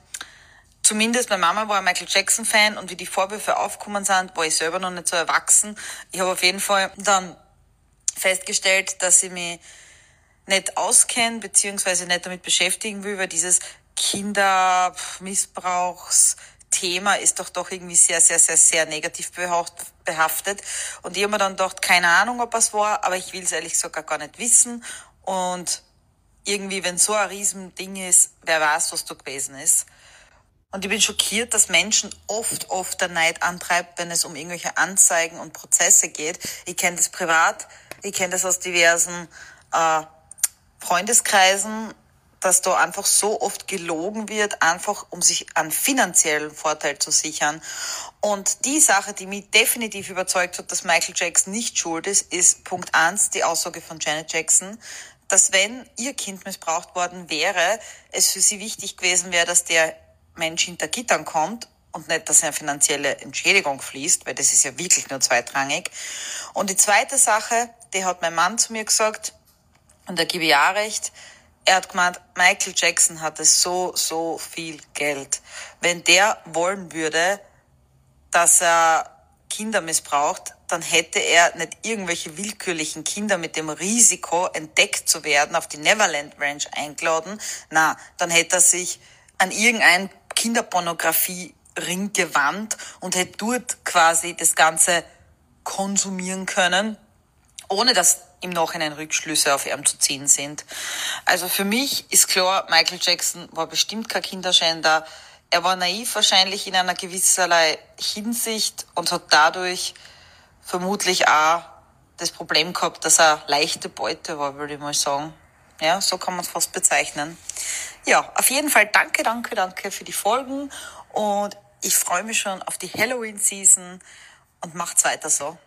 zumindest meine Mama war ein Michael Jackson Fan und wie die Vorwürfe aufgekommen sind, war ich selber noch nicht so erwachsen. Ich habe auf jeden Fall dann festgestellt, dass ich mich nicht auskenne, beziehungsweise nicht damit beschäftigen will, weil dieses Kindermissbrauchsthema Thema ist doch doch irgendwie sehr, sehr, sehr, sehr negativ behaftet. Und ich habe mir dann gedacht, keine Ahnung, ob es war, aber ich will es ehrlich sogar gar nicht wissen. Und irgendwie, wenn so ein Riesending ist, wer weiß, was da gewesen ist. Und ich bin schockiert, dass Menschen oft, oft der Neid antreibt, wenn es um irgendwelche Anzeigen und Prozesse geht. Ich kenne das privat, ich kenne das aus diversen äh, Freundeskreisen, dass da einfach so oft gelogen wird, einfach um sich einen finanziellen Vorteil zu sichern. Und die Sache, die mich definitiv überzeugt hat, dass Michael Jackson nicht schuld ist, ist Punkt eins die Aussage von Janet Jackson, dass wenn ihr Kind missbraucht worden wäre, es für sie wichtig gewesen wäre, dass der Mensch hinter Gittern kommt und nicht, dass eine finanzielle Entschädigung fließt, weil das ist ja wirklich nur zweitrangig. Und die zweite Sache, die hat mein Mann zu mir gesagt, und da gebe ich auch recht, er hat gemeint, Michael Jackson hatte so, so viel Geld. Wenn der wollen würde, dass er Kinder missbraucht, dann hätte er nicht irgendwelche willkürlichen Kinder mit dem Risiko, entdeckt zu werden, auf die Neverland Ranch eingeladen. Na, dann hätte er sich an irgendein Kinderpornografie-Ring gewandt und hätte dort quasi das Ganze konsumieren können, ohne dass im Nachhinein Rückschlüsse auf ihn zu ziehen sind. Also für mich ist klar, Michael Jackson war bestimmt kein Kinderschänder. Er war naiv wahrscheinlich in einer gewisserlei Hinsicht und hat dadurch vermutlich auch das Problem gehabt, dass er leichte Beute war, würde ich mal sagen. Ja, so kann man es fast bezeichnen. Ja, auf jeden Fall danke, danke, danke für die Folgen und ich freue mich schon auf die Halloween-Season und macht's weiter so.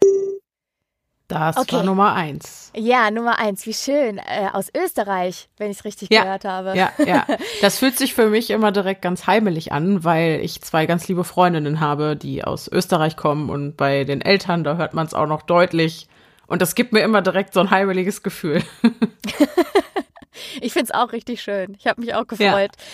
Das okay. war Nummer eins. Ja, Nummer eins. Wie schön. Äh, aus Österreich, wenn ich es richtig ja, gehört habe. Ja, ja. Das fühlt sich für mich immer direkt ganz heimelig an, weil ich zwei ganz liebe Freundinnen habe, die aus Österreich kommen und bei den Eltern, da hört man es auch noch deutlich. Und das gibt mir immer direkt so ein heimeliges Gefühl. ich finde es auch richtig schön. Ich habe mich auch gefreut. Ja.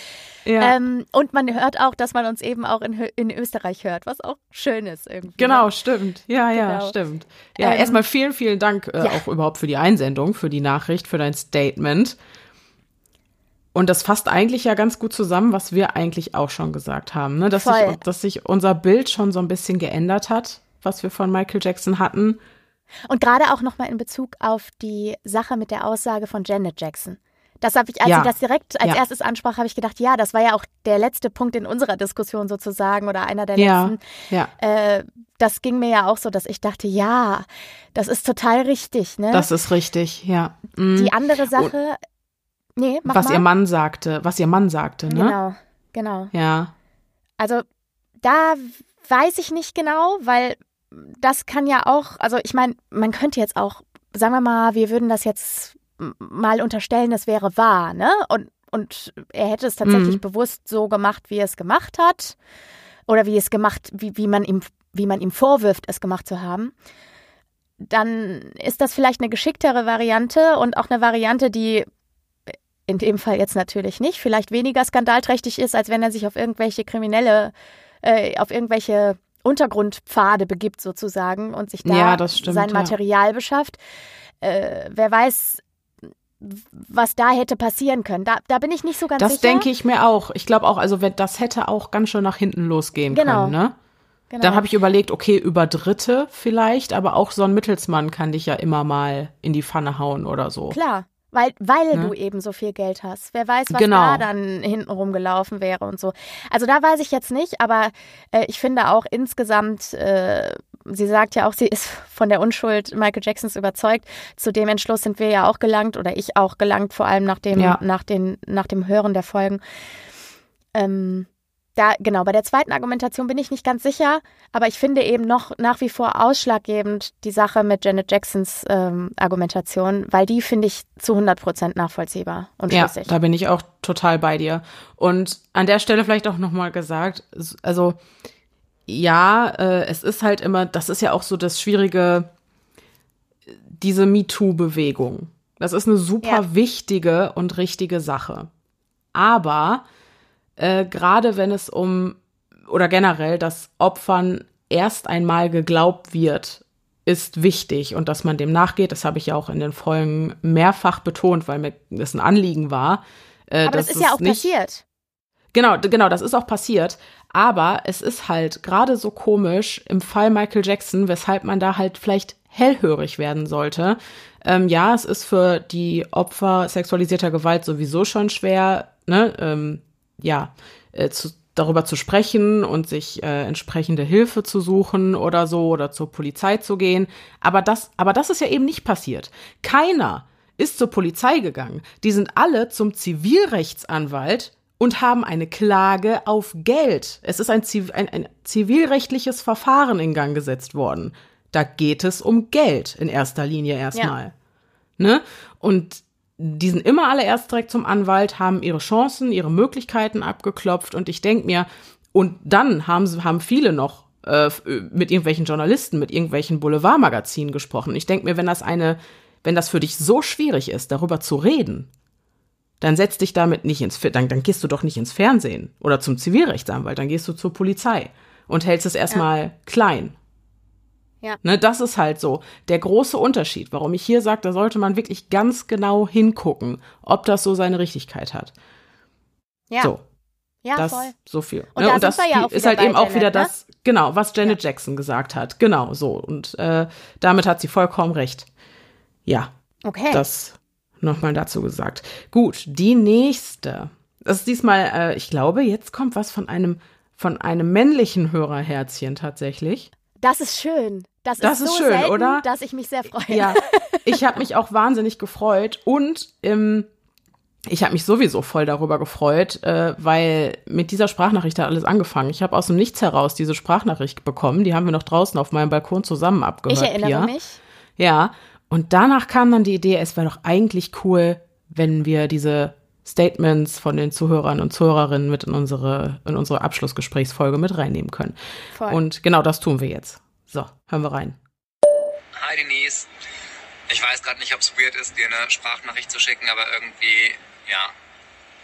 Ja. Ähm, und man hört auch, dass man uns eben auch in, in Österreich hört, was auch schön ist irgendwie. Genau, ne? stimmt. Ja, ja, genau. stimmt. Ja, ähm, erstmal vielen, vielen Dank äh, ja. auch überhaupt für die Einsendung, für die Nachricht, für dein Statement. Und das fasst eigentlich ja ganz gut zusammen, was wir eigentlich auch schon gesagt haben, ne? dass, sich, dass sich unser Bild schon so ein bisschen geändert hat, was wir von Michael Jackson hatten. Und gerade auch nochmal in Bezug auf die Sache mit der Aussage von Janet Jackson. Das habe ich, als ja. sie das direkt als ja. erstes ansprach, habe ich gedacht, ja, das war ja auch der letzte Punkt in unserer Diskussion sozusagen oder einer der ja. letzten. Ja. Äh, das ging mir ja auch so, dass ich dachte, ja, das ist total richtig, ne? Das ist richtig, ja. Mhm. Die andere Sache, Und, nee, mach was mal. ihr Mann sagte, was ihr Mann sagte, ne? Genau, genau. Ja. Also da weiß ich nicht genau, weil das kann ja auch, also ich meine, man könnte jetzt auch, sagen wir mal, wir würden das jetzt mal unterstellen, es wäre wahr, ne? Und, und er hätte es tatsächlich mhm. bewusst so gemacht, wie er es gemacht hat. Oder wie es gemacht, wie, wie man ihm, wie man ihm vorwirft, es gemacht zu haben. Dann ist das vielleicht eine geschicktere Variante und auch eine Variante, die in dem Fall jetzt natürlich nicht, vielleicht weniger skandalträchtig ist, als wenn er sich auf irgendwelche kriminelle, äh, auf irgendwelche Untergrundpfade begibt sozusagen und sich da ja, stimmt, sein Material ja. beschafft. Äh, wer weiß, was da hätte passieren können. Da, da bin ich nicht so ganz das sicher. Das denke ich mir auch. Ich glaube auch, also das hätte auch ganz schön nach hinten losgehen genau. können, ne? Genau. Dann habe ich überlegt, okay, über Dritte vielleicht, aber auch so ein Mittelsmann kann dich ja immer mal in die Pfanne hauen oder so. Klar, weil, weil ne? du eben so viel Geld hast. Wer weiß, was genau. da dann hintenrum gelaufen wäre und so. Also da weiß ich jetzt nicht, aber äh, ich finde auch insgesamt äh, sie sagt ja auch, sie ist von der Unschuld Michael Jacksons überzeugt. Zu dem Entschluss sind wir ja auch gelangt oder ich auch gelangt, vor allem nach dem, ja. nach den, nach dem Hören der Folgen. Ähm, da, genau, bei der zweiten Argumentation bin ich nicht ganz sicher, aber ich finde eben noch nach wie vor ausschlaggebend die Sache mit Janet Jacksons ähm, Argumentation, weil die finde ich zu 100 Prozent nachvollziehbar und schlüssig. Ja, da bin ich auch total bei dir. Und an der Stelle vielleicht auch nochmal gesagt, also ja, äh, es ist halt immer, das ist ja auch so das Schwierige, diese MeToo-Bewegung. Das ist eine super ja. wichtige und richtige Sache. Aber äh, gerade wenn es um, oder generell, dass Opfern erst einmal geglaubt wird, ist wichtig und dass man dem nachgeht. Das habe ich ja auch in den Folgen mehrfach betont, weil mir das ein Anliegen war. Äh, Aber das ist ja auch passiert. Genau, genau, das ist auch passiert. Aber es ist halt gerade so komisch im Fall Michael Jackson, weshalb man da halt vielleicht hellhörig werden sollte. Ähm, ja, es ist für die Opfer sexualisierter Gewalt sowieso schon schwer, ne, ähm, ja, äh, zu, darüber zu sprechen und sich äh, entsprechende Hilfe zu suchen oder so oder zur Polizei zu gehen. Aber das, aber das ist ja eben nicht passiert. Keiner ist zur Polizei gegangen. Die sind alle zum Zivilrechtsanwalt und haben eine Klage auf Geld. Es ist ein, ein, ein zivilrechtliches Verfahren in Gang gesetzt worden. Da geht es um Geld in erster Linie erstmal. Ja. Ne? Und die sind immer alle erst direkt zum Anwalt, haben ihre Chancen, ihre Möglichkeiten abgeklopft und ich denke mir, und dann haben, haben viele noch äh, mit irgendwelchen Journalisten, mit irgendwelchen Boulevardmagazinen gesprochen. Ich denke mir, wenn das eine, wenn das für dich so schwierig ist, darüber zu reden, dann setz dich damit nicht ins, dann, dann gehst du doch nicht ins Fernsehen oder zum Zivilrechtsanwalt, dann gehst du zur Polizei und hältst es erstmal ja. klein. Ja. Ne, das ist halt so der große Unterschied, warum ich hier sage, da sollte man wirklich ganz genau hingucken, ob das so seine Richtigkeit hat. Ja. So. Ja, das, voll. So viel. Und, ne? und das ja ist halt eben Janet, auch wieder ne? das, genau, was Janet ja. Jackson gesagt hat. Genau, so. Und äh, damit hat sie vollkommen recht. Ja. Okay. Das nochmal dazu gesagt. Gut, die nächste. Das ist diesmal, äh, ich glaube, jetzt kommt was von einem, von einem männlichen Hörerherzchen tatsächlich. Das ist schön. Das, das ist, ist so schön, selten, oder? Dass ich mich sehr freue. Ja, ich habe mich auch wahnsinnig gefreut und ähm, ich habe mich sowieso voll darüber gefreut, äh, weil mit dieser Sprachnachricht hat alles angefangen. Ich habe aus dem Nichts heraus diese Sprachnachricht bekommen. Die haben wir noch draußen auf meinem Balkon zusammen abgehört. Ich erinnere hier. mich. Ja, und danach kam dann die Idee, es wäre doch eigentlich cool, wenn wir diese Statements von den Zuhörern und Zuhörerinnen mit in unsere, in unsere Abschlussgesprächsfolge mit reinnehmen können. Voll. Und genau das tun wir jetzt. So, hören wir rein. Hi Denise. Ich weiß gerade nicht, ob es weird ist, dir eine Sprachnachricht zu schicken, aber irgendwie, ja,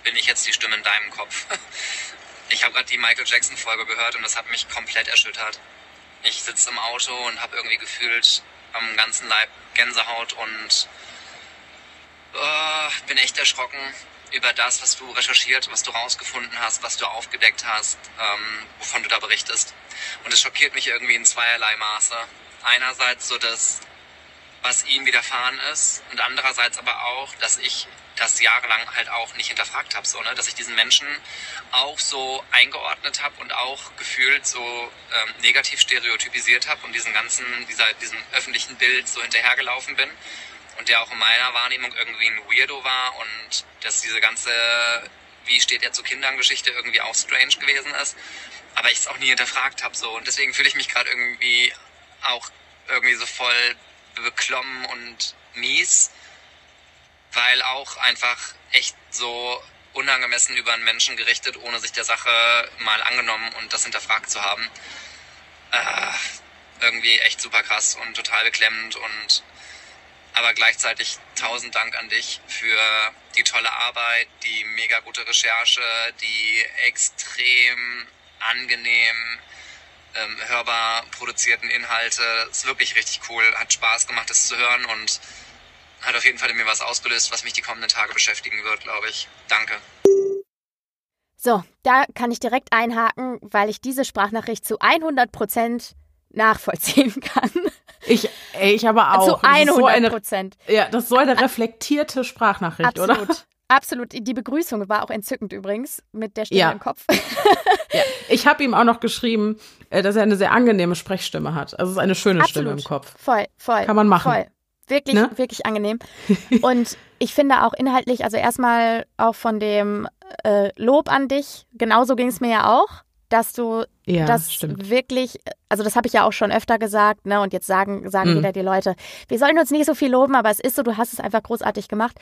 bin ich jetzt die Stimme in deinem Kopf. Ich habe gerade die Michael Jackson Folge gehört und das hat mich komplett erschüttert. Ich sitze im Auto und habe irgendwie gefühlt am ganzen Leib Gänsehaut und oh, bin echt erschrocken über das, was du recherchiert, was du rausgefunden hast, was du aufgedeckt hast, ähm, wovon du da berichtest. Und es schockiert mich irgendwie in zweierlei Maße. Einerseits so das, was ihm widerfahren ist und andererseits aber auch, dass ich das jahrelang halt auch nicht hinterfragt habe, so, ne? dass ich diesen Menschen auch so eingeordnet habe und auch gefühlt so ähm, negativ stereotypisiert habe und diesen ganzen, dieser, diesem öffentlichen Bild so hinterhergelaufen bin und der auch in meiner Wahrnehmung irgendwie ein Weirdo war und dass diese ganze, wie steht er zu Kindern Geschichte irgendwie auch strange gewesen ist, aber ich es auch nie hinterfragt habe so und deswegen fühle ich mich gerade irgendwie auch irgendwie so voll beklommen und mies weil auch einfach echt so unangemessen über einen Menschen gerichtet, ohne sich der Sache mal angenommen und das hinterfragt zu haben. Äh, irgendwie echt super krass und total beklemmend und aber gleichzeitig tausend Dank an dich für die tolle Arbeit, die mega gute Recherche, die extrem angenehm ähm, hörbar produzierten Inhalte. Ist wirklich richtig cool, hat Spaß gemacht, das zu hören und hat auf jeden Fall in mir was ausgelöst, was mich die kommenden Tage beschäftigen wird, glaube ich. Danke. So, da kann ich direkt einhaken, weil ich diese Sprachnachricht zu 100 Prozent nachvollziehen kann. Ich, ich aber auch. Zu 100 Prozent. So ja, das ist so eine reflektierte Sprachnachricht, Absolut. oder? Absolut. Die Begrüßung war auch entzückend übrigens mit der Stimme ja. im Kopf. ja. Ich habe ihm auch noch geschrieben, äh, dass er eine sehr angenehme Sprechstimme hat. Also es ist eine schöne Absolut. Stimme im Kopf. Voll, voll. Kann man machen. Voll. Wirklich, ne? wirklich angenehm. Und ich finde auch inhaltlich, also erstmal auch von dem äh, Lob an dich, genauso ging es mir ja auch, dass du ja, das stimmt. wirklich, also das habe ich ja auch schon öfter gesagt, ne? Und jetzt sagen, sagen mhm. wieder die Leute, wir sollen uns nicht so viel loben, aber es ist so, du hast es einfach großartig gemacht.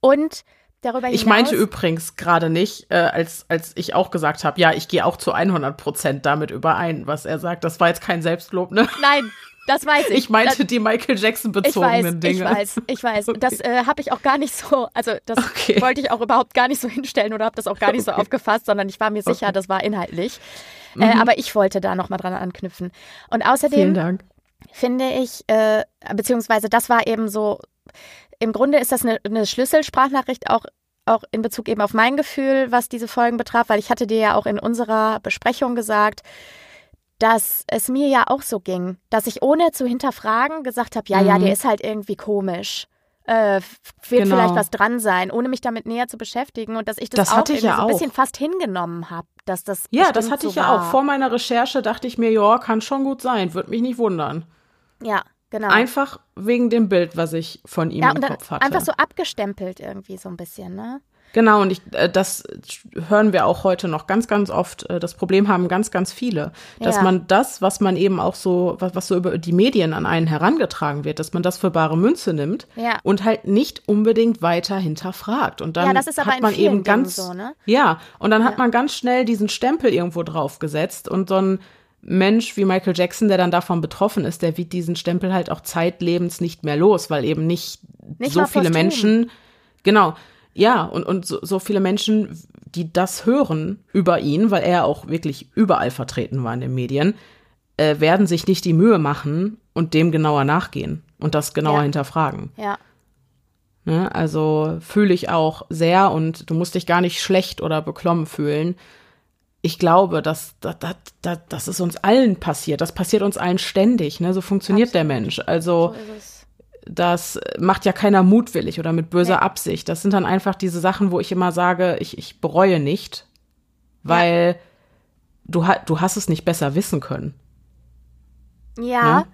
Und Darüber hinaus, ich meinte übrigens gerade nicht, äh, als, als ich auch gesagt habe, ja, ich gehe auch zu 100 Prozent damit überein, was er sagt. Das war jetzt kein Selbstlob, ne? Nein, das weiß ich. Ich meinte das, die Michael Jackson bezogenen ich Dinge. Ich weiß, ich weiß. Okay. Das äh, habe ich auch gar nicht so, also das okay. wollte ich auch überhaupt gar nicht so hinstellen oder habe das auch gar nicht okay. so aufgefasst, sondern ich war mir sicher, das war inhaltlich. Äh, mhm. Äh, aber ich wollte da nochmal dran anknüpfen. Und außerdem finde ich, äh, beziehungsweise das war eben so, im Grunde ist das eine, eine Schlüsselsprachnachricht auch auch in Bezug eben auf mein Gefühl, was diese Folgen betraf, weil ich hatte dir ja auch in unserer Besprechung gesagt, dass es mir ja auch so ging, dass ich ohne zu hinterfragen gesagt habe, ja, mhm. ja, der ist halt irgendwie komisch. Äh, wird genau. vielleicht was dran sein, ohne mich damit näher zu beschäftigen und dass ich das, das auch, ich ja so ein bisschen fast hingenommen habe, dass das Ja, das hatte so ich ja war. auch. Vor meiner Recherche dachte ich mir, ja, kann schon gut sein, würde mich nicht wundern. Ja, genau. Einfach wegen dem Bild, was ich von ihm ja, im Kopf hatte. Einfach so abgestempelt irgendwie so ein bisschen, ne? Genau, und ich, äh, das hören wir auch heute noch ganz, ganz oft. Äh, das Problem haben ganz, ganz viele, dass ja. man das, was man eben auch so, was, was so über die Medien an einen herangetragen wird, dass man das für bare Münze nimmt ja. und halt nicht unbedingt weiter hinterfragt. Und dann ja, hat man eben ganz, so, ne? ja, und dann hat man ganz schnell diesen Stempel irgendwo draufgesetzt und so ein Mensch wie Michael Jackson, der dann davon betroffen ist, der wird diesen Stempel halt auch zeitlebens nicht mehr los, weil eben nicht, nicht so viele Menschen, genau, ja, und, und so, so viele Menschen, die das hören über ihn, weil er auch wirklich überall vertreten war in den Medien, äh, werden sich nicht die Mühe machen und dem genauer nachgehen und das genauer ja. hinterfragen. Ja. Ne, also fühle ich auch sehr und du musst dich gar nicht schlecht oder beklommen fühlen. Ich glaube, dass, dass, dass, dass es uns allen passiert. Das passiert uns allen ständig. Ne? So funktioniert Absolut. der Mensch. Also so das macht ja keiner mutwillig oder mit böser nee. Absicht. Das sind dann einfach diese Sachen, wo ich immer sage, ich, ich bereue nicht, weil ja. du, du hast es nicht besser wissen können. Ja. Ne?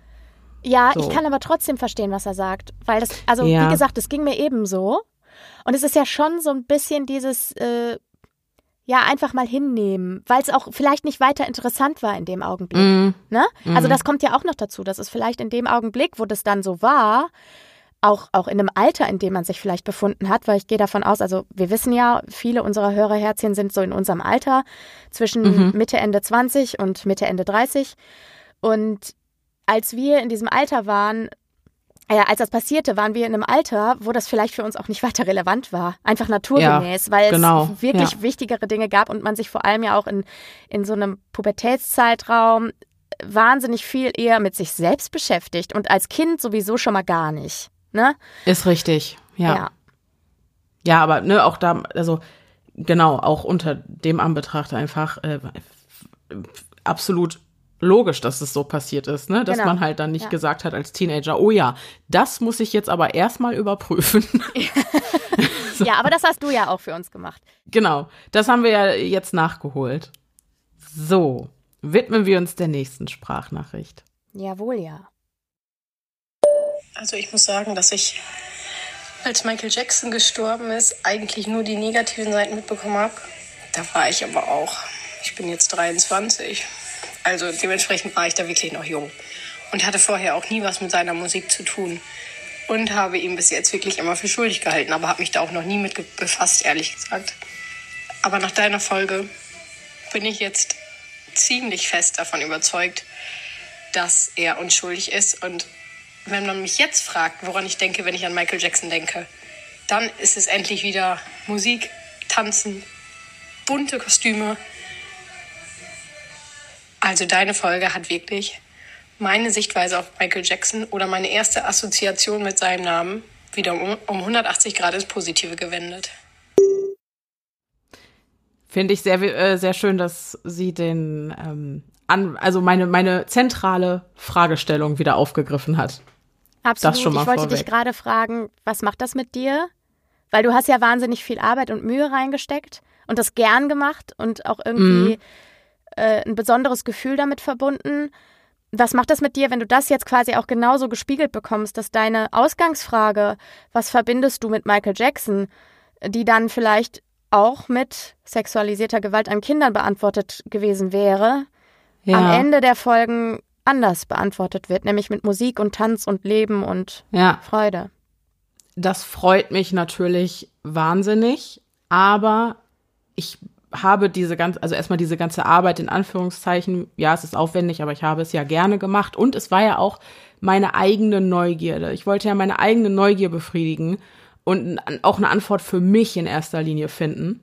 Ja, so. ich kann aber trotzdem verstehen, was er sagt. Weil das, also ja. wie gesagt, es ging mir ebenso. Und es ist ja schon so ein bisschen dieses, äh, ja einfach mal hinnehmen, weil es auch vielleicht nicht weiter interessant war in dem Augenblick. Mm. Ne? Mm. Also das kommt ja auch noch dazu, dass es vielleicht in dem Augenblick, wo das dann so war, auch, auch in einem Alter, in dem man sich vielleicht befunden hat, weil ich gehe davon aus, also wir wissen ja, viele unserer Hörerherzchen sind so in unserem Alter, zwischen mhm. Mitte, Ende 20 und Mitte, Ende 30. Und als wir in diesem Alter waren, ja, als das passierte, waren wir in einem Alter, wo das vielleicht für uns auch nicht weiter relevant war. Einfach naturgemäß, ja, weil genau, es wirklich ja. wichtigere Dinge gab und man sich vor allem ja auch in, in so einem Pubertätszeitraum wahnsinnig viel eher mit sich selbst beschäftigt und als Kind sowieso schon mal gar nicht. Ne? Ist richtig, ja. Ja, ja aber ne, auch da, also genau, auch unter dem Anbetracht einfach äh, absolut logisch, dass es so passiert ist, ne? Dass genau. man halt dann nicht ja. gesagt hat als Teenager, oh ja, das muss ich jetzt aber erstmal überprüfen. so. Ja, aber das hast du ja auch für uns gemacht. Genau, das haben wir ja jetzt nachgeholt. So, widmen wir uns der nächsten Sprachnachricht. Jawohl, ja. Also ich muss sagen, dass ich, als Michael Jackson gestorben ist, eigentlich nur die negativen Seiten mitbekommen habe. Da war ich aber auch. Ich bin jetzt 23 also dementsprechend war ich da wirklich noch jung und hatte vorher auch nie was mit seiner Musik zu tun und habe ihn bis jetzt wirklich immer für schuldig gehalten, aber habe mich da auch noch nie mit befasst, ehrlich gesagt. Aber nach deiner Folge bin ich jetzt ziemlich fest davon überzeugt, dass er unschuldig ist. Und wenn man mich jetzt fragt, woran ich denke, wenn ich an Michael Jackson denke, dann ist es endlich wieder Musik, Tanzen, bunte Kostüme, also deine Folge hat wirklich meine Sichtweise auf Michael Jackson oder meine erste Assoziation mit seinem Namen wieder um, um 180 Grad ins Positive gewendet. Finde ich sehr, äh, sehr schön, dass sie den, ähm, an, also meine, meine zentrale Fragestellung wieder aufgegriffen hat. Absolut. Das schon mal ich wollte vorweg. dich gerade fragen, was macht das mit dir? Weil du hast ja wahnsinnig viel Arbeit und Mühe reingesteckt und das gern gemacht und auch irgendwie mm äh, ein besonderes Gefühl damit verbunden. Was macht das mit dir, wenn du das jetzt quasi auch genauso gespiegelt bekommst, dass deine Ausgangsfrage, was verbindest du mit Michael Jackson, die dann vielleicht auch mit sexualisierter Gewalt an Kindern beantwortet gewesen wäre, ja. am Ende der Folgen anders beantwortet wird, nämlich mit Musik und Tanz und Leben und ja. Freude. Das freut mich natürlich wahnsinnig, aber ich habe diese ganze, also erstmal diese ganze Arbeit in Anführungszeichen, ja, es ist aufwendig, aber ich habe es ja gerne gemacht und es war ja auch meine eigene Neugierde. Ich wollte ja meine eigene Neugier befriedigen und auch eine Antwort für mich in erster Linie finden,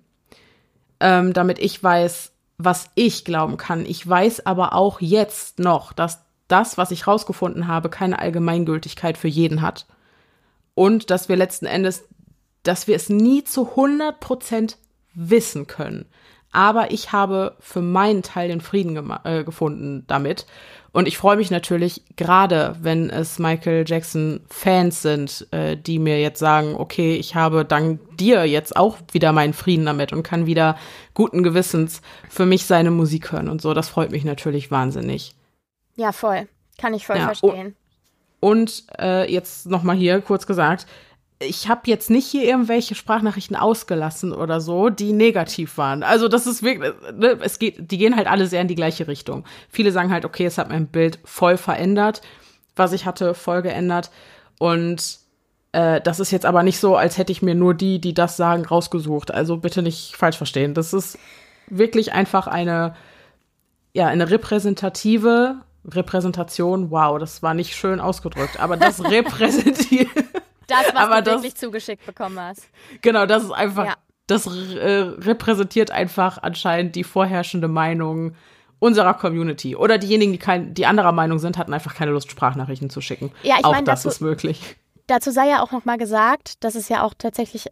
ähm, damit ich weiß, was ich glauben kann. Ich weiß aber auch jetzt noch, dass das, was ich rausgefunden habe, keine Allgemeingültigkeit für jeden hat. Und dass wir letzten Endes dass wir es nie zu 100 Prozent wissen können. Aber ich habe für meinen Teil den Frieden äh, gefunden damit. Und ich freue mich natürlich, gerade wenn es Michael Jackson Fans sind, äh, die mir jetzt sagen, okay, ich habe dank dir jetzt auch wieder meinen Frieden damit und kann wieder guten Gewissens für mich seine Musik hören und so. Das freut mich natürlich wahnsinnig. Ja, voll. Kann ich voll ja, verstehen. Und äh, jetzt nochmal hier kurz gesagt, ich habe jetzt nicht hier irgendwelche Sprachnachrichten ausgelassen oder so, die negativ waren. Also das ist wirklich, ne, es geht, die gehen halt alle sehr in die gleiche Richtung. Viele sagen halt, okay, es hat mein Bild voll verändert, was ich hatte, voll geändert. Und äh, das ist jetzt aber nicht so, als hätte ich mir nur die, die das sagen, rausgesucht. Also bitte nicht falsch verstehen. Das ist wirklich einfach eine, ja, eine repräsentative Repräsentation. Wow, das war nicht schön ausgedrückt, aber das repräsentiert das, was Aber du das, wirklich zugeschickt bekommen hast. Genau, das ist einfach, ja. das äh, repräsentiert einfach anscheinend die vorherrschende Meinung unserer Community. Oder diejenigen, die, kein, die anderer Meinung sind, hatten einfach keine Lust, Sprachnachrichten zu schicken. Ja, ich auch mein, das dazu, ist möglich. Dazu sei ja auch nochmal gesagt, dass es ja auch tatsächlich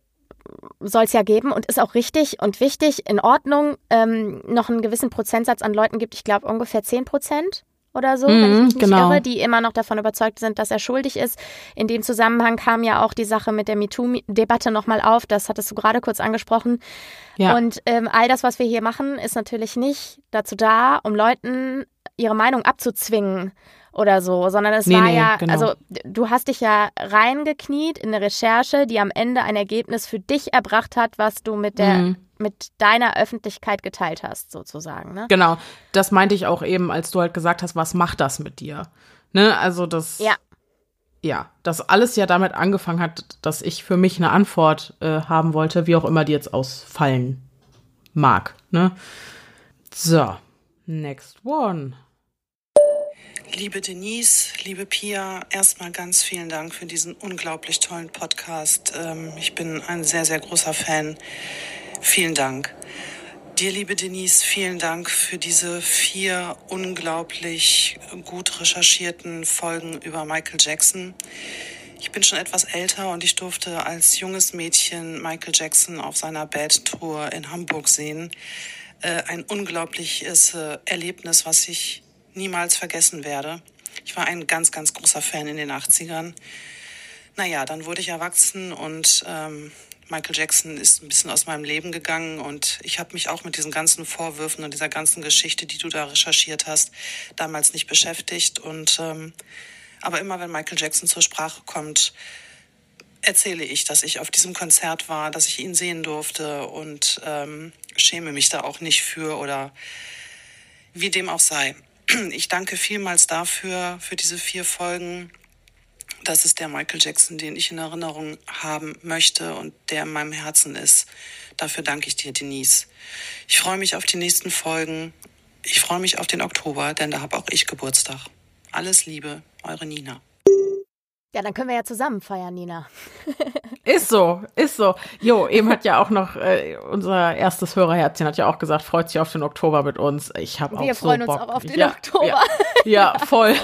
soll es ja geben und ist auch richtig und wichtig, in Ordnung, ähm, noch einen gewissen Prozentsatz an Leuten gibt, ich glaube ungefähr 10 Prozent, oder so, mhm, wenn ich mich nicht genau. irre, die immer noch davon überzeugt sind, dass er schuldig ist. In dem Zusammenhang kam ja auch die Sache mit der MeToo-Debatte nochmal auf. Das hattest du gerade kurz angesprochen. Ja. Und ähm, all das, was wir hier machen, ist natürlich nicht dazu da, um Leuten ihre Meinung abzuzwingen oder so, sondern es nee, war nee, ja, genau. also du hast dich ja reingekniet in eine Recherche, die am Ende ein Ergebnis für dich erbracht hat, was du mit der mhm mit deiner Öffentlichkeit geteilt hast, sozusagen. Ne? Genau, das meinte ich auch eben, als du halt gesagt hast, was macht das mit dir? Ne, also das. Ja. Ja, das alles ja damit angefangen hat, dass ich für mich eine Antwort äh, haben wollte, wie auch immer die jetzt ausfallen mag. Ne? So, next one. Liebe Denise, liebe Pia, erstmal ganz vielen Dank für diesen unglaublich tollen Podcast. Ähm, ich bin ein sehr, sehr großer Fan. Vielen Dank. Dir, liebe Denise, vielen Dank für diese vier unglaublich gut recherchierten Folgen über Michael Jackson. Ich bin schon etwas älter und ich durfte als junges Mädchen Michael Jackson auf seiner Bad Tour in Hamburg sehen. Äh, ein unglaubliches äh, Erlebnis, was ich niemals vergessen werde. Ich war ein ganz, ganz großer Fan in den 80ern. Naja, dann wurde ich erwachsen und ähm, Michael Jackson ist ein bisschen aus meinem Leben gegangen und ich habe mich auch mit diesen ganzen Vorwürfen und dieser ganzen Geschichte, die du da recherchiert hast, damals nicht beschäftigt. Und ähm, aber immer wenn Michael Jackson zur Sprache kommt, erzähle ich, dass ich auf diesem Konzert war, dass ich ihn sehen durfte und ähm, schäme mich da auch nicht für oder wie dem auch sei. Ich danke vielmals dafür, für diese vier Folgen. Das ist der Michael Jackson, den ich in Erinnerung haben möchte und der in meinem Herzen ist. Dafür danke ich dir, Denise. Ich freue mich auf die nächsten Folgen. Ich freue mich auf den Oktober, denn da habe auch ich Geburtstag. Alles Liebe, eure Nina. Ja, dann können wir ja zusammen feiern, Nina. ist so, ist so. Jo, eben hat ja auch noch äh, unser erstes Hörerherzchen hat ja auch gesagt, freut sich auf den Oktober mit uns. Ich habe auch Wir so freuen Bock. uns auch auf den ja, Oktober. Ja, ja voll.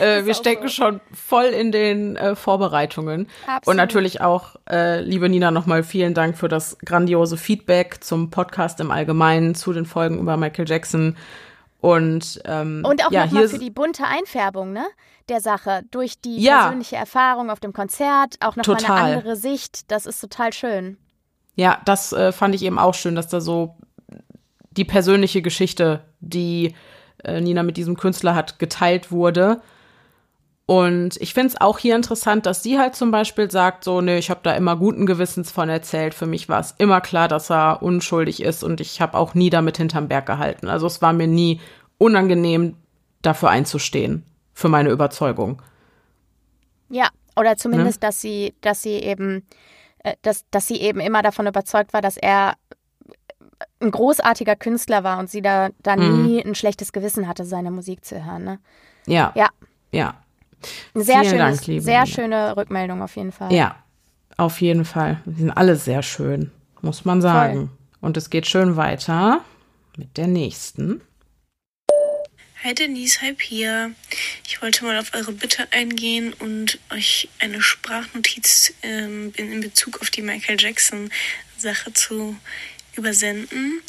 äh, wir stecken so. schon voll in den äh, Vorbereitungen. Absolut. Und natürlich auch, äh, liebe Nina, nochmal vielen Dank für das grandiose Feedback zum Podcast im Allgemeinen, zu den Folgen über Michael Jackson. Und, ähm, und auch ja, nochmal für die bunte Einfärbung, ne? Der Sache. Durch die ja. persönliche Erfahrung auf dem Konzert, auch nochmal eine andere Sicht. Das ist total schön. Ja, das äh, fand ich eben auch schön, dass da so die persönliche Geschichte, die äh, Nina mit diesem Künstler hat, geteilt wurde. Und ich finde es auch hier interessant, dass sie halt zum Beispiel sagt, so, ne, ich habe da immer guten Gewissens von erzählt. Für mich war es immer klar, dass er unschuldig ist und ich habe auch nie damit hinterm Berg gehalten. Also es war mir nie unangenehm, dafür einzustehen, für meine Überzeugung. Ja, oder zumindest, ne? dass sie, dass sie eben, äh, dass, dass sie eben immer davon überzeugt war, dass er ein großartiger Künstler war und sie da, da mhm. nie ein schlechtes Gewissen hatte, seine Musik zu hören. Ne? Ja. Ja. Ja. Sehr, schönes, Dank, sehr schöne Rückmeldung auf jeden Fall. Ja, auf jeden Fall. Die sind alle sehr schön, muss man sagen. Voll. Und es geht schön weiter mit der nächsten. Hi Denise, hi Pia. Ich wollte mal auf eure Bitte eingehen und euch eine Sprachnotiz ähm, in Bezug auf die Michael Jackson Sache zu übersenden.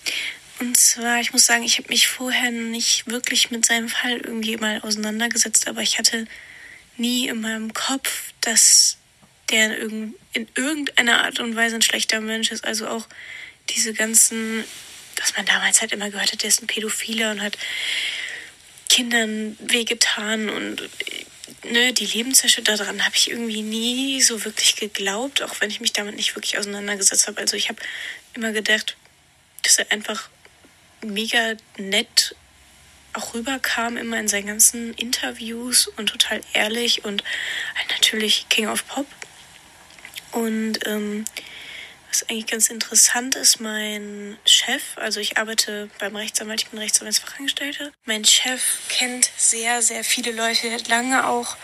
Und zwar, ich muss sagen, ich habe mich vorher nicht wirklich mit seinem Fall irgendwie mal auseinandergesetzt, aber ich hatte nie in meinem Kopf, dass der in irgendeiner Art und Weise ein schlechter Mensch ist. Also auch diese ganzen, dass man damals halt immer gehört hat, der ist ein Pädophiler und hat Kindern wehgetan und ne, die Lebenswäsche daran habe ich irgendwie nie so wirklich geglaubt, auch wenn ich mich damit nicht wirklich auseinandergesetzt habe. Also ich habe immer gedacht, dass er einfach mega nett auch rüberkam, immer in seinen ganzen Interviews und total ehrlich und halt natürlich King of Pop. Und ähm, was eigentlich ganz interessant ist, mein Chef, also ich arbeite beim Rechtsanwalt, ich bin Rechtsanwaltsfachangestellte. Mein Chef kennt sehr, sehr viele Leute. Der hat lange auch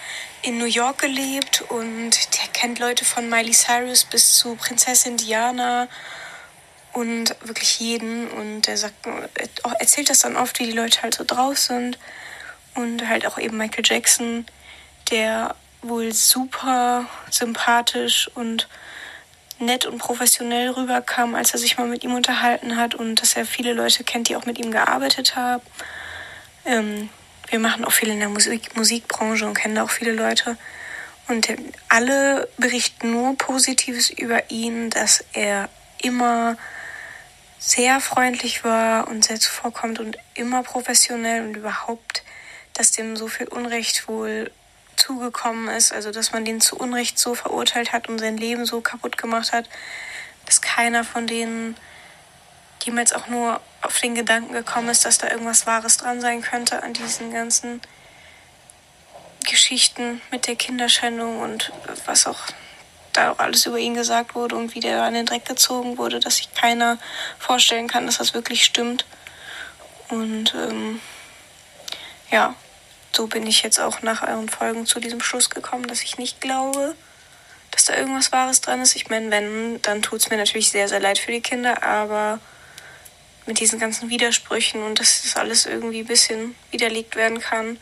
in New York gelebt und der kennt Leute von Miley Cyrus bis zu Prinzessin Diana und wirklich jeden. Und er sagt, erzählt das dann oft, wie die Leute halt so drauf sind. Und halt auch eben Michael Jackson, der wohl super sympathisch und nett und professionell rüberkam, als er sich mal mit ihm unterhalten hat und dass er viele Leute kennt, die auch mit ihm gearbeitet haben. Ähm, wir machen auch viel in der Musik Musikbranche und kennen da auch viele Leute. Und alle berichten nur Positives über ihn, dass er immer sehr freundlich war und sehr zuvorkommt und immer professionell und überhaupt, dass dem so viel Unrecht wohl zugekommen ist, also dass man den zu Unrecht so verurteilt hat und sein Leben so kaputt gemacht hat, dass keiner von denen jemals auch nur auf den Gedanken gekommen ist, dass da irgendwas Wahres dran sein könnte an diesen ganzen Geschichten mit der Kinderschändung und was auch da auch alles über ihn gesagt wurde und wie der an den Dreck gezogen wurde, dass sich keiner vorstellen kann, dass das wirklich stimmt. Und ähm, ja, so bin ich jetzt auch nach euren Folgen zu diesem Schluss gekommen, dass ich nicht glaube, dass da irgendwas Wahres dran ist. Ich meine, wenn, dann tut es mir natürlich sehr, sehr leid für die Kinder, aber mit diesen ganzen Widersprüchen und dass das alles irgendwie ein bisschen widerlegt werden kann,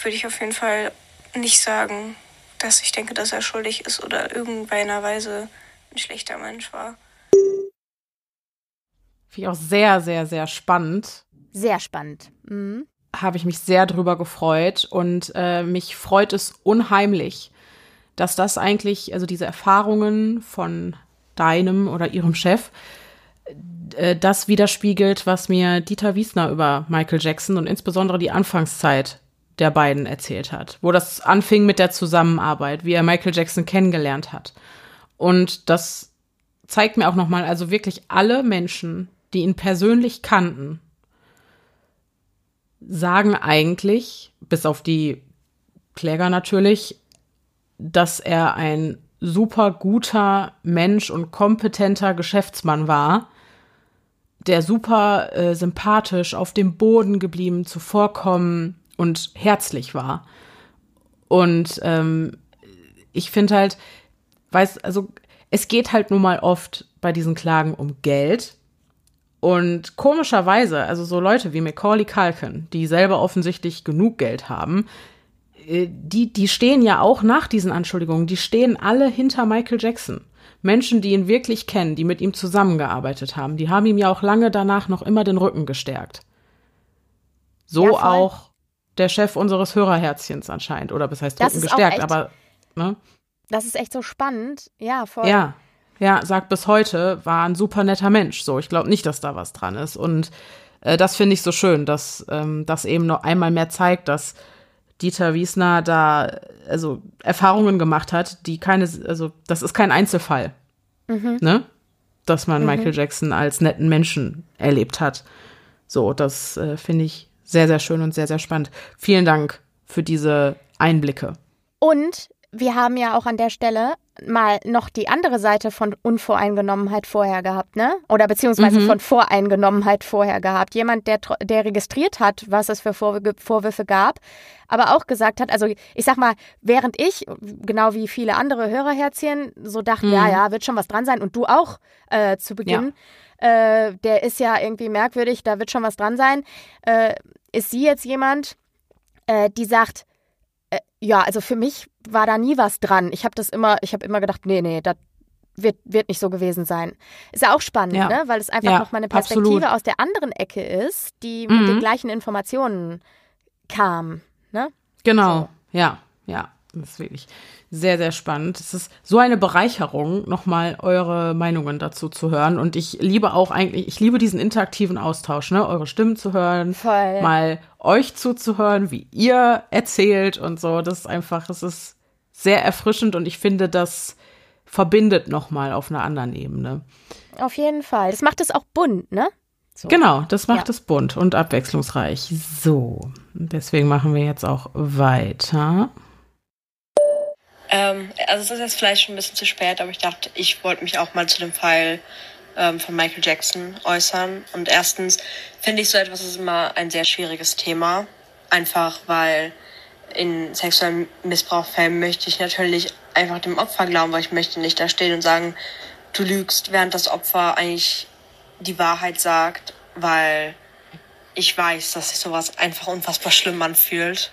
würde ich auf jeden Fall nicht sagen, dass ich denke, dass er schuldig ist oder irgendeiner Weise ein schlechter Mensch war. Finde ich auch sehr, sehr, sehr spannend. Sehr spannend. Mhm habe ich mich sehr drüber gefreut und äh, mich freut es unheimlich, dass das eigentlich, also diese Erfahrungen von deinem oder ihrem Chef, äh, das widerspiegelt, was mir Dieter Wiesner über Michael Jackson und insbesondere die Anfangszeit der beiden erzählt hat, wo das anfing mit der Zusammenarbeit, wie er Michael Jackson kennengelernt hat. Und das zeigt mir auch nochmal, also wirklich alle Menschen, die ihn persönlich kannten, sagen eigentlich, bis auf die Kläger natürlich, dass er ein super guter Mensch und kompetenter Geschäftsmann war, der super äh, sympathisch auf dem Boden geblieben, zuvorkommen und herzlich war. Und ähm, ich finde halt, weiß, also es geht halt nun mal oft bei diesen Klagen um Geld. Und komischerweise, also so Leute wie Macaulay Culkin, die selber offensichtlich genug Geld haben, äh, die, die stehen ja auch nach diesen Anschuldigungen, die stehen alle hinter Michael Jackson. Menschen, die ihn wirklich kennen, die mit ihm zusammengearbeitet haben, die haben ihm ja auch lange danach noch immer den Rücken gestärkt. So ja, auch der Chef unseres Hörerherzchens anscheinend. Oder was heißt Rücken gestärkt, aber ne? Das ist echt so spannend. Ja, voll. Ja ja, sagt bis heute, war ein super netter Mensch. So, ich glaube nicht, dass da was dran ist. Und äh, das finde ich so schön, dass ähm, das eben noch einmal mehr zeigt, dass Dieter Wiesner da also Erfahrungen gemacht hat, die keine, also das ist kein Einzelfall, mhm. ne? Dass man mhm. Michael Jackson als netten Menschen erlebt hat. So, das äh, finde ich sehr, sehr schön und sehr, sehr spannend. Vielen Dank für diese Einblicke. Und wir haben ja auch an der Stelle mal noch die andere Seite von Unvoreingenommenheit vorher gehabt, ne? Oder beziehungsweise mhm. von Voreingenommenheit vorher gehabt. Jemand, der, der registriert hat, was es für Vorwürfe gab, aber auch gesagt hat, also ich sag mal, während ich, genau wie viele andere Hörerherzchen, so dachten, mhm. ja, ja, wird schon was dran sein und du auch äh, zu Beginn, ja. äh, der ist ja irgendwie merkwürdig, da wird schon was dran sein. Äh, ist sie jetzt jemand, äh, die sagt, äh, ja, also für mich war da nie was dran. Ich habe das immer, ich habe immer gedacht, nee, nee, das wird, wird nicht so gewesen sein. Ist ja auch spannend, Ja. ne? weil es einfach Ja, noch mal eine Perspektive absolut. aus der anderen Ecke ist, die mit Mhm. den gleichen Informationen kam. Ne? Genau, ja, ja. Das ist wirklich sehr, sehr spannend. Es ist so eine Bereicherung, nochmal eure Meinungen dazu zu hören. Und ich liebe auch eigentlich, ich liebe diesen interaktiven Austausch, ne? Eure Stimmen zu hören, Voll. mal euch zuzuhören, wie ihr erzählt und so. Das ist einfach, es ist sehr erfrischend und ich finde, das verbindet nochmal auf einer anderen Ebene. Auf jeden Fall. Das macht es auch bunt, ne? So. Genau, das macht Ja. es bunt und abwechslungsreich. So, deswegen machen wir jetzt auch weiter. Ähm, also es ist jetzt vielleicht schon ein bisschen zu spät, aber ich dachte, ich wollte mich auch mal zu dem Fall ähm, von Michael Jackson äußern. Und erstens finde ich so etwas ist immer ein sehr schwieriges Thema. Einfach weil in sexuellen Missbrauchfällen möchte ich natürlich einfach dem Opfer glauben, weil ich möchte nicht da stehen und sagen, du lügst, während das Opfer eigentlich die Wahrheit sagt, weil ich weiß, dass sich sowas einfach unfassbar schlimm anfühlt.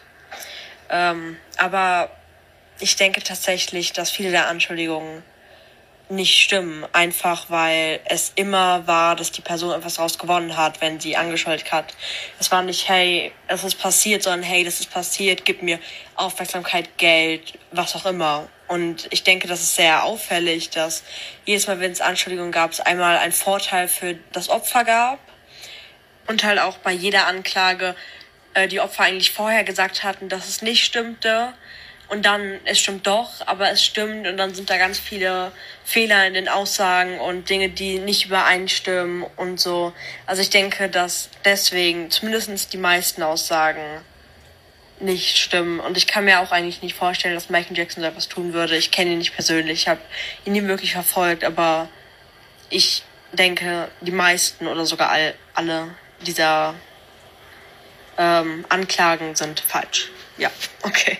Ähm, aber ich denke tatsächlich, dass viele der Anschuldigungen nicht stimmen, einfach weil es immer war, dass die Person etwas daraus gewonnen hat, wenn sie angeschuldigt hat. Es war nicht, hey, es ist passiert, sondern hey, das ist passiert, gib mir Aufmerksamkeit, Geld, was auch immer. Und ich denke, das ist sehr auffällig, dass jedes Mal, wenn es Anschuldigungen gab, es einmal einen Vorteil für das Opfer gab und halt auch bei jeder Anklage äh, die Opfer eigentlich vorher gesagt hatten, dass es nicht stimmte und dann es stimmt doch, aber es stimmt und dann sind da ganz viele Fehler in den Aussagen und Dinge, die nicht übereinstimmen und so. Also ich denke, dass deswegen zumindest die meisten Aussagen nicht stimmen und ich kann mir auch eigentlich nicht vorstellen, dass Michael Jackson so etwas tun würde. Ich kenne ihn nicht persönlich, ich habe ihn nie wirklich verfolgt, aber ich denke, die meisten oder sogar all, alle dieser ähm, Anklagen sind falsch. Ja, okay.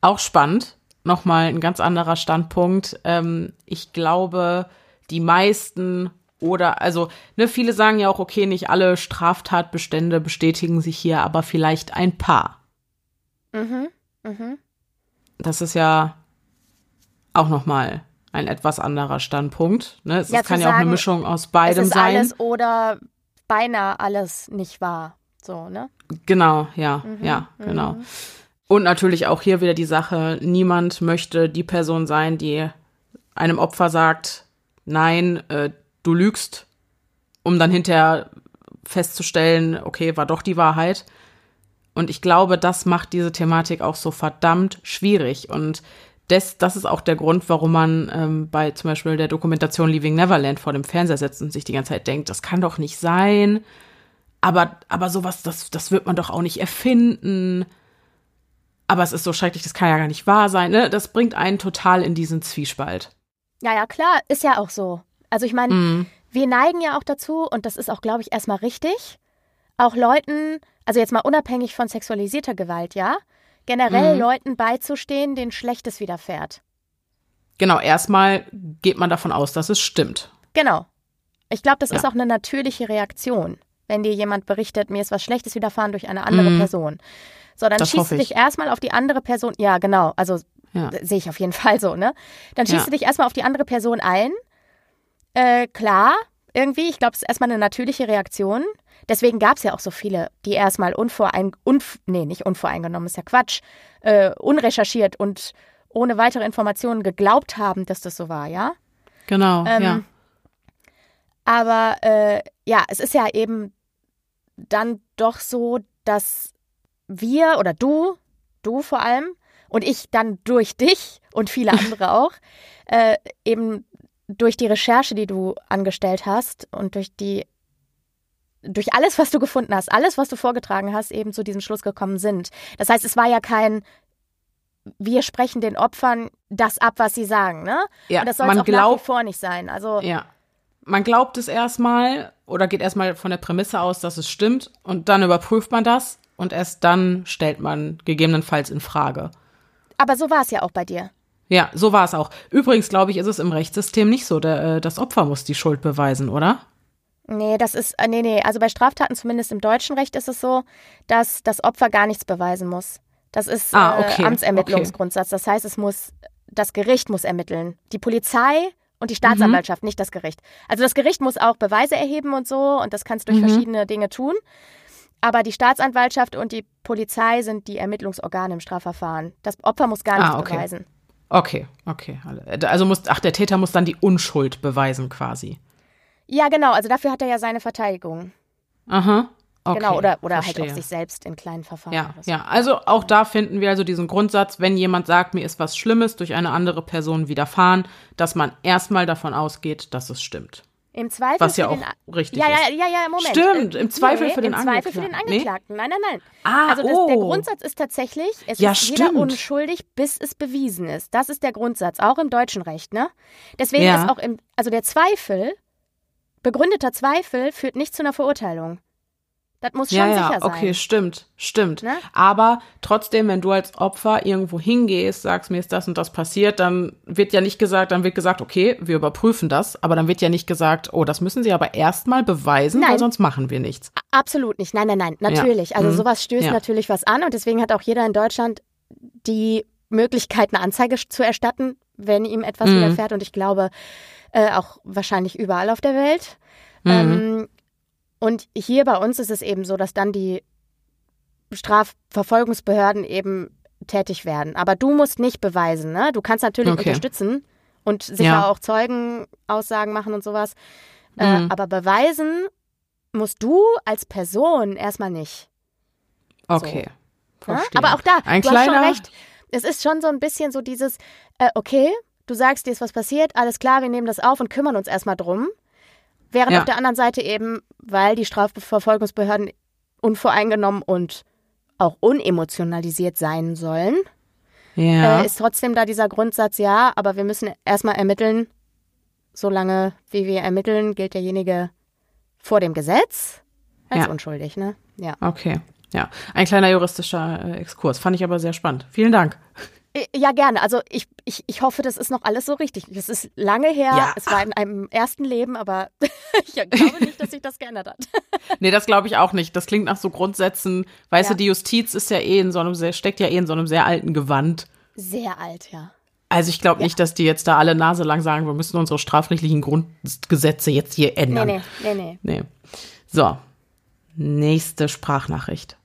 Auch spannend, nochmal ein ganz anderer Standpunkt. Ähm, ich glaube, die meisten oder, also, ne, viele sagen ja auch, okay, nicht alle Straftatbestände bestätigen sich hier, aber vielleicht ein paar. Mhm. Mhm. Das ist ja auch nochmal ein etwas anderer Standpunkt. Ne? Es Ja, kann ja auch eine Mischung aus beidem es ist sein. alles oder beinahe alles nicht wahr. So, ne? Genau, ja, Mhm, ja, genau. Und natürlich auch hier wieder die Sache, niemand möchte die Person sein, die einem Opfer sagt, nein, äh, du lügst, um dann hinterher festzustellen, okay, war doch die Wahrheit. Und ich glaube, das macht diese Thematik auch so verdammt schwierig. Und das, das ist auch der Grund, warum man ähm, bei zum Beispiel der Dokumentation Leaving Neverland vor dem Fernseher sitzt und sich die ganze Zeit denkt, das kann doch nicht sein. Aber, aber sowas, das, das wird man doch auch nicht erfinden. Aber es ist so schrecklich, das kann ja gar nicht wahr sein. Ne? Das bringt einen total in diesen Zwiespalt. Ja, ja, klar, ist ja auch so. Also ich meine, Mhm. wir neigen ja auch dazu, und das ist auch, glaube ich, erstmal richtig, auch Leuten, also jetzt mal unabhängig von sexualisierter Gewalt, ja, generell Mhm. Leuten beizustehen, denen Schlechtes widerfährt. Genau, erstmal geht man davon aus, dass es stimmt. Genau. Ich glaube, das Ja. ist auch eine natürliche Reaktion, wenn dir jemand berichtet, mir ist was Schlechtes widerfahren durch eine andere Mhm. Person. So, dann Das schießt du ich. dich erstmal auf die andere Person. Ja, genau. Also Ja. sehe ich auf jeden Fall so, ne? Dann schießt Ja. du dich erstmal auf die andere Person ein. Äh, klar, irgendwie. Ich glaube, es ist erstmal eine natürliche Reaktion. Deswegen gab es ja auch so viele, die erstmal unvorein, unf nee, nicht unvoreingenommen, ist ja Quatsch, äh, unrecherchiert und ohne weitere Informationen geglaubt haben, dass das so war, ja? Genau, Ähm, ja. Aber äh, ja, es ist ja eben dann doch so, dass wir oder du, du vor allem und ich dann durch dich und viele andere auch, äh, eben durch die Recherche, die du angestellt hast und durch die durch alles, was du gefunden hast, alles, was du vorgetragen hast, eben zu diesem Schluss gekommen sind. Das heißt, es war ja kein wir sprechen den Opfern das ab, was sie sagen, ne? Ja, und das soll auch nach wie vor nicht sein. Also ja. Man glaubt es erstmal oder geht erstmal von der Prämisse aus, dass es stimmt und dann überprüft man das und erst dann stellt man gegebenenfalls in Frage. Aber so war es ja auch bei dir. Ja, so war es auch. Übrigens, glaube ich, ist es im Rechtssystem nicht so. Der, äh, das Opfer muss die Schuld beweisen, oder? Nee, das ist, äh, nee, nee, also bei Straftaten, zumindest im deutschen Recht, ist es so, dass das Opfer gar nichts beweisen muss. Das ist Ah, okay, äh, Amtsermittlungsgrundsatz. Das heißt, es muss, das Gericht muss ermitteln. Die Polizei und die Staatsanwaltschaft, nicht das Gericht. Also das Gericht muss auch Beweise erheben und so und das kannst du durch Mhm. verschiedene Dinge tun. Aber die Staatsanwaltschaft und die Polizei sind die Ermittlungsorgane im Strafverfahren. Das Opfer muss gar nichts Ah, okay. beweisen. Okay, okay. alle- Also muss, ach, der Täter muss dann die Unschuld beweisen quasi. Ja, genau. Also dafür hat er ja seine Verteidigung. Aha. Okay, genau. Oder, oder halt auch sich selbst in kleinen Verfahren. Ja, so. ja. Also auch da finden wir also diesen Grundsatz, wenn jemand sagt, mir ist was Schlimmes durch eine andere Person widerfahren, dass man erstmal davon ausgeht, dass es stimmt. Im Zweifel Was ja für auch den, richtig ja, ja, ist. ja, ja, Moment. Stimmt, im Zweifel nee, für den Im Zweifel für den Angeklagten. Nee? Angeklagten. Nein, nein, nein. Ah, also das, der oh. Grundsatz ist tatsächlich, es Ja, ist jeder stimmt. unschuldig, bis es bewiesen ist. Das ist der Grundsatz, auch im deutschen Recht, ne? Deswegen Ja. ist auch im, also der Zweifel, begründeter Zweifel führt nicht zu einer Verurteilung. Das muss schon ja, ja, sicher sein. okay, stimmt, stimmt. Ne? Aber trotzdem, wenn du als Opfer irgendwo hingehst, sagst, mir ist das und das passiert, dann wird ja nicht gesagt, dann wird gesagt, okay, wir überprüfen das, aber dann wird ja nicht gesagt, oh, das müssen sie aber erstmal beweisen, weil Nein. sonst machen wir nichts. Absolut nicht. Nein, nein, nein. Natürlich. Also Mhm. sowas stößt Ja. natürlich was an und deswegen hat auch jeder in Deutschland die Möglichkeit, eine Anzeige zu erstatten, wenn ihm etwas Mhm. widerfährt. Und ich glaube, äh, auch wahrscheinlich überall auf der Welt. Mhm. Ähm, und hier bei uns ist es eben so, dass dann die Strafverfolgungsbehörden eben tätig werden. Aber du musst nicht beweisen, ne? Du kannst natürlich Okay. unterstützen und sicher Ja. auch Zeugenaussagen machen und sowas. Äh, Mhm. aber beweisen musst du als Person erstmal nicht. Okay. Ne? Verstehe. Aber auch da, Ein du hast kleiner, schon recht. Es ist schon so ein bisschen so dieses, äh, okay, du sagst, dir ist was passiert, alles klar, wir nehmen das auf und kümmern uns erstmal drum. Während Ja. auf der anderen Seite eben, weil die Strafverfolgungsbehörden unvoreingenommen und auch unemotionalisiert sein sollen, Ja. äh, ist trotzdem da dieser Grundsatz, ja, aber wir müssen erstmal ermitteln, solange wie wir ermitteln, gilt derjenige vor dem Gesetz als Ja. unschuldig, ne? Ja. Okay. Ja, ein kleiner juristischer äh, Exkurs. Fand ich aber sehr spannend. Vielen Dank. Äh, Ja, gerne. Also ich, ich, ich hoffe, das ist noch alles so richtig. Das ist lange her. Ja. Es war in einem ersten Leben, aber ich glaube nicht, dass sich das geändert hat. Nee, das glaube ich auch nicht. Das klingt nach so Grundsätzen. Weißt Ja. du, die Justiz ist ja eh in so einem sehr, steckt ja eh in so einem sehr alten Gewand. Sehr alt, ja. Also ich glaube nicht, dass die jetzt da alle Nase lang sagen, wir müssen unsere strafrechtlichen Grundgesetze jetzt hier Nee, ändern. nee, nee, nee. nee. So, nächste Sprachnachricht.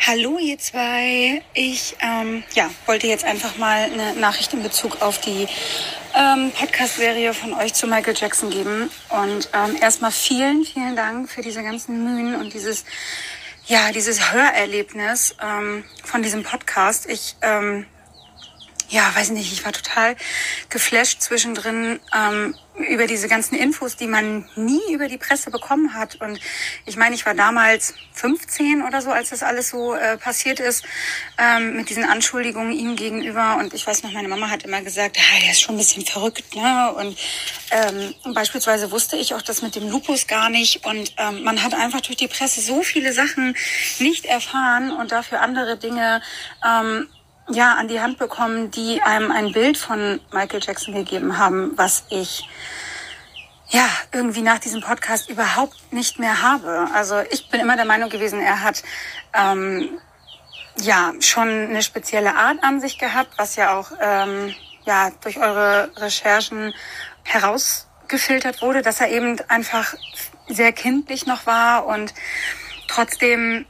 Hallo ihr zwei. Ich ähm, ja, wollte jetzt einfach mal eine Nachricht in Bezug auf die ähm, Podcast-Serie von euch zu Michael Jackson geben. Und ähm, erstmal vielen, vielen Dank für diese ganzen Mühen und dieses, ja, dieses Hörerlebnis ähm, von diesem Podcast. Ich ähm, ja, weiß nicht, ich war total geflasht zwischendrin ähm, über diese ganzen Infos, die man nie über die Presse bekommen hat. Und ich meine, ich war damals 15 oder so, als das alles so äh, passiert ist, ähm, mit diesen Anschuldigungen ihm gegenüber. Und ich weiß noch, meine Mama hat immer gesagt, ah, der ist schon ein bisschen verrückt. Ne? Und ähm, beispielsweise wusste ich auch das mit dem Lupus gar nicht. Und ähm, man hat einfach durch die Presse so viele Sachen nicht erfahren und dafür andere Dinge ähm, ja, an die Hand bekommen, die einem ein Bild von Michael Jackson gegeben haben, was ich ja irgendwie nach diesem Podcast überhaupt nicht mehr habe. Also ich bin immer der Meinung gewesen, er hat ähm, ja schon eine spezielle Art an sich gehabt, was ja auch ähm, ja durch eure Recherchen herausgefiltert wurde, dass er eben einfach sehr kindlich noch war und trotzdem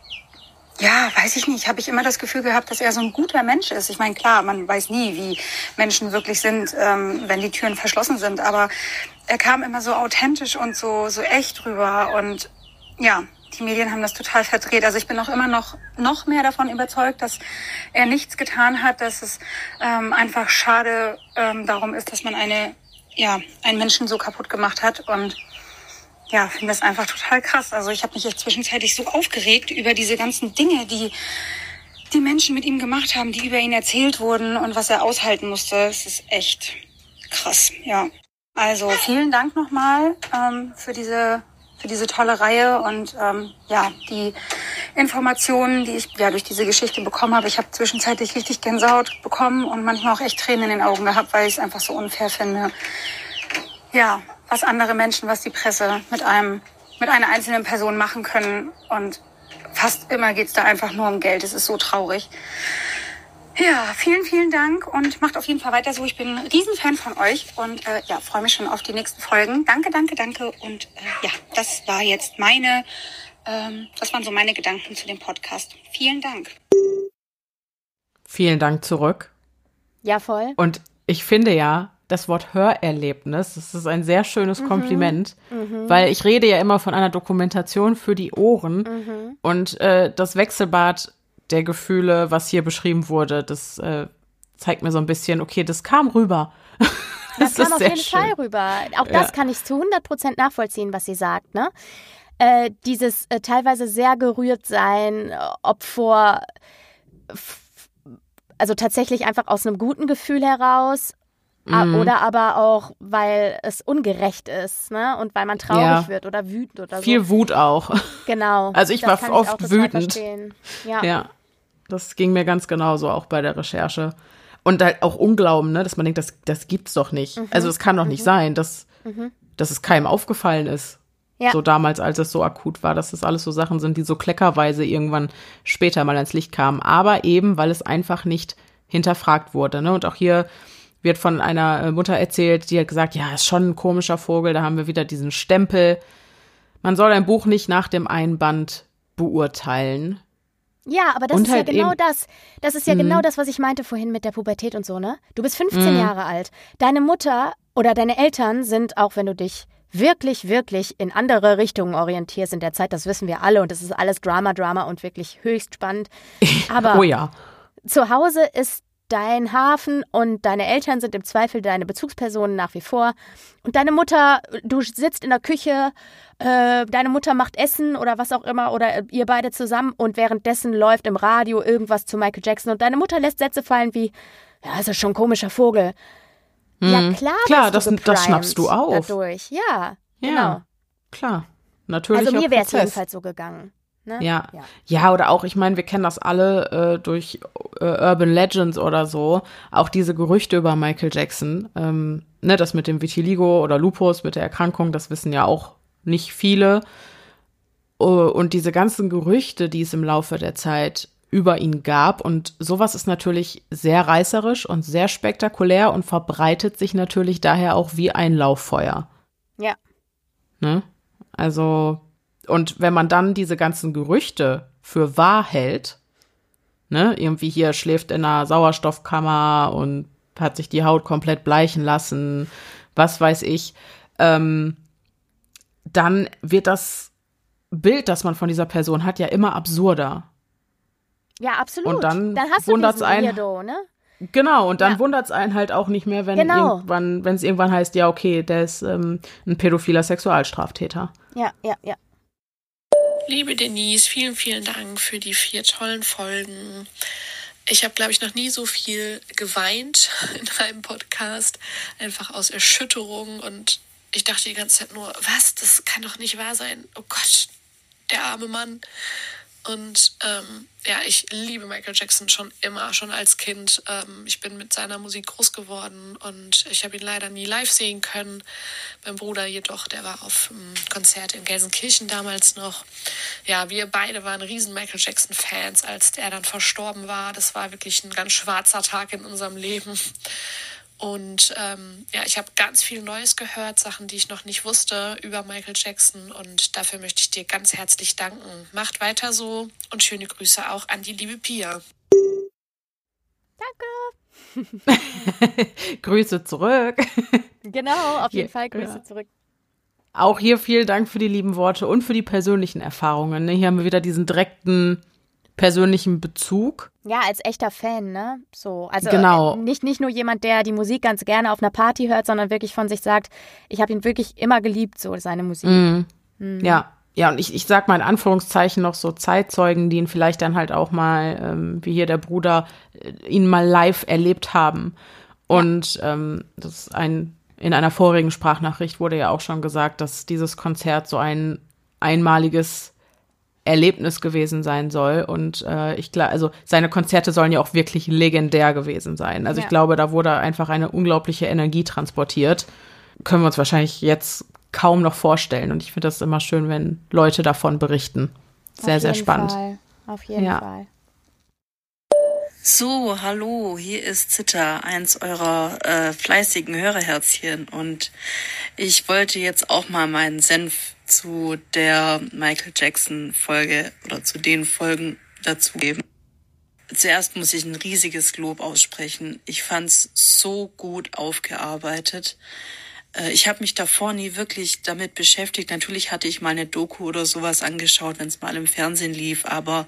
ja, weiß ich nicht. Habe ich immer das Gefühl gehabt, dass er so ein guter Mensch ist. Ich meine, klar, man weiß nie, wie Menschen wirklich sind, ähm, wenn die Türen verschlossen sind. Aber er kam immer so authentisch und so so echt rüber. Und ja, die Medien haben das total verdreht. Also ich bin auch immer noch noch mehr davon überzeugt, dass er nichts getan hat, dass es ähm, einfach schade ähm, darum ist, dass man eine ja einen Menschen so kaputt gemacht hat und ja, finde das einfach total krass. Also ich habe mich jetzt zwischenzeitlich so aufgeregt über diese ganzen Dinge, die die Menschen mit ihm gemacht haben, die über ihn erzählt wurden und was er aushalten musste. Es ist echt krass, ja. Also vielen Dank nochmal ähm, für diese für diese tolle Reihe und ähm, ja die Informationen, die ich ja durch diese Geschichte bekommen habe. Ich habe zwischenzeitlich richtig Gänsehaut bekommen und manchmal auch echt Tränen in den Augen gehabt, weil ich es einfach so unfair finde. Ja, was andere Menschen, was die Presse mit einem, mit einer einzelnen Person machen können. Und fast immer geht's da einfach nur um Geld. Es ist so traurig. Ja, vielen, vielen Dank und macht auf jeden Fall weiter so. Ich bin ein Riesenfan von euch und äh, ja, freue mich schon auf die nächsten Folgen. Danke, danke, danke. Und äh, ja, das war jetzt meine, ähm, das waren so meine Gedanken zu dem Podcast. Vielen Dank. Vielen Dank zurück. Ja, voll. Und ich finde ja, das Wort Hörerlebnis, das ist ein sehr schönes Mhm. Kompliment, weil ich rede ja immer von einer Dokumentation für die Ohren Mhm. und äh, das Wechselbad der Gefühle, was hier beschrieben wurde, das äh, zeigt mir so ein bisschen, okay, das kam rüber. Das, kam ist auf jeden schön. Fall rüber. Auch das Ja. kann ich zu 100% nachvollziehen, was sie sagt. Ne? Äh, dieses äh, teilweise sehr gerührt sein, äh, ob vor, also tatsächlich einfach aus einem guten Gefühl heraus. A- Mhm. Oder aber auch, weil es ungerecht ist, ne? Und weil man traurig Ja. wird oder wütend oder Viel so. Wut auch. Genau. Also ich war oft total wütend. Ja. Ja, das ging mir ganz genauso, auch bei der Recherche. Und halt auch Unglauben, ne, dass man denkt, das, das gibt's doch nicht. Mhm. Also es kann doch nicht sein, dass, dass es keinem aufgefallen ist. Ja. So damals, als es so akut war, dass das alles so Sachen sind, die so kleckerweise irgendwann später mal ans Licht kamen. Aber eben, weil es einfach nicht hinterfragt wurde. Ne? Und auch hier wird von einer äh, Mutter erzählt, die hat gesagt, ja, ist schon ein komischer Vogel, da haben wir wieder diesen Stempel. Man soll ein Buch nicht nach dem Einband beurteilen. Ja, aber das Und ist halt ja genau eben- das. Das ist ja genau das, was ich meinte vorhin mit der Pubertät und so, ne? Du bist 15 Jahre alt. Deine Mutter oder deine Eltern sind, auch wenn du dich wirklich, wirklich in andere Richtungen orientierst in der Zeit, das wissen wir alle und das ist alles Drama, Drama und wirklich höchst spannend. Aber Oh ja. zu Hause ist dein Hafen und deine Eltern sind im Zweifel deine Bezugspersonen nach wie vor. Und deine Mutter, du sitzt in der Küche, äh, deine Mutter macht Essen oder was auch immer oder äh, ihr beide zusammen und währenddessen läuft im Radio irgendwas zu Michael Jackson und deine Mutter lässt Sätze fallen wie, ja, ist ja schon ein komischer Vogel. Ja, klar. Klar, wirst das- das schnappst du auf. Dadurch, ja. Ja, Genau. klar. Natürlich. Also mir wäre es jedenfalls so gegangen. Ne? Ja. ja. ja. oder auch, ich meine, wir kennen das alle äh, durch äh, Urban Legends oder so. Auch diese Gerüchte über Michael Jackson. Ähm, ne, das mit dem Vitiligo oder Lupus, mit der Erkrankung, das wissen ja auch nicht viele. Äh, und diese ganzen Gerüchte, die es im Laufe der Zeit über ihn gab. Und sowas ist natürlich sehr reißerisch und sehr spektakulär und verbreitet sich natürlich daher auch wie ein Lauffeuer. Ja. Ne? Also, und wenn man dann diese ganzen Gerüchte für wahr hält, ne, irgendwie hier schläft in einer Sauerstoffkammer und hat sich die Haut komplett bleichen lassen, was weiß ich, ähm, dann wird das Bild, das man von dieser Person hat, ja immer absurder. Ja, absolut. Und dann hast du wundert's einen- Weirdo, ne? Genau, und dann Ja. wundert's einen halt auch nicht mehr, wenn Genau. irgendwann, wenn es irgendwann heißt, ja, okay, der ist ähm, ein pädophiler Sexualstraftäter. Ja, ja, ja. Liebe Denise, vielen, vielen Dank für die vier tollen Folgen. Ich habe, glaube ich, noch nie so viel geweint in einem Podcast, einfach aus Erschütterung. Und ich dachte die ganze Zeit nur, was, das kann doch nicht wahr sein. Oh Gott, der arme Mann. Und ähm, ja, ich liebe Michael Jackson schon immer, schon als Kind. Ähm, ich bin mit seiner Musik groß geworden und ich habe ihn leider nie live sehen können. Mein Bruder jedoch, der war auf einem Konzert in Gelsenkirchen damals noch. Ja, wir beide waren riesen Michael Jackson-Fans, als der dann verstorben war. Das war wirklich ein ganz schwarzer Tag in unserem Leben. Und ähm, ja, ich habe ganz viel Neues gehört, Sachen, die ich noch nicht wusste über Michael Jackson. Und dafür möchte ich dir ganz herzlich danken. Macht weiter so und schöne Grüße auch an die liebe Pia. Grüße zurück. Genau, auf jeden Ja, Fall Grüße ja. zurück. Auch hier vielen Dank für die lieben Worte und für die persönlichen Erfahrungen. Ne? Hier haben wir wieder diesen direkten persönlichen Bezug. Ja, als echter Fan, ne? So, also Genau. äh, nicht, nicht nur jemand, der die Musik ganz gerne auf einer Party hört, sondern wirklich von sich sagt, ich habe ihn wirklich immer geliebt, so seine Musik. Mhm. Ja, ja, und ich, ich sag mal in Anführungszeichen noch so Zeitzeugen, die ihn vielleicht dann halt auch mal, ähm, wie hier der Bruder, äh, ihn mal live erlebt haben. Und ähm, das ist ein, in einer vorigen Sprachnachricht wurde ja auch schon gesagt, dass dieses Konzert so ein einmaliges Erlebnis gewesen sein soll. Und äh, ich glaube, also seine Konzerte sollen ja auch wirklich legendär gewesen sein. Also Ja. ich glaube, da wurde einfach eine unglaubliche Energie transportiert. können wir uns wahrscheinlich jetzt kaum noch vorstellen. Und ich finde das immer schön, wenn Leute davon berichten. Sehr, sehr spannend. Fall. Auf jeden ja. Fall. So, hallo, hier ist Zitter, eins eurer äh, fleißigen Hörerherzchen. Und ich wollte jetzt auch mal meinen Senf zu der Michael Jackson Folge oder zu den Folgen dazugeben. Zuerst muss ich ein riesiges Lob aussprechen. Ich fand's so gut aufgearbeitet. Äh, ich habe mich davor nie wirklich damit beschäftigt. Natürlich hatte ich mal eine Doku oder sowas angeschaut, wenn es mal im Fernsehen lief, aber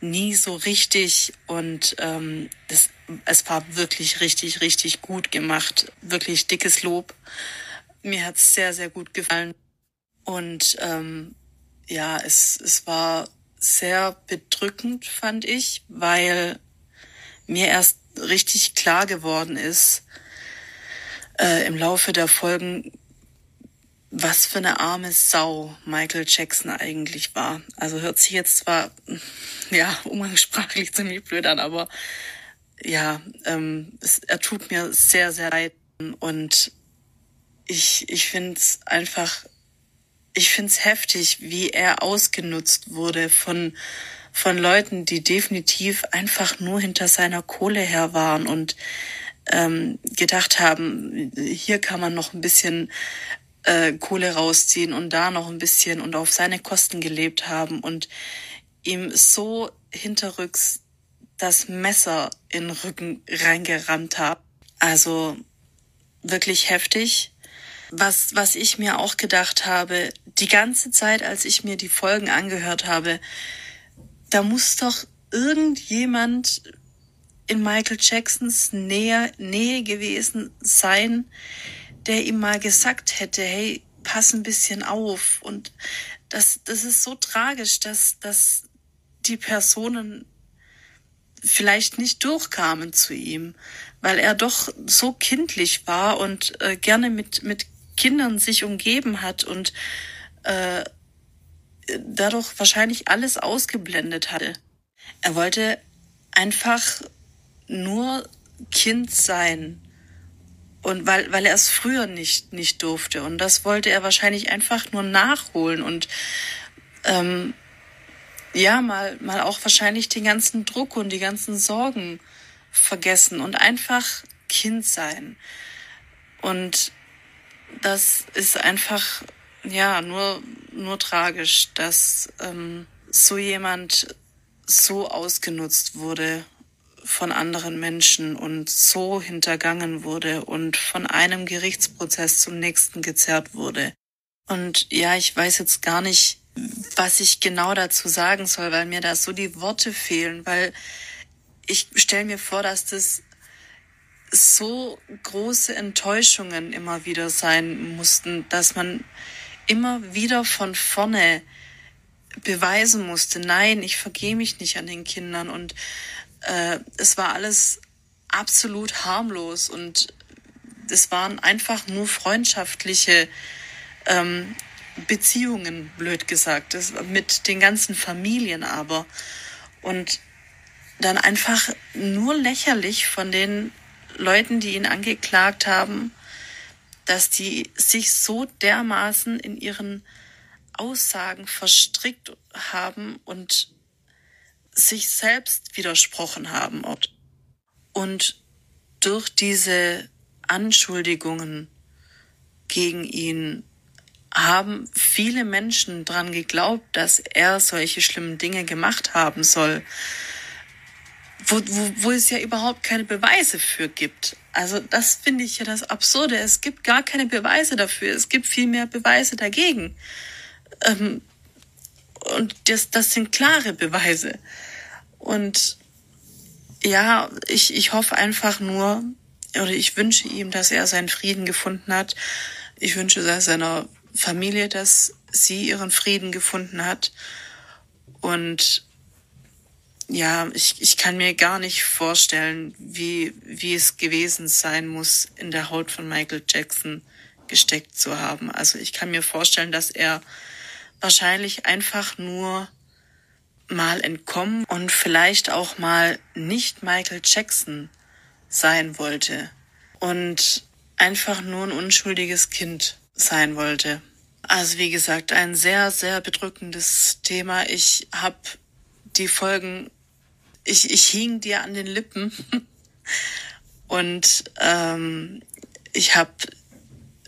nie so richtig. Und ähm, es, es war wirklich richtig, richtig gut gemacht. Wirklich dickes Lob. Mir hat's sehr, sehr gut gefallen. Und ähm, ja, es, es war sehr bedrückend, fand ich, weil mir erst richtig klar geworden ist, äh, im Laufe der Folgen, was für eine arme Sau Michael Jackson eigentlich war. Also hört sich jetzt zwar, ja, umgangssprachlich ziemlich blöd an, aber ja, ähm, es, er tut mir sehr, sehr leid. Und ich, ich finde es einfach, ich finde es heftig, wie er ausgenutzt wurde von, von Leuten, die definitiv einfach nur hinter seiner Kohle her waren und ähm, gedacht haben, hier kann man noch ein bisschen äh, Kohle rausziehen und da noch ein bisschen und auf seine Kosten gelebt haben und ihm so hinterrücks das Messer in den Rücken reingerammt haben. Also wirklich heftig. Was, was ich mir auch gedacht habe, die ganze Zeit, als ich mir die Folgen angehört habe, da muss doch irgendjemand in Michael Jacksons Nähe, Nähe gewesen sein, der ihm mal gesagt hätte, hey, pass ein bisschen auf. Und das, das ist so tragisch, dass, dass die Personen vielleicht nicht durchkamen zu ihm, weil er doch so kindlich war und äh, gerne mit, mit Kindern sich umgeben hat und äh, dadurch wahrscheinlich alles ausgeblendet hatte. Er wollte einfach nur Kind sein. Und weil, weil er es früher nicht, nicht durfte. Und das wollte er wahrscheinlich einfach nur nachholen und ähm, ja, mal, mal auch wahrscheinlich den ganzen Druck und die ganzen Sorgen vergessen und einfach Kind sein. Und das ist einfach, ja, nur, nur tragisch, dass ähm, so jemand so ausgenutzt wurde von anderen Menschen und so hintergangen wurde und von einem Gerichtsprozess zum nächsten gezerrt wurde. Und ja, ich weiß jetzt gar nicht, was ich genau dazu sagen soll, weil mir da so die Worte fehlen, weil ich stelle mir vor, dass das so große Enttäuschungen immer wieder sein mussten, dass man immer wieder von vorne beweisen musste, nein, ich vergehe mich nicht an den Kindern und äh, es war alles absolut harmlos und es waren einfach nur freundschaftliche ähm, Beziehungen, blöd gesagt, das, mit den ganzen Familien aber. Und dann einfach nur lächerlich von den Leuten, die ihn angeklagt haben, dass die sich so dermaßen in ihren Aussagen verstrickt haben und sich selbst widersprochen haben. Und durch diese Anschuldigungen gegen ihn haben viele Menschen dran geglaubt, dass er solche schlimmen Dinge gemacht haben soll, wo, wo, wo es ja überhaupt keine Beweise für gibt. Also das finde ich ja das Absurde. Es gibt gar keine Beweise dafür. Es gibt viel mehr Beweise dagegen. Ähm, und das, das sind klare Beweise. Und ja, ich, ich hoffe einfach nur, oder ich wünsche ihm, dass er seinen Frieden gefunden hat. Ich wünsche seiner Familie, dass sie ihren Frieden gefunden hat. Und ja, ich, ich kann mir gar nicht vorstellen, wie, wie es gewesen sein muss, in der Haut von Michael Jackson gesteckt zu haben. Also ich kann mir vorstellen, dass er wahrscheinlich einfach nur mal entkommen und vielleicht auch mal nicht Michael Jackson sein wollte. Und einfach nur ein unschuldiges Kind sein wollte. Also wie gesagt, ein sehr, sehr bedrückendes Thema. Ich habe die Folgen, ich, ich hing dir an den Lippen und ähm, ich habe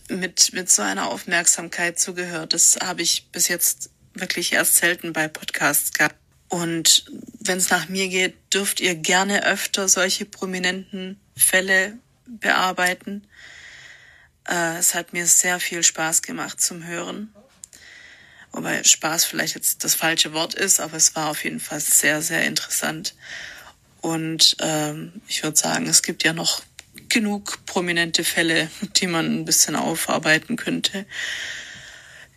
mit, mit so einer Aufmerksamkeit zugehört. Das habe ich bis jetzt wirklich erst selten bei Podcasts gehabt. Und wenn es nach mir geht, dürft ihr gerne öfter solche prominenten Fälle bearbeiten. Äh, es hat mir sehr viel Spaß gemacht zum Hören. Wobei Spaß vielleicht jetzt das falsche Wort ist, aber es war auf jeden Fall sehr, sehr interessant. Und ähm, ich würde sagen, es gibt ja noch genug prominente Fälle, die man ein bisschen aufarbeiten könnte.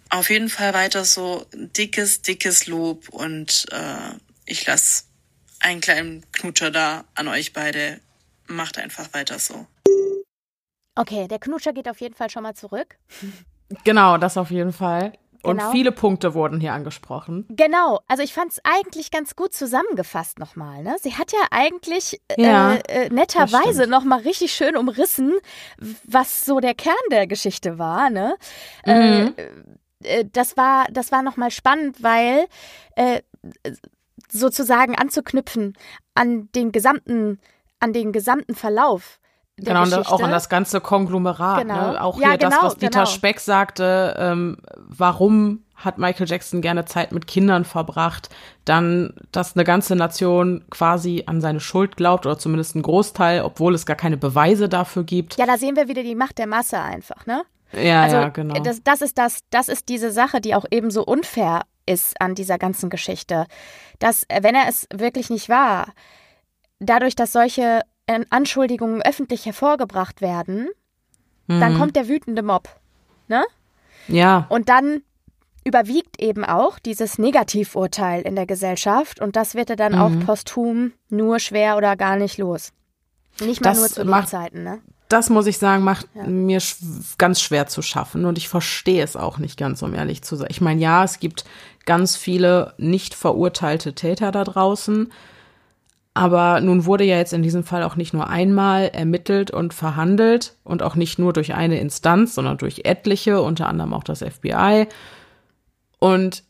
Auf jeden Fall weiter so dickes, dickes Lob und äh, ich lasse einen kleinen Knutscher da an euch beide. Macht einfach weiter so. Okay, der Knutscher geht auf jeden Fall schon mal zurück. Genau, das auf jeden Fall. Genau. Und viele Punkte wurden hier angesprochen. Genau, also ich fand es eigentlich ganz gut zusammengefasst nochmal. Ne? Sie hat ja eigentlich Ja, äh, äh, netterweise nochmal richtig schön umrissen, was so der Kern der Geschichte war. Ne? Mhm. Äh, äh, das war, das war nochmal spannend, weil äh, sozusagen anzuknüpfen an den gesamten, an den gesamten Verlauf. Genau, und Geschichte. auch an das ganze Konglomerat. Genau. Ne? Auch Ja, hier das, genau, was Dieter genau. Speck sagte, ähm, warum hat Michael Jackson gerne Zeit mit Kindern verbracht, dann, dass eine ganze Nation quasi an seine Schuld glaubt oder zumindest ein Großteil, obwohl es gar keine Beweise dafür gibt. Ja, da sehen wir wieder die Macht der Masse einfach, ne? Ja, also ja, genau. das, das ist das, das ist diese Sache, die auch eben so unfair ist an dieser ganzen Geschichte. Dass, wenn er es wirklich nicht war, dadurch, dass solche Anschuldigungen öffentlich hervorgebracht werden, dann Mhm. kommt der wütende Mob. Ne? ja, Und dann überwiegt eben auch dieses Negativurteil in der Gesellschaft und das wird er dann Mhm. auch posthum nur schwer oder gar nicht los. Nicht mal Das nur zu macht- Lebzeiten, ne? das muss ich sagen, macht mir sch ganz schwer zu schaffen und ich verstehe es auch nicht ganz, um ehrlich zu sein. Ich meine, ja, es gibt ganz viele nicht verurteilte Täter da draußen, aber nun wurde ja jetzt in diesem Fall auch nicht nur einmal ermittelt und verhandelt und auch nicht nur durch eine Instanz, sondern durch etliche, unter anderem auch das FBI. Und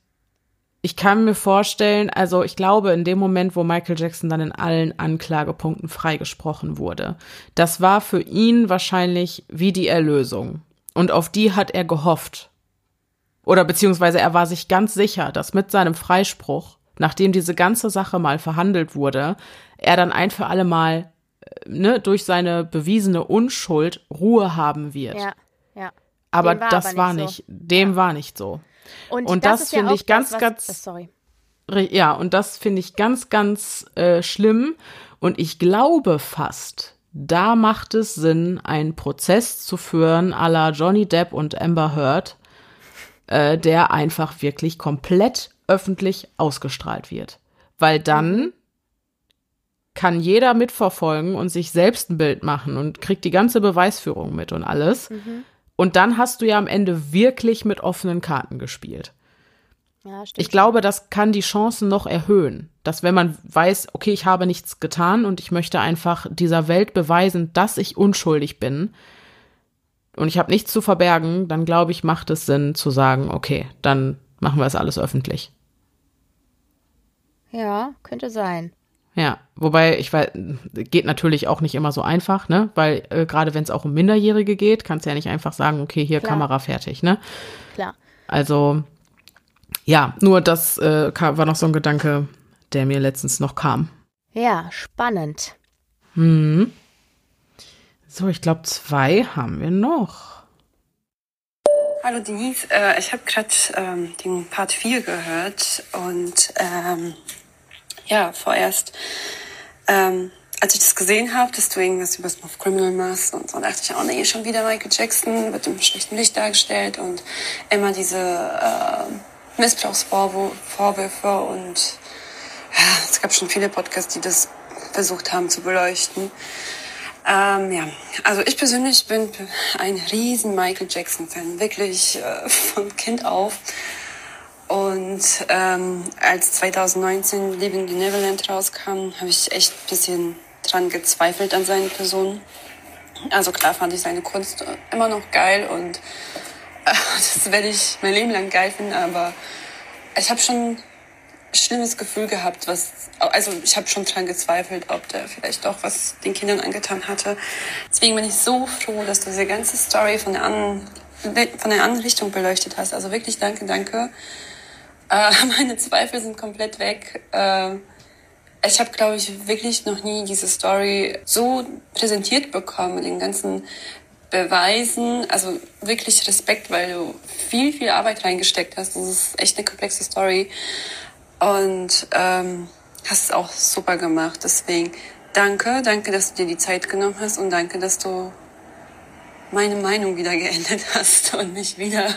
ich kann mir vorstellen, also ich glaube, in dem Moment, wo Michael Jackson dann in allen Anklagepunkten freigesprochen wurde, das war für ihn wahrscheinlich wie die Erlösung. Und auf die hat er gehofft. Oder beziehungsweise er war sich ganz sicher, dass mit seinem Freispruch, nachdem diese ganze Sache mal verhandelt wurde, er dann ein für alle Mal äh, ne, durch seine bewiesene Unschuld Ruhe haben wird. Ja, ja. aber war das aber war nicht nicht, dem war nicht so. Und, Und das, das ja finde auch ich ganz, das, was, ganz- äh, Sorry. Ja, und das finde ich ganz, ganz äh, schlimm. Und ich glaube fast, da macht es Sinn, einen Prozess zu führen à la Johnny Depp und Amber Heard, äh, der einfach wirklich komplett öffentlich ausgestrahlt wird. Weil dann kann jeder mitverfolgen und sich selbst ein Bild machen und kriegt die ganze Beweisführung mit und alles. Und dann hast du ja am Ende wirklich mit offenen Karten gespielt. Ja. Ich glaube, das kann die Chancen noch erhöhen, dass wenn man weiß, okay, ich habe nichts getan und ich möchte einfach dieser Welt beweisen, dass ich unschuldig bin und ich habe nichts zu verbergen, dann glaube ich, macht es Sinn zu sagen, okay, dann machen wir es alles öffentlich. Ja, könnte sein. Ja, wobei ich weiß, geht natürlich auch nicht immer so einfach, ne? Weil äh, gerade wenn es auch um Minderjährige geht, kannst du ja nicht einfach sagen, okay, hier Klar. Kamera fertig, ne? Klar. Also ja, nur das äh, kam, war noch so ein Gedanke, der mir letztens noch kam. Ja, spannend. Hm. So, ich glaube, zwei haben wir noch. Hallo Denise, äh, ich habe gerade ähm, den Part 4 gehört und ähm, ja, vorerst, ähm, als ich das gesehen habe, dass du irgendwas über Smooth Criminal machst und so, dachte ich, oh nee, schon wieder Michael Jackson wird im schlechten Licht dargestellt und immer diese äh, Missbrauchsvorwürfe und ja, es gab schon viele Podcasts, die das versucht haben zu beleuchten. Ähm, ja, also ich persönlich bin ein riesen Michael Jackson-Fan, wirklich äh, von Kind auf. Und ähm, als 2019 Living the Neverland rauskam, habe ich echt ein bisschen dran gezweifelt an seine Person. Also klar fand ich seine Kunst immer noch geil und äh, das werde ich mein Leben lang geil finden, aber ich habe schon ein schlimmes Gefühl gehabt, was also ich habe schon dran gezweifelt, ob der vielleicht doch was den Kindern angetan hatte. Deswegen bin ich so froh, dass du diese ganze Story von der anderen von der anderen Richtung beleuchtet hast. Also wirklich danke, danke. Äh, meine Zweifel sind komplett weg. Äh, ich habe, glaube ich, wirklich noch nie diese Story so präsentiert bekommen, den ganzen Beweisen. Also wirklich Respekt, weil du viel, viel Arbeit reingesteckt hast. Das ist echt eine komplexe Story. Und ähm, hast es auch super gemacht. Deswegen danke, danke, dass du dir die Zeit genommen hast und danke, dass du meine Meinung wieder geändert hast und mich wieder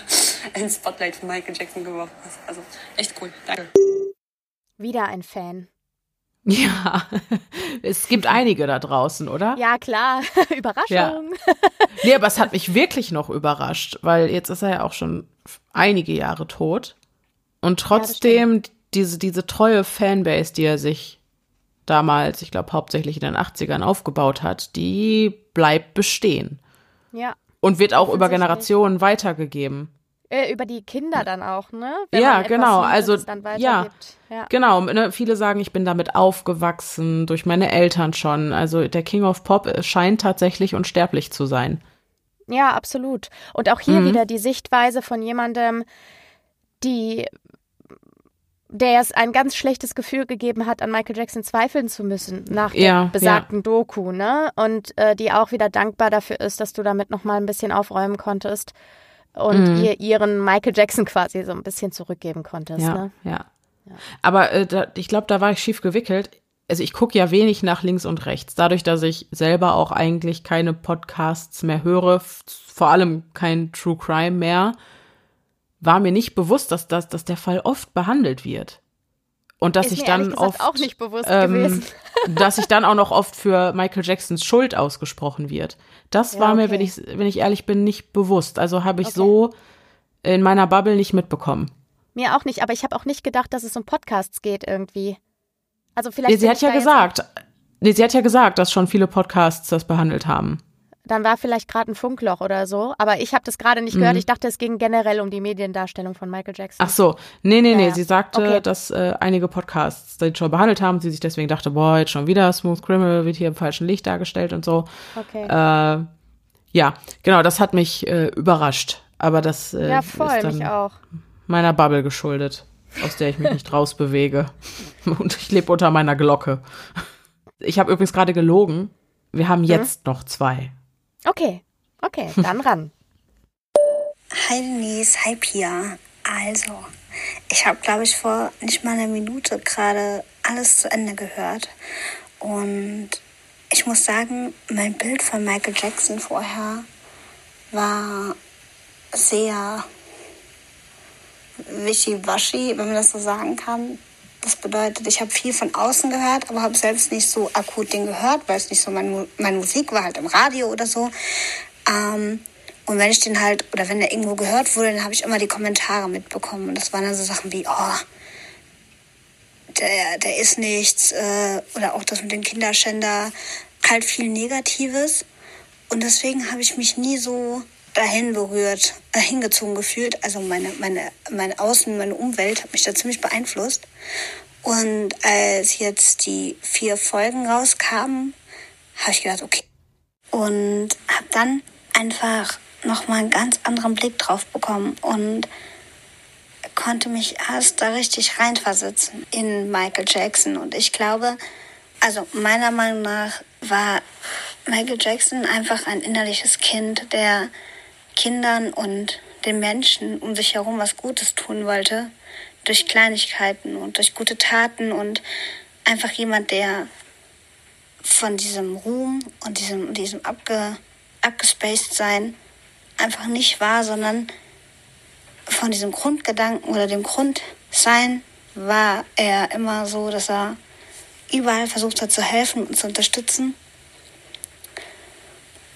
ins Spotlight von Michael Jackson geworfen hast. Also echt cool. Danke. Wieder ein Fan. Ja, es gibt einige da draußen, oder? Ja, klar. Überraschung. Ja. Nee, aber es hat mich wirklich noch überrascht, weil jetzt ist er ja auch schon einige Jahre tot. Und trotzdem ja, diese, diese treue Fanbase, die er sich damals, ich glaube hauptsächlich in den 80ern aufgebaut hat, die bleibt bestehen. Ja. Und wird auch über Generationen weitergegeben. Äh, über die Kinder dann auch, ne? Wenn ja, genau. Sieht, also ja, ja, genau. Ne, viele sagen, ich bin damit aufgewachsen durch meine Eltern schon. Also der King of Pop scheint tatsächlich unsterblich zu sein. Ja, absolut. Und auch hier mhm. wieder die Sichtweise von jemandem, die der es ein ganz schlechtes Gefühl gegeben hat, an Michael Jackson zweifeln zu müssen nach ja, der besagten ja. Doku, ne? Und äh, die auch wieder dankbar dafür ist, dass du damit nochmal ein bisschen aufräumen konntest und mhm. ihr ihren Michael Jackson quasi so ein bisschen zurückgeben konntest. Ja, ne? ja. ja. Aber äh, da, ich glaube, da war ich schief gewickelt. Also ich gucke ja wenig nach links und rechts. Dadurch, dass ich selber auch eigentlich keine Podcasts mehr höre, vor allem kein True Crime mehr, war mir nicht bewusst, dass, das, dass der Fall oft behandelt wird. Und dass Ist ich dann oft auch nicht bewusst ähm, gewesen. dass ich dann auch noch oft für Michael Jacksons Schuld ausgesprochen wird. Das ja, war mir, wenn ich wenn ich ehrlich bin, nicht bewusst. Also habe ich okay. so in meiner Bubble nicht mitbekommen. Mir auch nicht, aber ich habe auch nicht gedacht, dass es um Podcasts geht irgendwie. Also vielleicht. Nee, sie hat ja gesagt, nee, sie hat ja gesagt, dass schon viele Podcasts das behandelt haben dann war vielleicht gerade ein Funkloch oder so. Aber ich habe das gerade nicht gehört. Mhm. Ich dachte, es ging generell um die Mediendarstellung von Michael Jackson. Ach so, nee, nee, nee. Ja, Sie sagte, okay. dass äh, einige Podcasts den schon behandelt haben. Sie sich deswegen dachte, boah, jetzt schon wieder Smooth Criminal wird hier im falschen Licht dargestellt und so. Okay. Äh, ja, genau, das hat mich äh, überrascht. Aber das äh, ja, voll, ist dann mich auch. meiner Bubble geschuldet, aus der ich mich nicht rausbewege. Und ich lebe unter meiner Glocke. Ich habe übrigens gerade gelogen. Wir haben mhm. jetzt mhm. noch zwei. Okay, okay, dann ran. Hi Denise, hi Pia. Also, ich habe, glaube ich, vor nicht mal einer Minute gerade alles zu Ende gehört. Und ich muss sagen, mein Bild von Michael Jackson vorher war sehr wischiwaschi, wenn man das so sagen kann. Das bedeutet, ich habe viel von außen gehört, aber habe selbst nicht so akut den gehört, weil es nicht so meine, meine Musik war, halt im Radio oder so. Ähm, und wenn ich den halt, oder wenn der irgendwo gehört wurde, dann habe ich immer die Kommentare mitbekommen. Und das waren dann so Sachen wie, oh, der, der ist nichts, äh, oder auch das mit dem Kinderschänder, halt viel Negatives. Und deswegen habe ich mich nie so dahin berührt, äh, hingezogen gefühlt. Also meine, meine, meine Außen, meine Umwelt hat mich da ziemlich beeinflusst. Und als jetzt die vier Folgen rauskamen, habe ich gedacht, okay. Und habe dann einfach nochmal einen ganz anderen Blick drauf bekommen und konnte mich erst da richtig reinversetzen in Michael Jackson. Und ich glaube, also meiner Meinung nach war Michael Jackson einfach ein innerliches Kind, der Kindern und den Menschen um sich herum was Gutes tun wollte, durch Kleinigkeiten und durch gute Taten und einfach jemand, der von diesem Ruhm und diesem, diesem abge, abgespaced sein einfach nicht war, sondern von diesem Grundgedanken oder dem Grundsein war er immer so, dass er überall versucht hat zu helfen und zu unterstützen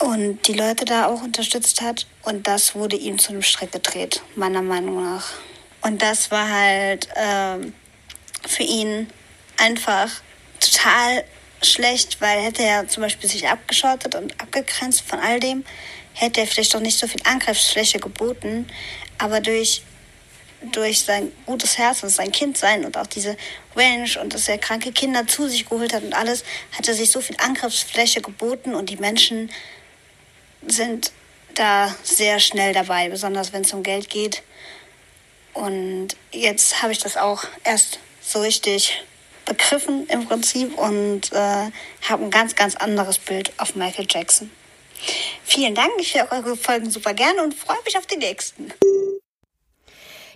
und die Leute da auch unterstützt hat. Und das wurde ihm zu einem Strick gedreht, meiner Meinung nach. Und das war halt ähm, für ihn einfach total schlecht, weil hätte er zum Beispiel sich abgeschottet und abgegrenzt von all dem, hätte er vielleicht doch nicht so viel Angriffsfläche geboten. Aber durch, durch sein gutes Herz und sein Kindsein und auch diese Range und dass er kranke Kinder zu sich geholt hat und alles, hat er sich so viel Angriffsfläche geboten und die Menschen sind da sehr schnell dabei, besonders wenn es um Geld geht. Und jetzt habe ich das auch erst so richtig begriffen im Prinzip und äh, habe ein ganz, ganz anderes Bild auf Michael Jackson. Vielen Dank, ich höre eure Folgen super gerne und freue mich auf die nächsten.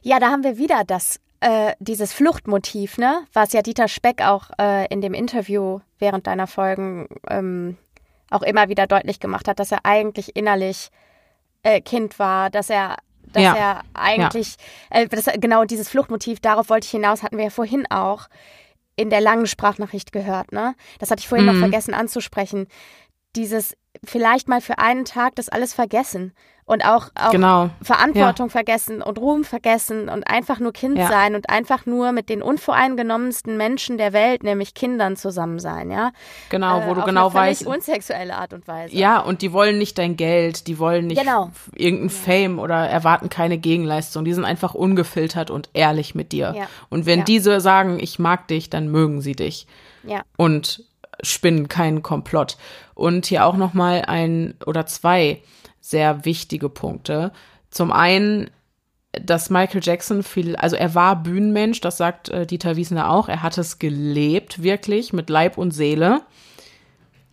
Ja, da haben wir wieder das, äh, dieses Fluchtmotiv, ne? Was ja Dieter Speck auch äh, in dem Interview während deiner Folgen ähm, auch immer wieder deutlich gemacht hat, dass er eigentlich innerlich äh, Kind war, dass er dass ja. er eigentlich, ja. äh, das, genau dieses Fluchtmotiv, darauf wollte ich hinaus, hatten wir ja vorhin auch in der langen Sprachnachricht gehört, ne? Das hatte ich vorhin mhm. noch vergessen anzusprechen. Dieses vielleicht mal für einen Tag das alles vergessen und auch, auch genau. Verantwortung ja. vergessen und Ruhm vergessen und einfach nur Kind ja. sein und einfach nur mit den unvoreingenommensten Menschen der Welt, nämlich Kindern zusammen sein, ja. Genau, wo äh, du genau weißt. unsexuelle Art und Weise. Ja, und die wollen nicht dein Geld, die wollen nicht genau. irgendein ja. Fame oder erwarten keine Gegenleistung. Die sind einfach ungefiltert und ehrlich mit dir. Und wenn diese sagen, ich mag dich, dann mögen sie dich. Ja. Und spinnen keinen Komplott. Und hier auch noch mal ein oder zwei sehr wichtige Punkte. Zum einen, dass Michael Jackson viel, also er war Bühnenmensch, das sagt äh, Dieter Wiesner auch, er hat es gelebt, wirklich, mit Leib und Seele.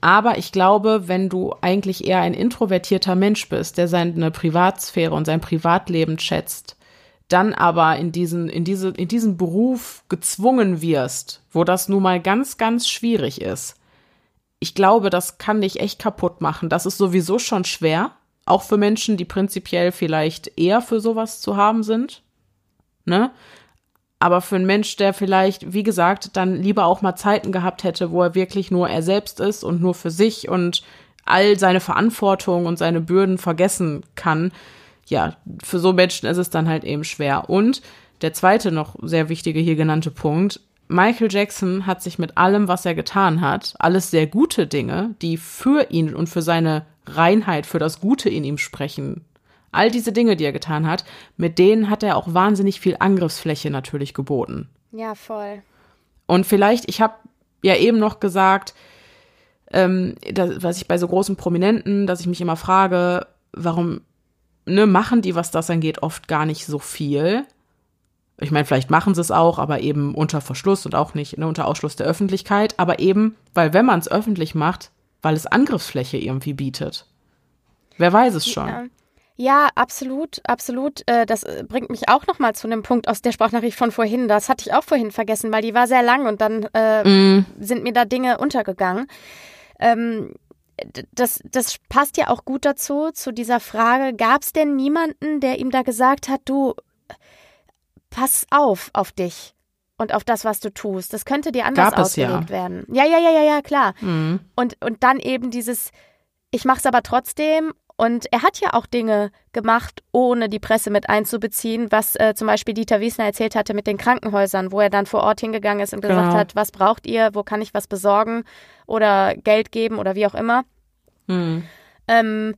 Aber ich glaube, wenn du eigentlich eher ein introvertierter Mensch bist, der seine Privatsphäre und sein Privatleben schätzt, dann aber in diesen, in diese, in diesen Beruf gezwungen wirst, wo das nun mal ganz, ganz schwierig ist. Ich glaube, das kann dich echt kaputt machen. Das ist sowieso schon schwer. Auch für Menschen, die prinzipiell vielleicht eher für sowas zu haben sind. Ne? Aber für einen Mensch, der vielleicht, wie gesagt, dann lieber auch mal Zeiten gehabt hätte, wo er wirklich nur er selbst ist und nur für sich und all seine Verantwortung und seine Bürden vergessen kann, ja, für so Menschen ist es dann halt eben schwer. Und der zweite noch sehr wichtige hier genannte Punkt, Michael Jackson hat sich mit allem, was er getan hat, alles sehr gute Dinge, die für ihn und für seine Reinheit, für das Gute in ihm sprechen. All diese Dinge, die er getan hat, mit denen hat er auch wahnsinnig viel Angriffsfläche natürlich geboten. Ja, voll. Und vielleicht, ich habe ja eben noch gesagt, ähm, das, was ich bei so großen Prominenten, dass ich mich immer frage, warum ne, machen die, was das angeht, oft gar nicht so viel. Ich meine, vielleicht machen sie es auch, aber eben unter Verschluss und auch nicht ne, unter Ausschluss der Öffentlichkeit. Aber eben, weil wenn man es öffentlich macht, weil es Angriffsfläche irgendwie bietet. Wer weiß es schon. Ja. Ja, absolut, absolut. Äh, das äh, bringt mich auch noch mal zu einem Punkt aus der Sprachnachricht von vorhin. Das hatte ich auch vorhin vergessen, weil die war sehr lang und dann äh, mm. sind mir da Dinge untergegangen. Ähm, das, das passt ja auch gut dazu, zu dieser Frage, gab es denn niemanden, der ihm da gesagt hat, du, pass auf auf dich und auf das, was du tust. Das könnte dir anders ausgelegt ja. werden. Ja, ja, ja, ja, ja, klar. Mhm. Und, und dann eben dieses, ich mach's aber trotzdem. Und er hat ja auch Dinge gemacht, ohne die Presse mit einzubeziehen, was äh, zum Beispiel Dieter Wiesner erzählt hatte mit den Krankenhäusern, wo er dann vor Ort hingegangen ist und gesagt genau. hat, was braucht ihr, wo kann ich was besorgen oder Geld geben oder wie auch immer. Mhm. Ähm,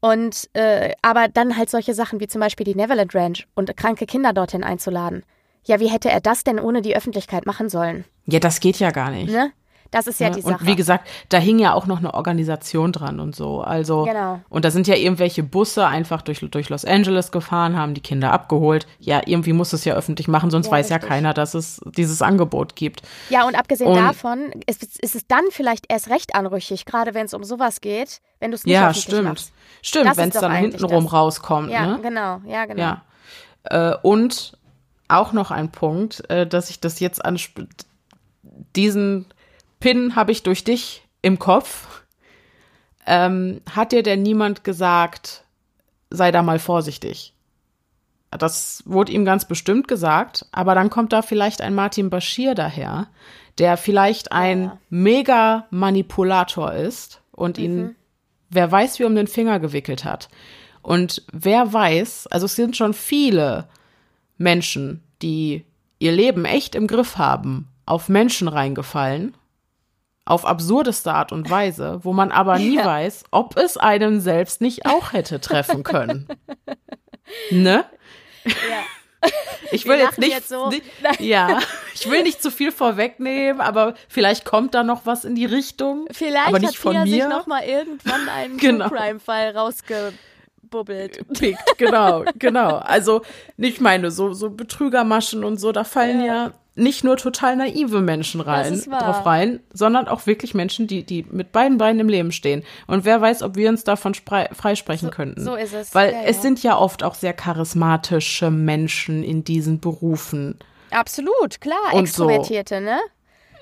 und äh, aber dann halt solche Sachen wie zum Beispiel die Neverland Ranch und kranke Kinder dorthin einzuladen. Ja, wie hätte er das denn ohne die Öffentlichkeit machen sollen? Ja, das geht ja gar nicht. Ne? Das ist ja, ja, die Sache. Und wie gesagt, da hing ja auch noch eine Organisation dran und so. Also, genau. und da sind ja irgendwelche Busse einfach durch, durch Los Angeles gefahren, haben die Kinder abgeholt. Ja, irgendwie muss es ja öffentlich machen, sonst ja, weiß richtig. ja keiner, dass es dieses Angebot gibt. Ja, und abgesehen und, davon ist, ist, es dann vielleicht erst recht anrüchig, gerade wenn es um sowas geht, wenn du es nicht ja, öffentlich stimmt. machst. Stimmt, wenn es dann hintenrum rauskommt. Ja, ne? genau, ja, genau. Ja. Äh, und auch noch ein Punkt, äh, dass ich das jetzt an diesen Pin habe ich durch dich im Kopf. Ähm, hat dir denn niemand gesagt, sei da mal vorsichtig? Das wurde ihm ganz bestimmt gesagt, aber dann kommt da vielleicht ein Martin Bashir daher, der vielleicht ein ja. mega Manipulator ist und mhm. ihn, wer weiß, wie um den Finger gewickelt hat. Und wer weiß, also es sind schon viele Menschen, die ihr Leben echt im Griff haben, auf Menschen reingefallen auf absurdeste Art und Weise, wo man aber nie Ja. weiß, ob es einen selbst nicht auch hätte treffen können. ne? Ja. Ich will jetzt nicht, jetzt so. nicht ja, ich will nicht zu viel vorwegnehmen, aber vielleicht kommt da noch was in die Richtung, Vielleicht aber nicht hat von Pia sich mir. noch mal irgendwann einen Genau. Crime Fall rausgebubbelt. Pickt, genau, genau. Also nicht meine so so Betrügermaschen und so, da fallen ja, nicht nur total naive Menschen rein, drauf rein, sondern auch wirklich Menschen, die die mit beiden Beinen im Leben stehen. Und wer weiß, ob wir uns davon freisprechen könnten. so ist es. Weil Ja, es ja. sind ja oft auch sehr charismatische Menschen in diesen Berufen. Absolut, klar, Und so. Extrovertierte, ne?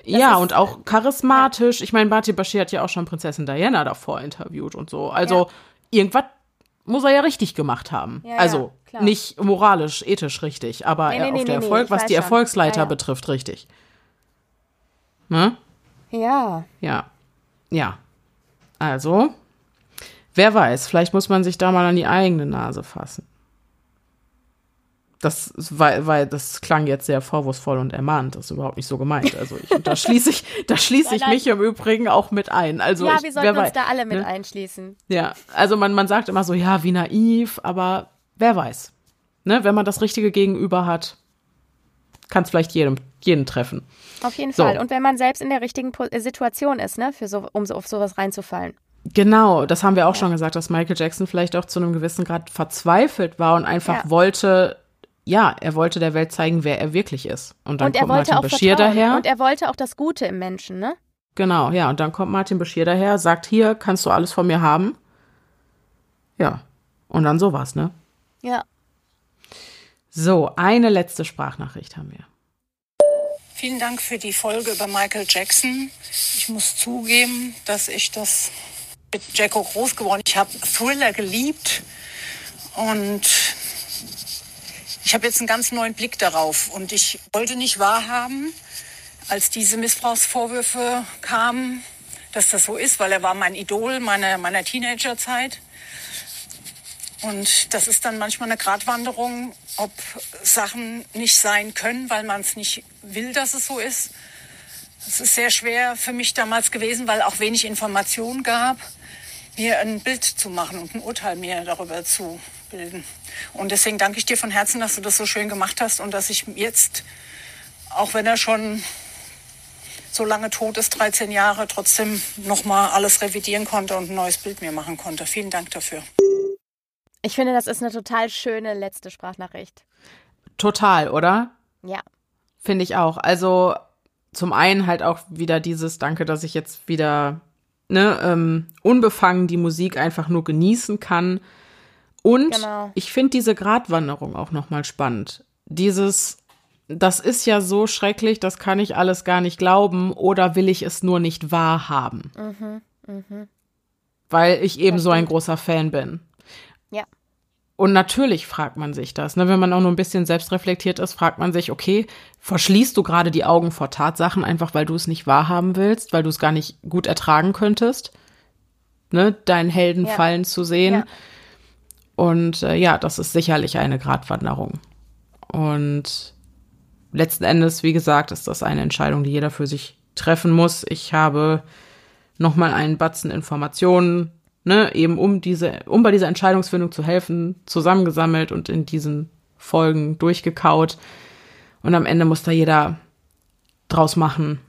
ja, und auch charismatisch. Ich meine, Barty Bashir hat ja auch schon Prinzessin Diana davor interviewt und so. Also irgendwas muss er ja richtig gemacht haben. Ja, ja, also klar. nicht moralisch, ethisch richtig, aber Nee, nee, auf nee, der Erfolg, was die. Erfolgsleiter Ja, ja. betrifft, richtig. Ne? Ja. Ja. Ja. Also, wer weiß, vielleicht muss man sich da mal an die eigene Nase fassen. Das, weil, weil das klang jetzt sehr vorwurfsvoll und ermahnt. Das ist überhaupt nicht so gemeint. Also ich, da schließe ich, da schließe ich mich im Übrigen auch mit ein. Also ja, ich, wir sollten uns wei- da alle mit ne? einschließen. Ja, also man, man sagt immer so, ja, wie naiv, aber wer weiß. Ne, wenn man das richtige Gegenüber hat, kann es vielleicht jedem, jeden treffen. Auf jeden So. Fall. Und wenn man selbst in der richtigen äh, Situation ist, ne, für so, um so auf sowas reinzufallen. Genau, das haben wir auch schon gesagt, dass Michael Jackson vielleicht auch zu einem gewissen Grad verzweifelt war und einfach Ja. wollte, ja, er wollte der Welt zeigen, wer er wirklich ist. Und dann und er kommt wollte Martin auch Bashir vertrauen. daher. Und er wollte auch das Gute im Menschen, ne? Genau, ja, und dann kommt Martin Bashir daher, sagt, hier kannst du alles von mir haben. Ja, und dann sowas, ne? Ja. So, eine letzte Sprachnachricht haben wir. Vielen Dank für die Folge über Michael Jackson. Ich muss zugeben, dass ich das mit Jacko groß geworden. Ich habe Thriller geliebt und ich habe jetzt einen ganz neuen Blick darauf. Und ich wollte nicht wahrhaben, als diese Missbrauchsvorwürfe kamen, dass das so ist, weil er war mein Idol meiner, meiner Teenagerzeit. Und das ist dann manchmal eine Gratwanderung, ob Sachen nicht sein können, weil man es nicht will, dass es so ist. Es ist sehr schwer für mich damals gewesen, weil auch wenig Information gab, mir ein Bild zu machen und ein Urteil mir darüber zu bilden. Und deswegen danke ich dir von Herzen, dass du das so schön gemacht hast und dass ich jetzt, auch wenn er schon so lange tot ist, 13 Jahre, trotzdem nochmal alles revidieren konnte und ein neues Bild mir machen konnte. Vielen Dank dafür. Ich finde, das ist eine total schöne letzte Sprachnachricht. Total, oder? Ja. Finde ich auch. Also zum einen halt auch wieder dieses Danke, dass ich jetzt wieder ne, ähm, unbefangen die Musik einfach nur genießen kann. Und Genau. ich finde diese Gratwanderung auch nochmal spannend. Dieses, das ist ja so schrecklich, das kann ich alles gar nicht glauben oder will ich es nur nicht wahrhaben, Mhm. Mhm. weil ich eben so ein großer Fan bin. Ja. Und natürlich fragt man sich das, ne? wenn man auch nur ein bisschen selbstreflektiert ist, fragt man sich, okay, verschließt du gerade die Augen vor Tatsachen einfach, weil du es nicht wahrhaben willst, weil du es gar nicht gut ertragen könntest, ne? deinen Helden Ja. fallen zu sehen. Ja. Und äh, ja, das ist sicherlich eine Gratwanderung. Und letzten Endes, wie gesagt, ist das eine Entscheidung, die jeder für sich treffen muss. Ich habe noch mal einen Batzen Informationen, ne, eben um diese, um bei dieser Entscheidungsfindung zu helfen, zusammengesammelt und in diesen Folgen durchgekaut. Und am Ende muss da jeder draus machen,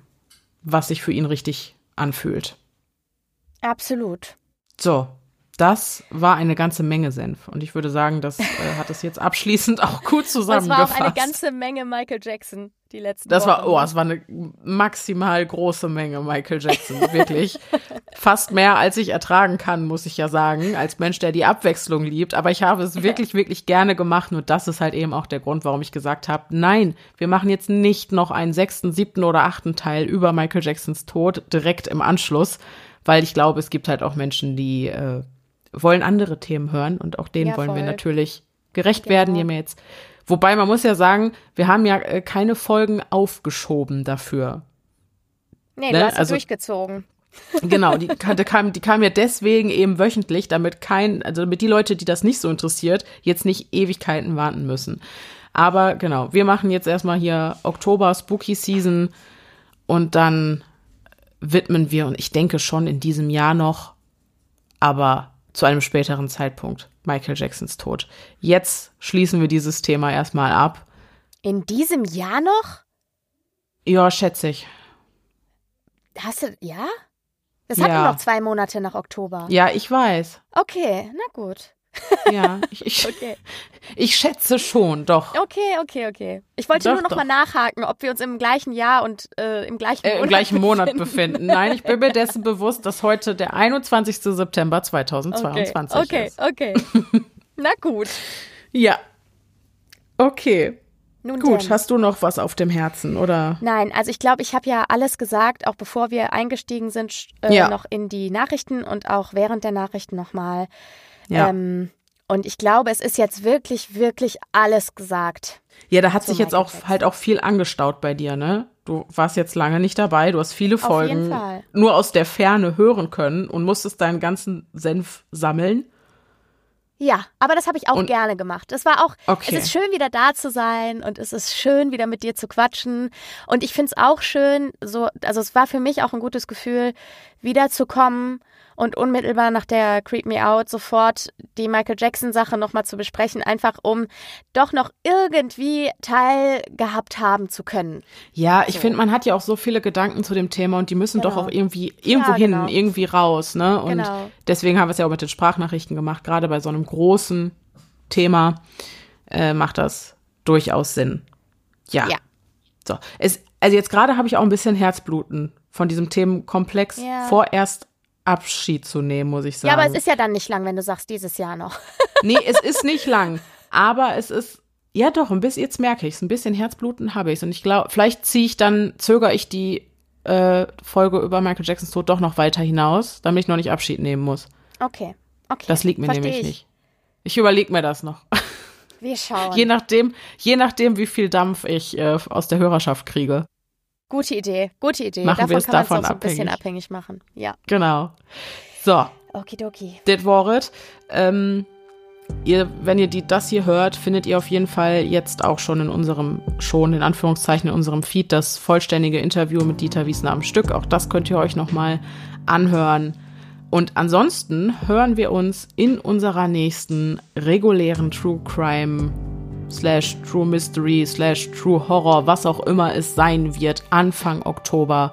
was sich für ihn richtig anfühlt. Absolut. So, das war eine ganze Menge Senf. Und ich würde sagen, das äh, hat es jetzt abschließend auch gut Das zusammengefasst. war auch eine ganze Menge Michael Jackson, die letzten Das war, Wochen. oh, es war eine maximal große Menge Michael Jackson, wirklich. Fast mehr, als ich ertragen kann, muss ich ja sagen, als Mensch, der die Abwechslung liebt. Aber ich habe es wirklich, wirklich gerne gemacht. Und das ist halt eben auch der Grund, warum ich gesagt habe, nein, wir machen jetzt nicht noch einen sechsten, siebten oder achten Teil über Michael Jacksons Tod direkt im Anschluss, weil ich glaube, es gibt halt auch Menschen, die äh, wollen andere Themen hören und auch denen Ja, wollen wir natürlich gerecht werden. Die haben jetzt Wobei man muss ja sagen, wir haben ja äh, keine Folgen aufgeschoben dafür. Nee, ne, du hast also- durchgezogen. Genau, die, kam- die, kam, die kam ja deswegen eben wöchentlich, damit kein, also damit die Leute, die das nicht so interessiert, jetzt nicht Ewigkeiten warten müssen. Aber genau, wir machen jetzt erstmal hier Oktober Spooky Season und dann widmen wir, und ich denke schon in diesem Jahr noch, aber zu einem späteren Zeitpunkt, Michael Jacksons Tod. Jetzt schließen wir dieses Thema erstmal ab. In diesem Jahr noch? Ja, schätze ich. Hast du, ja? Es hat Ja. nur noch zwei Monate nach Oktober. Ja, ich weiß. Okay, na gut. Ja, ich, ich, Okay. ich schätze schon, doch. Okay, okay, okay. Ich wollte Doch, nur noch doch. mal nachhaken, ob wir uns im gleichen Jahr und äh, im gleichen Äh, Monat Im gleichen Monat befinden. befinden. Nein, ich bin mir dessen bewusst, dass heute der 21. September 2022 okay, ist. okay, okay. Na gut. Ja. Okay. Nun Gut, denn. hast du noch was auf dem Herzen, oder? Nein, also ich glaube, ich habe ja alles gesagt, auch bevor wir eingestiegen sind, äh, Ja. noch in die Nachrichten und auch während der Nachrichten nochmal. Ja. Ähm, und ich glaube, es ist jetzt wirklich, wirklich alles gesagt. Ja, da hat sich jetzt auch halt auch viel angestaut bei dir, ne? Du warst jetzt lange nicht dabei, du hast viele Folgen nur aus der Ferne hören können und musstest deinen ganzen Senf sammeln. Ja, aber das habe ich auch Und- gerne gemacht. Es war auch, Okay. es ist schön, wieder da zu sein und es ist schön, wieder mit dir zu quatschen. Und ich finde es auch schön, so, also es war für mich auch ein gutes Gefühl, wiederzukommen und unmittelbar nach der Creep Me Out sofort die Michael Jackson-Sache nochmal zu besprechen, einfach um doch noch irgendwie teilgehabt haben zu können. Ja, ich finde, man hat ja auch so viele Gedanken zu dem Thema und die müssen doch Genau. auch irgendwie irgendwo Ja, hin, genau. irgendwie raus, ne? Und Genau. deswegen haben wir es ja auch mit den Sprachnachrichten gemacht. Gerade bei so einem großen Thema äh, macht das durchaus Sinn. Ja. Ja. So. Es, also jetzt gerade habe ich auch ein bisschen Herzbluten von diesem Themenkomplex Ja. vorerst Abschied zu nehmen, muss ich sagen. Ja, aber es ist ja dann nicht lang, wenn du sagst, dieses Jahr noch. Nee, es ist nicht lang, aber es ist ja doch ein bisschen. Jetzt merke ich es, ein bisschen Herzbluten habe ich und ich glaube, vielleicht ziehe ich dann zögere ich die äh, Folge über Michael Jacksons Tod doch noch weiter hinaus, damit ich noch nicht Abschied nehmen muss. Okay, okay. Das liegt mir Versteh nämlich ich. nicht. Ich überlege mir das noch. Wir schauen. Je nachdem, je nachdem, wie viel Dampf ich äh, aus der Hörerschaft kriege. Gute Idee, gute Idee. Machen davon kann man es davon auch so ein bisschen abhängig. abhängig machen. Ja. Genau. So, Okidoki. das war es. Ähm, ihr, wenn ihr die, das hier hört, findet ihr auf jeden Fall jetzt auch schon in unserem, schon in Anführungszeichen in unserem Feed das vollständige Interview mit Dieter Wiesner am Stück. Auch das könnt ihr euch nochmal anhören. Und ansonsten hören wir uns in unserer nächsten regulären True Crime slash True Mystery slash True Horror, was auch immer es sein wird, Anfang Oktober,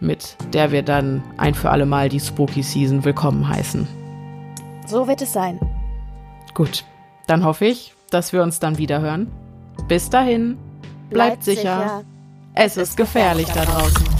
mit der wir dann ein für alle Mal die Spooky Season willkommen heißen. So wird es sein. Gut, dann hoffe ich, dass wir uns dann wieder hören. Bis dahin, bleibt, Bleibt sicher. sicher. Es ist gefährlich da draußen.